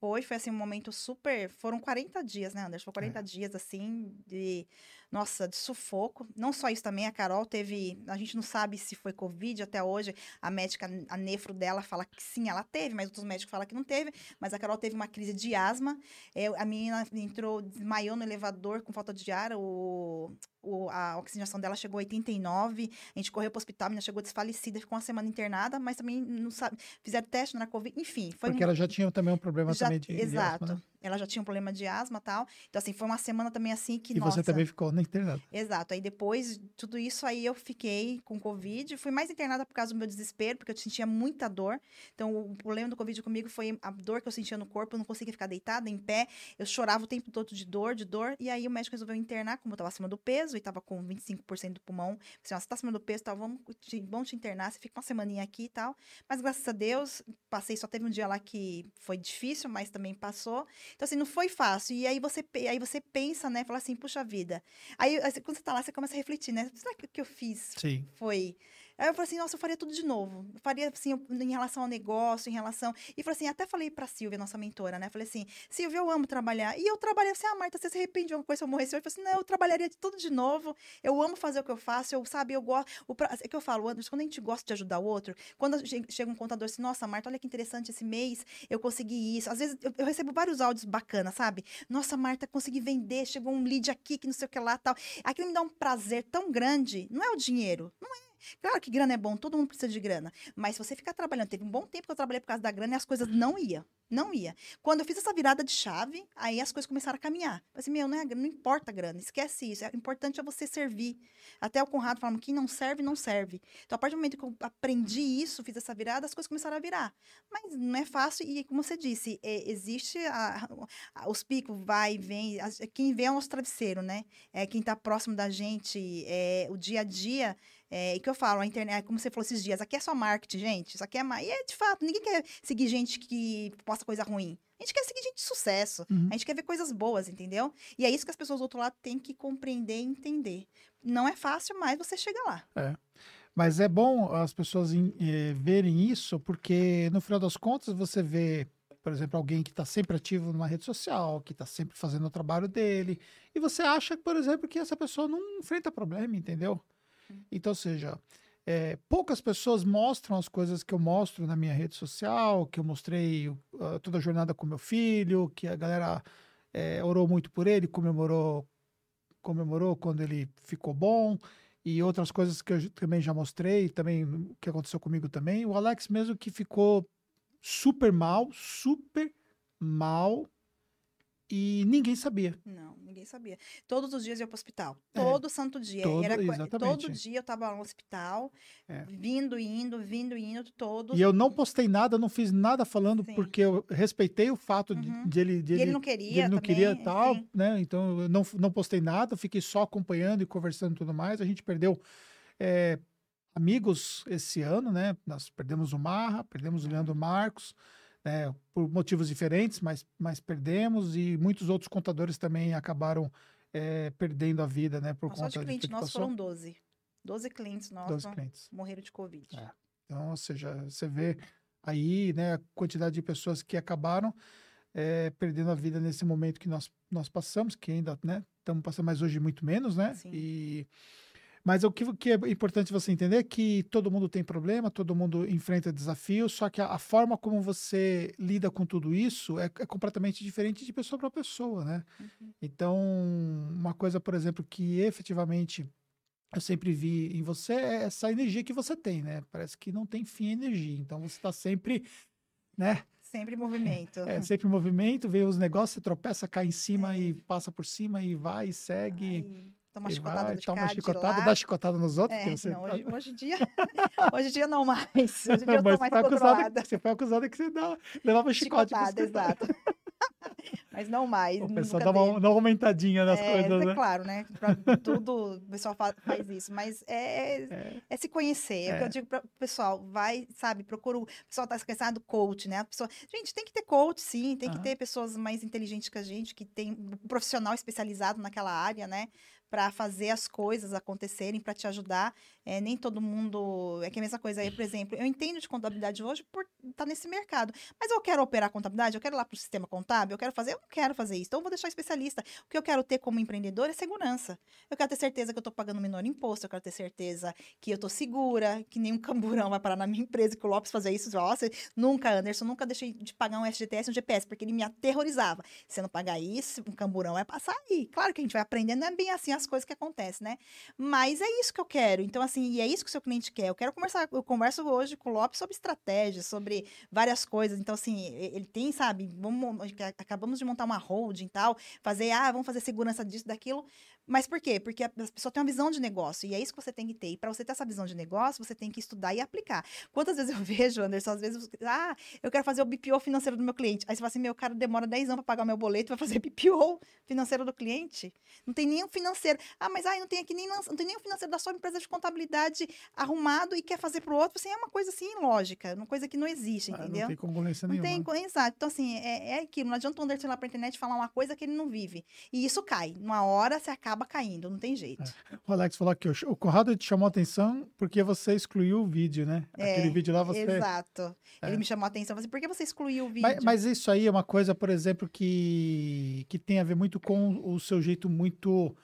[SPEAKER 2] Foi, foi assim um momento super. Foram 40 dias, né, Anderson? Foi 40 dias assim de. Nossa, de sufoco. Não só isso também, a Carol teve. A gente não sabe se foi Covid até hoje. A médica, a nefro dela fala que sim, ela teve, mas outros médicos falam que não teve. Mas a Carol teve uma crise de asma. É, a menina entrou, desmaiou no elevador com falta de ar. O, o- a oxigenação dela chegou a 89. A gente correu pro hospital, a menina chegou desfalecida, ficou uma semana internada, mas também não sabe. Fizeram teste, não era Covid. Enfim, foi
[SPEAKER 1] Porque
[SPEAKER 2] um-
[SPEAKER 1] ela já tinha também um problema
[SPEAKER 2] já- exato.
[SPEAKER 1] né?
[SPEAKER 2] Ela já tinha um problema de asma e tal. Então, assim, foi uma semana também assim que,
[SPEAKER 1] E
[SPEAKER 2] nossa...
[SPEAKER 1] você também ficou na internada.
[SPEAKER 2] Exato. Aí depois, de tudo isso aí eu fiquei com Covid. Fui mais internada por causa do meu desespero, porque eu sentia muita dor. Então, o problema do Covid comigo foi a dor que eu sentia no corpo. Eu não conseguia ficar deitada, em pé. Eu chorava o tempo todo de dor, de dor. E aí o médico resolveu internar, como eu tava acima do peso e tava com 25% do pulmão. Assim, ó, você tá acima do peso, tá, vamos te, vamos te internar. Você fica uma semaninha aqui e tal. Mas graças a Deus, passei. Só teve um dia lá que foi difícil, mas também passou. Então, assim, não foi fácil. E aí você, aí você pensa, né? Fala assim, puxa vida. Aí, assim, quando você tá lá, você começa a refletir, né? Será que o que eu fiz
[SPEAKER 1] Sim.
[SPEAKER 2] foi Aí eu falei assim, nossa, eu faria tudo de novo. Eu faria, assim, em relação ao negócio, em relação... E falei assim, até falei pra Silvia, nossa mentora, né? Falei assim, Silvia, eu amo trabalhar. E eu trabalhei assim, ah, Marta, você se arrepende de alguma coisa se eu morresse hoje? Eu falei assim, não, eu trabalharia de tudo de novo. Eu amo fazer o que eu faço, eu, sabe, eu gosto... O pra... É que eu falo, Anderson, quando a gente gosta de ajudar o outro, quando che- chega um contador assim, nossa, Marta, olha que interessante esse mês, eu consegui isso. Às vezes eu, eu recebo vários áudios bacanas, sabe? Nossa, Marta, consegui vender, chegou um lead aqui, que não sei o que lá, tal. Aquilo me dá um prazer tão grande. Não é o dinheiro, não é. Claro que grana é bom, todo mundo precisa de grana. Mas se você ficar trabalhando, teve um bom tempo que eu trabalhei por causa da grana e as coisas não iam. Não ia. Quando eu fiz essa virada de chave, aí as coisas começaram a caminhar. Falei assim, meu, não, é, a não importa a grana, esquece isso. O importante é você servir. Até o Conrado falando, quem não serve, não serve. Então, a partir do momento que eu aprendi isso, fiz essa virada, as coisas começaram a virar. Mas não é fácil e, como você disse, é, existe a- a- os picos, vai e vem. as- quem vê é o nosso travesseiro, né? É quem está próximo da gente, é, o dia a dia. É, e que eu falo, a internet, como você falou esses dias, aqui é só marketing, gente. Isso aqui é. ma- E é de fato, ninguém quer seguir gente que posta coisa ruim. A gente quer seguir gente de sucesso.
[SPEAKER 1] Uhum.
[SPEAKER 2] A gente quer ver coisas boas, entendeu? E é isso que as pessoas do outro lado têm que compreender e entender. Não é fácil, mas você chega lá.
[SPEAKER 1] Mas é bom as pessoas em- eh, verem isso, porque no final das contas você vê, por exemplo, alguém que está sempre ativo numa rede social, que está sempre fazendo o trabalho dele, e você acha, por exemplo, que essa pessoa não enfrenta problema, entendeu? Então, seja, eh, poucas pessoas mostram as coisas que eu mostro na minha rede social, que eu mostrei uh, toda a jornada com meu filho, que a galera eh, orou muito por ele, comemorou, comemorou quando ele ficou bom e outras coisas que eu também já mostrei, também que aconteceu comigo também. O Alex mesmo que ficou super mal, super mal e ninguém sabia.
[SPEAKER 2] Não, ninguém sabia. Todos os dias eu ia pro hospital.
[SPEAKER 1] É.
[SPEAKER 2] Todo santo dia.
[SPEAKER 1] Todo-
[SPEAKER 2] Era,
[SPEAKER 1] exatamente.
[SPEAKER 2] todo dia eu tava no hospital,
[SPEAKER 1] É.
[SPEAKER 2] vindo, indo, vindo, indo, todos.
[SPEAKER 1] E eu não postei nada, não fiz nada falando
[SPEAKER 2] Sim.
[SPEAKER 1] porque eu respeitei o fato de,
[SPEAKER 2] Uhum.
[SPEAKER 1] de ele, de
[SPEAKER 2] E ele
[SPEAKER 1] ele,
[SPEAKER 2] não
[SPEAKER 1] de
[SPEAKER 2] queria
[SPEAKER 1] ele não
[SPEAKER 2] também,
[SPEAKER 1] queria tal,
[SPEAKER 2] sim.
[SPEAKER 1] né? Então eu não, não postei nada, fiquei só acompanhando e conversando e tudo mais. A gente perdeu é, amigos esse ano, né? Nós perdemos o Marra, perdemos o Leandro Marcos, né? Por motivos diferentes, mas, mas perdemos e muitos outros contadores também acabaram é, perdendo a vida, né? Por
[SPEAKER 2] Só
[SPEAKER 1] conta
[SPEAKER 2] de
[SPEAKER 1] de
[SPEAKER 2] cliente nossos
[SPEAKER 1] passou.
[SPEAKER 2] foram 12. 12 clientes nossos
[SPEAKER 1] 12 clientes.
[SPEAKER 2] morreram de Covid.
[SPEAKER 1] É. Então, ou seja, você vê aí, né, a quantidade de pessoas que acabaram eh, perdendo a vida nesse momento que nós, nós passamos, que ainda, né, estamos passando, mas hoje muito menos, né?
[SPEAKER 2] Sim.
[SPEAKER 1] E mas o que, que é importante você entender é que todo mundo tem problema, todo mundo enfrenta desafios, só que a, a forma como você lida com tudo isso é, é completamente diferente de pessoa para pessoa, né?
[SPEAKER 2] Uhum.
[SPEAKER 1] Então, uma coisa, por exemplo, que efetivamente eu sempre vi em você é essa energia que você tem, né? Parece que não tem fim a energia. Então você está sempre, né?
[SPEAKER 2] Sempre em movimento.
[SPEAKER 1] É, sempre em movimento, vê os negócios, você tropeça, cai em cima e passa por cima e vai e segue.
[SPEAKER 2] Aí, toma
[SPEAKER 1] e
[SPEAKER 2] chicotada
[SPEAKER 1] vai,
[SPEAKER 2] de
[SPEAKER 1] toma
[SPEAKER 2] cá,
[SPEAKER 1] chicotada, dá chicotada nos outros.
[SPEAKER 2] É,
[SPEAKER 1] você
[SPEAKER 2] não,
[SPEAKER 1] tá-
[SPEAKER 2] hoje, (laughs) hoje em dia, (laughs) hoje em dia não mais. (laughs) Hoje em dia eu tô mais
[SPEAKER 1] acusada, você foi acusada que você dá, levava chicote.
[SPEAKER 2] Chicotada, exato. Mas não mais.
[SPEAKER 1] O pessoal dá uma, uma aumentadinha nas
[SPEAKER 2] É,
[SPEAKER 1] coisas,
[SPEAKER 2] é
[SPEAKER 1] né?
[SPEAKER 2] claro, né? Pra tudo o pessoal fa- faz isso, mas é, é, é se conhecer. É o que
[SPEAKER 1] É.
[SPEAKER 2] eu digo para o pessoal, vai, sabe, procura. O pessoal tá esquecendo do coach, né? A pessoa, gente, tem que ter coach, sim, tem que
[SPEAKER 1] Aham.
[SPEAKER 2] ter pessoas mais inteligentes que a gente, que tem um profissional especializado naquela área, né? Para fazer as coisas acontecerem, para te ajudar. É, nem todo mundo. É que é a mesma coisa aí, por exemplo, eu entendo de contabilidade hoje por estar nesse mercado. Mas eu quero operar contabilidade, eu quero ir lá para o sistema contábil, eu quero fazer, eu não quero fazer isso. Então eu vou deixar especialista. O que eu quero ter como empreendedor é segurança. Eu quero ter certeza que eu estou pagando menor imposto, eu quero ter certeza que eu estou segura, que nenhum camburão vai parar na minha empresa, que o Lopes fazia isso. Nossa, nunca, Anderson, nunca deixei de pagar um SGTS um GPS, porque ele me aterrorizava. Se você não pagar isso, um camburão vai passar aí. Claro que a gente vai aprendendo, não é bem assim as coisas que acontecem, né? Mas é isso que eu quero. Então, assim, e é isso que o seu cliente quer. Eu quero conversar, eu converso hoje com o Lopes sobre estratégia, sobre várias coisas. Então, assim, ele tem, sabe, vamos, acabamos de montar uma holding e tal, fazer, ah, vamos fazer segurança disso, daquilo. Mas por quê? Porque a pessoa tem uma visão de negócio e é isso que você tem que ter. E para você ter essa visão de negócio, você tem que estudar e aplicar. Quantas vezes eu (laughs) vejo, Anderson, às vezes, ah, eu quero fazer o BPO financeiro do meu cliente. Aí você fala assim, meu cara demora 10 anos para pagar o meu boleto, vai fazer (laughs) BPO financeiro do cliente. Não tem nenhum financeiro. Ah, mas ai, não tem aqui nem não tem nenhum financeiro da sua empresa de contabilidade arrumado e quer fazer para o outro. Assim, é uma coisa assim lógica, uma coisa que não existe,
[SPEAKER 1] Ah,
[SPEAKER 2] entendeu?
[SPEAKER 1] Não tem congruência
[SPEAKER 2] Não
[SPEAKER 1] nenhuma.
[SPEAKER 2] tem, exato. Então, assim, é, é aquilo. Não adianta o Anderson ir lá pra internet falar uma coisa que ele não vive. E isso cai. Numa hora, você acaba acaba caindo, não tem jeito.
[SPEAKER 1] É. O Alex falou que o Conrado te chamou a atenção porque você excluiu o vídeo, né?
[SPEAKER 2] É,
[SPEAKER 1] Aquele vídeo lá você.
[SPEAKER 2] Exato. Ele me chamou a atenção, assim, por que você excluiu o vídeo?
[SPEAKER 1] Mas, mas, isso aí é uma coisa, por exemplo, que, que tem a ver muito com o seu jeito muito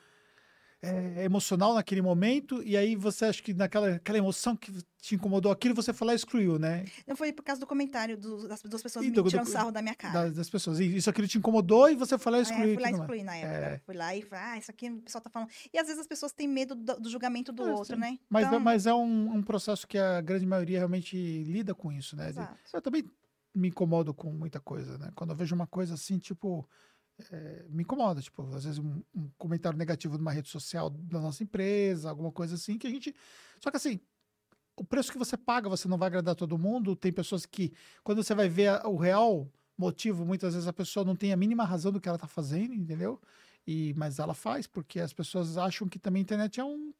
[SPEAKER 1] é, emocional naquele momento, e aí você acha que naquela aquela emoção que te incomodou aquilo, você lá e excluiu, né?
[SPEAKER 2] Não foi por causa do comentário do, das duas pessoas e me tirando sarro da minha cara.
[SPEAKER 1] Das, das, pessoas. E isso aquilo te incomodou e você lá e excluiu.
[SPEAKER 2] É, fui lá e excluí na época. É. Fui lá e falei, ah, isso aqui o pessoal tá falando. E às vezes as pessoas têm medo do, do julgamento do é, outro, sim. né?
[SPEAKER 1] Mas, é, então... mas é um, um, processo que a grande maioria realmente lida com isso, né? De, eu também me incomodo com muita coisa, né? Quando eu vejo uma coisa assim, tipo é, me incomoda, tipo, às vezes um, um, comentário negativo numa rede social da nossa empresa, alguma coisa assim, que a gente. Só que assim, o preço que você paga, você não vai agradar todo mundo. Tem pessoas que, quando você vai ver o real motivo, muitas vezes a pessoa não tem a mínima razão do que ela está fazendo, entendeu? E, mas ela faz, porque as pessoas acham que também a internet é um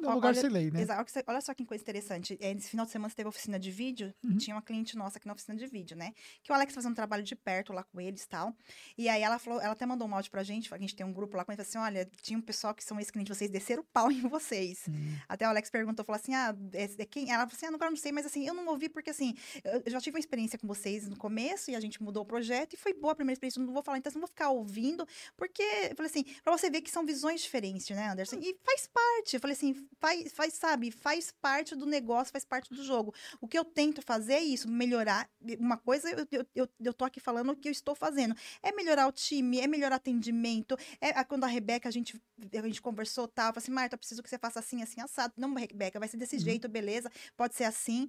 [SPEAKER 1] no lugar
[SPEAKER 2] olha,
[SPEAKER 1] sem lei, né?
[SPEAKER 2] Olha só que coisa interessante. É, nesse final de semana você teve oficina de vídeo. Uhum. Tinha uma cliente nossa aqui na oficina de vídeo, né? Que o Alex fazendo um trabalho de perto lá com eles e tal. E aí ela falou, ela até mandou um áudio pra gente. A gente tem um grupo lá com ele assim: olha, tinha um pessoal que são esse cliente, vocês desceram o pau em vocês. Uhum. Até o Alex perguntou, falou assim: ah, é, é quem? Ela falou assim: ah, agora não sei, mas assim, eu não ouvi porque assim, eu já tive uma experiência com vocês no começo e a gente mudou o projeto e foi boa a primeira experiência. Não vou falar, então eu não vou ficar ouvindo, porque eu falei assim, pra você ver que são visões diferentes, né, Anderson? E faz parte. Eu falei assim, faz, faz sabe, faz parte do negócio, faz parte do jogo. O que eu tento fazer é isso, melhorar. Uma coisa, eu, eu, eu tô aqui falando o que eu estou fazendo. É melhorar o time, é melhorar atendimento. É quando a Rebeca, a gente, a gente conversou, tal, falou assim, Marta, eu preciso que você faça assim, assim, assado. Não, Rebeca, vai ser desse uhum. jeito, beleza? Pode ser assim.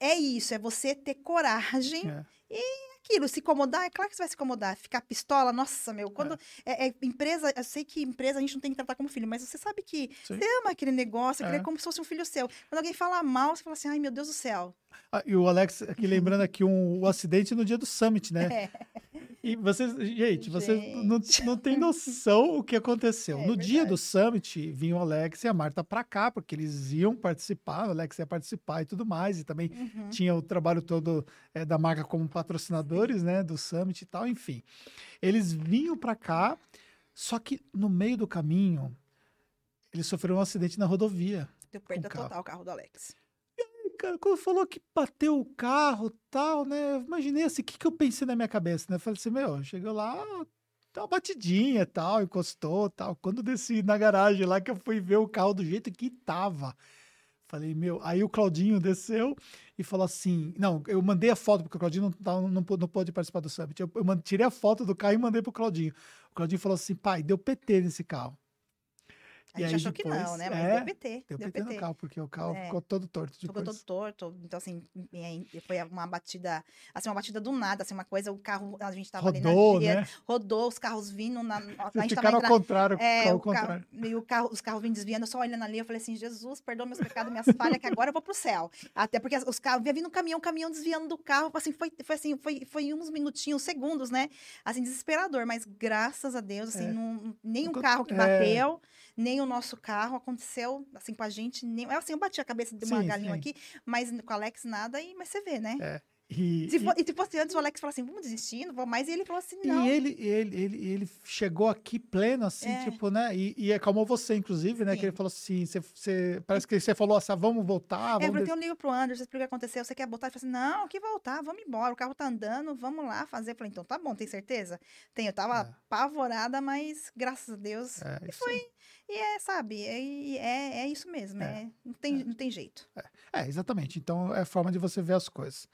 [SPEAKER 2] É isso, é você ter coragem é. e aquilo, se incomodar, é claro que você vai se incomodar. Ficar pistola, nossa, meu, quando é. É, é empresa, eu sei que empresa a gente não tem que tratar como filho, mas você sabe que Sim. você ama aquele negócio, aquele é. como se fosse um filho seu. Quando alguém fala mal, você fala assim, ai meu Deus do céu.
[SPEAKER 1] Ah, e o Alex, aqui lembrando aqui um, um acidente no dia do Summit, né? (laughs) É. E vocês, gente, vocês gente. Não, não tem noção o que aconteceu. É, no dia do Summit, vinha o Alex e a Marta para cá, porque eles iam participar, o Alex ia participar e tudo mais. E também uhum. tinha o trabalho todo é, da marca como patrocinadores, né, do Summit e tal, enfim. Eles vinham para cá, só que no meio do caminho, eles sofreram um acidente na rodovia.
[SPEAKER 2] Deu perda total o carro do Alex
[SPEAKER 1] cara, quando falou que bateu o carro tal, né? Eu imaginei assim, o que, que eu pensei na minha cabeça, né? Eu falei assim, meu, chegou lá, tá uma batidinha tal, encostou tal. Quando desci na garagem lá, que eu fui ver o carro do jeito que tava. Falei, meu, aí o Claudinho desceu e falou assim: não, eu mandei a foto, porque o Claudinho não, tá, não, não pôde participar do Summit. Eu, eu tirei a foto do carro e mandei pro Claudinho. O Claudinho falou assim: pai, deu PT nesse carro.
[SPEAKER 2] A gente achou depois, que não, né? Mas é, deu PT.
[SPEAKER 1] Deu, deu PT, PT, no carro, porque o carro é. ficou todo torto depois.
[SPEAKER 2] Ficou todo torto. Então, assim, foi uma batida, assim, uma batida do nada, assim, uma coisa, o carro, a gente tava
[SPEAKER 1] rodou, ali na
[SPEAKER 2] né? rodou, os carros vindo na...
[SPEAKER 1] A gente ficaram ao contrário,
[SPEAKER 2] é, o contrário. Carro, e o carro, os carros vindo desviando, só olhando ali, eu falei assim, Jesus, perdoa meus pecados, minhas falhas, que agora eu vou pro céu. Até porque os carros, vinha vindo um caminhão, um caminhão desviando do carro, assim, foi, foi assim, foi, foi uns minutinhos, segundos, né? Assim, desesperador, mas graças a Deus, assim, é. não, nem um carro que bateu, nem o nosso carro aconteceu assim com a gente. Nem, assim, eu bati a cabeça de uma sim, galinha sim. aqui, mas com o Alex nada, e, mas você vê, né? É. E, se, for, e, e se fosse antes, o Alex falou assim, vamos desistir, não vou mais. E ele falou assim, não.
[SPEAKER 1] E ele, ele, ele, ele chegou aqui pleno, assim, é. tipo, né? E, e acalmou você, inclusive, né? Sim. Que ele falou assim, você, você, parece que você falou assim, vamos voltar.
[SPEAKER 2] É,
[SPEAKER 1] vamos
[SPEAKER 2] porque eu ligo pro Anderson, explico o que aconteceu, você quer voltar? Ele falou assim, não, que voltar, vamos embora, o carro tá andando, vamos lá fazer. Eu falei, então tá bom, tem certeza? Tem, eu tava é. apavorada, mas graças a Deus. É, e foi... E é, sabe, é, é, é isso mesmo, é, é não, tem, é. não tem jeito.
[SPEAKER 1] É. é, exatamente. Então é a forma de você ver as coisas.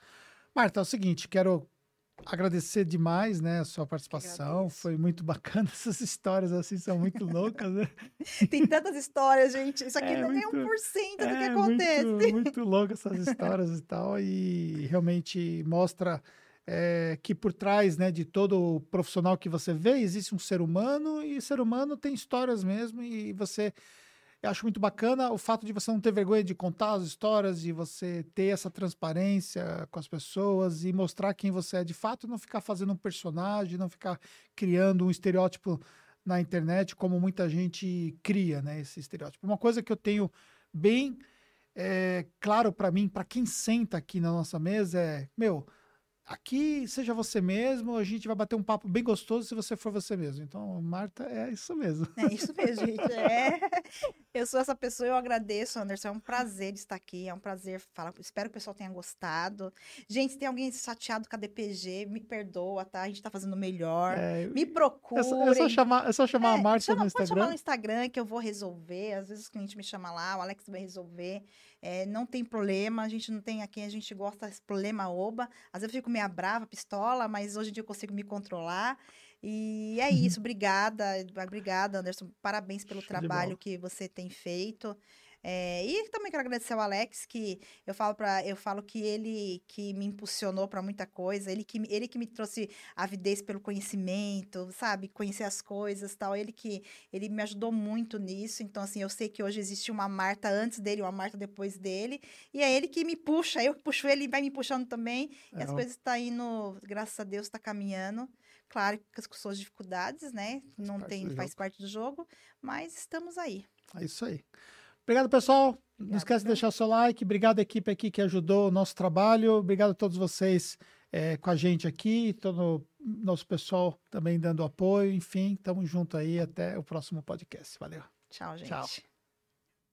[SPEAKER 1] Marta, é o seguinte, quero agradecer demais, né, a sua participação. Foi muito bacana (laughs) essas histórias assim, são muito (laughs) loucas, né?
[SPEAKER 2] Tem tantas histórias, gente. Isso aqui é não muito, é um por cento do que é acontece.
[SPEAKER 1] Muito, muito louco essas histórias e tal e realmente mostra é, que por trás né, de todo profissional que você vê existe um ser humano e ser humano tem histórias mesmo e você eu acho muito bacana o fato de você não ter vergonha de contar as histórias, de você ter essa transparência com as pessoas e mostrar quem você é de fato, não ficar fazendo um personagem, não ficar criando um estereótipo na internet como muita gente cria, né, esse estereótipo. Uma coisa que eu tenho bem é, claro para mim, para quem senta aqui na nossa mesa é, meu, aqui seja você mesmo, a gente vai bater um papo bem gostoso se você for você mesmo. Então, Marta, é isso mesmo.
[SPEAKER 2] É isso mesmo, gente. É. Eu sou essa pessoa, eu agradeço, Anderson. É um prazer estar aqui, é um prazer falar. Espero que o pessoal tenha gostado. Gente, se tem alguém chateado com a DPG, me perdoa, tá? A gente tá fazendo melhor.
[SPEAKER 1] É,
[SPEAKER 2] Me procure.
[SPEAKER 1] é, só, é só chamar, é só chamar a
[SPEAKER 2] É,
[SPEAKER 1] Marta
[SPEAKER 2] chama-
[SPEAKER 1] no
[SPEAKER 2] Pode chamar no
[SPEAKER 1] Instagram.
[SPEAKER 2] Instagram que eu vou resolver. Às vezes o cliente me chama lá, o Alex vai resolver. É, não tem problema, a gente não tem aqui, a gente gosta desse problema oba. Às vezes eu fico meio brava, pistola, mas hoje em dia eu consigo me controlar. E é
[SPEAKER 1] Uhum.
[SPEAKER 2] isso, obrigada, obrigada, Anderson. Parabéns pelo
[SPEAKER 1] Show
[SPEAKER 2] trabalho que você tem feito. É, e também quero agradecer ao Alex, que eu falo para eu falo que ele que me impulsionou para muita coisa, ele que, me- ele que me trouxe avidez pelo conhecimento, sabe? Conhecer as coisas tal. Ele que ele me ajudou muito nisso. Então, assim, eu sei que hoje existe uma Marta antes dele, uma Marta depois dele. E é ele que me puxa, eu que puxo ele, vai me puxando também. E as
[SPEAKER 1] É,
[SPEAKER 2] coisas estão indo, graças a Deus, está caminhando. Claro que com as suas dificuldades, né? Não
[SPEAKER 1] parte
[SPEAKER 2] tem, faz
[SPEAKER 1] jogo.
[SPEAKER 2] parte do jogo, mas estamos aí.
[SPEAKER 1] É isso aí. Obrigado, pessoal. Não
[SPEAKER 2] Obrigada,
[SPEAKER 1] esquece de deixar o seu like. Obrigado, equipe aqui que ajudou o nosso trabalho. Obrigado a todos vocês eh, com a gente aqui, todo o nosso pessoal também dando apoio. Enfim, estamos junto aí. Até o próximo podcast. Valeu.
[SPEAKER 2] Tchau, gente.
[SPEAKER 1] Tchau.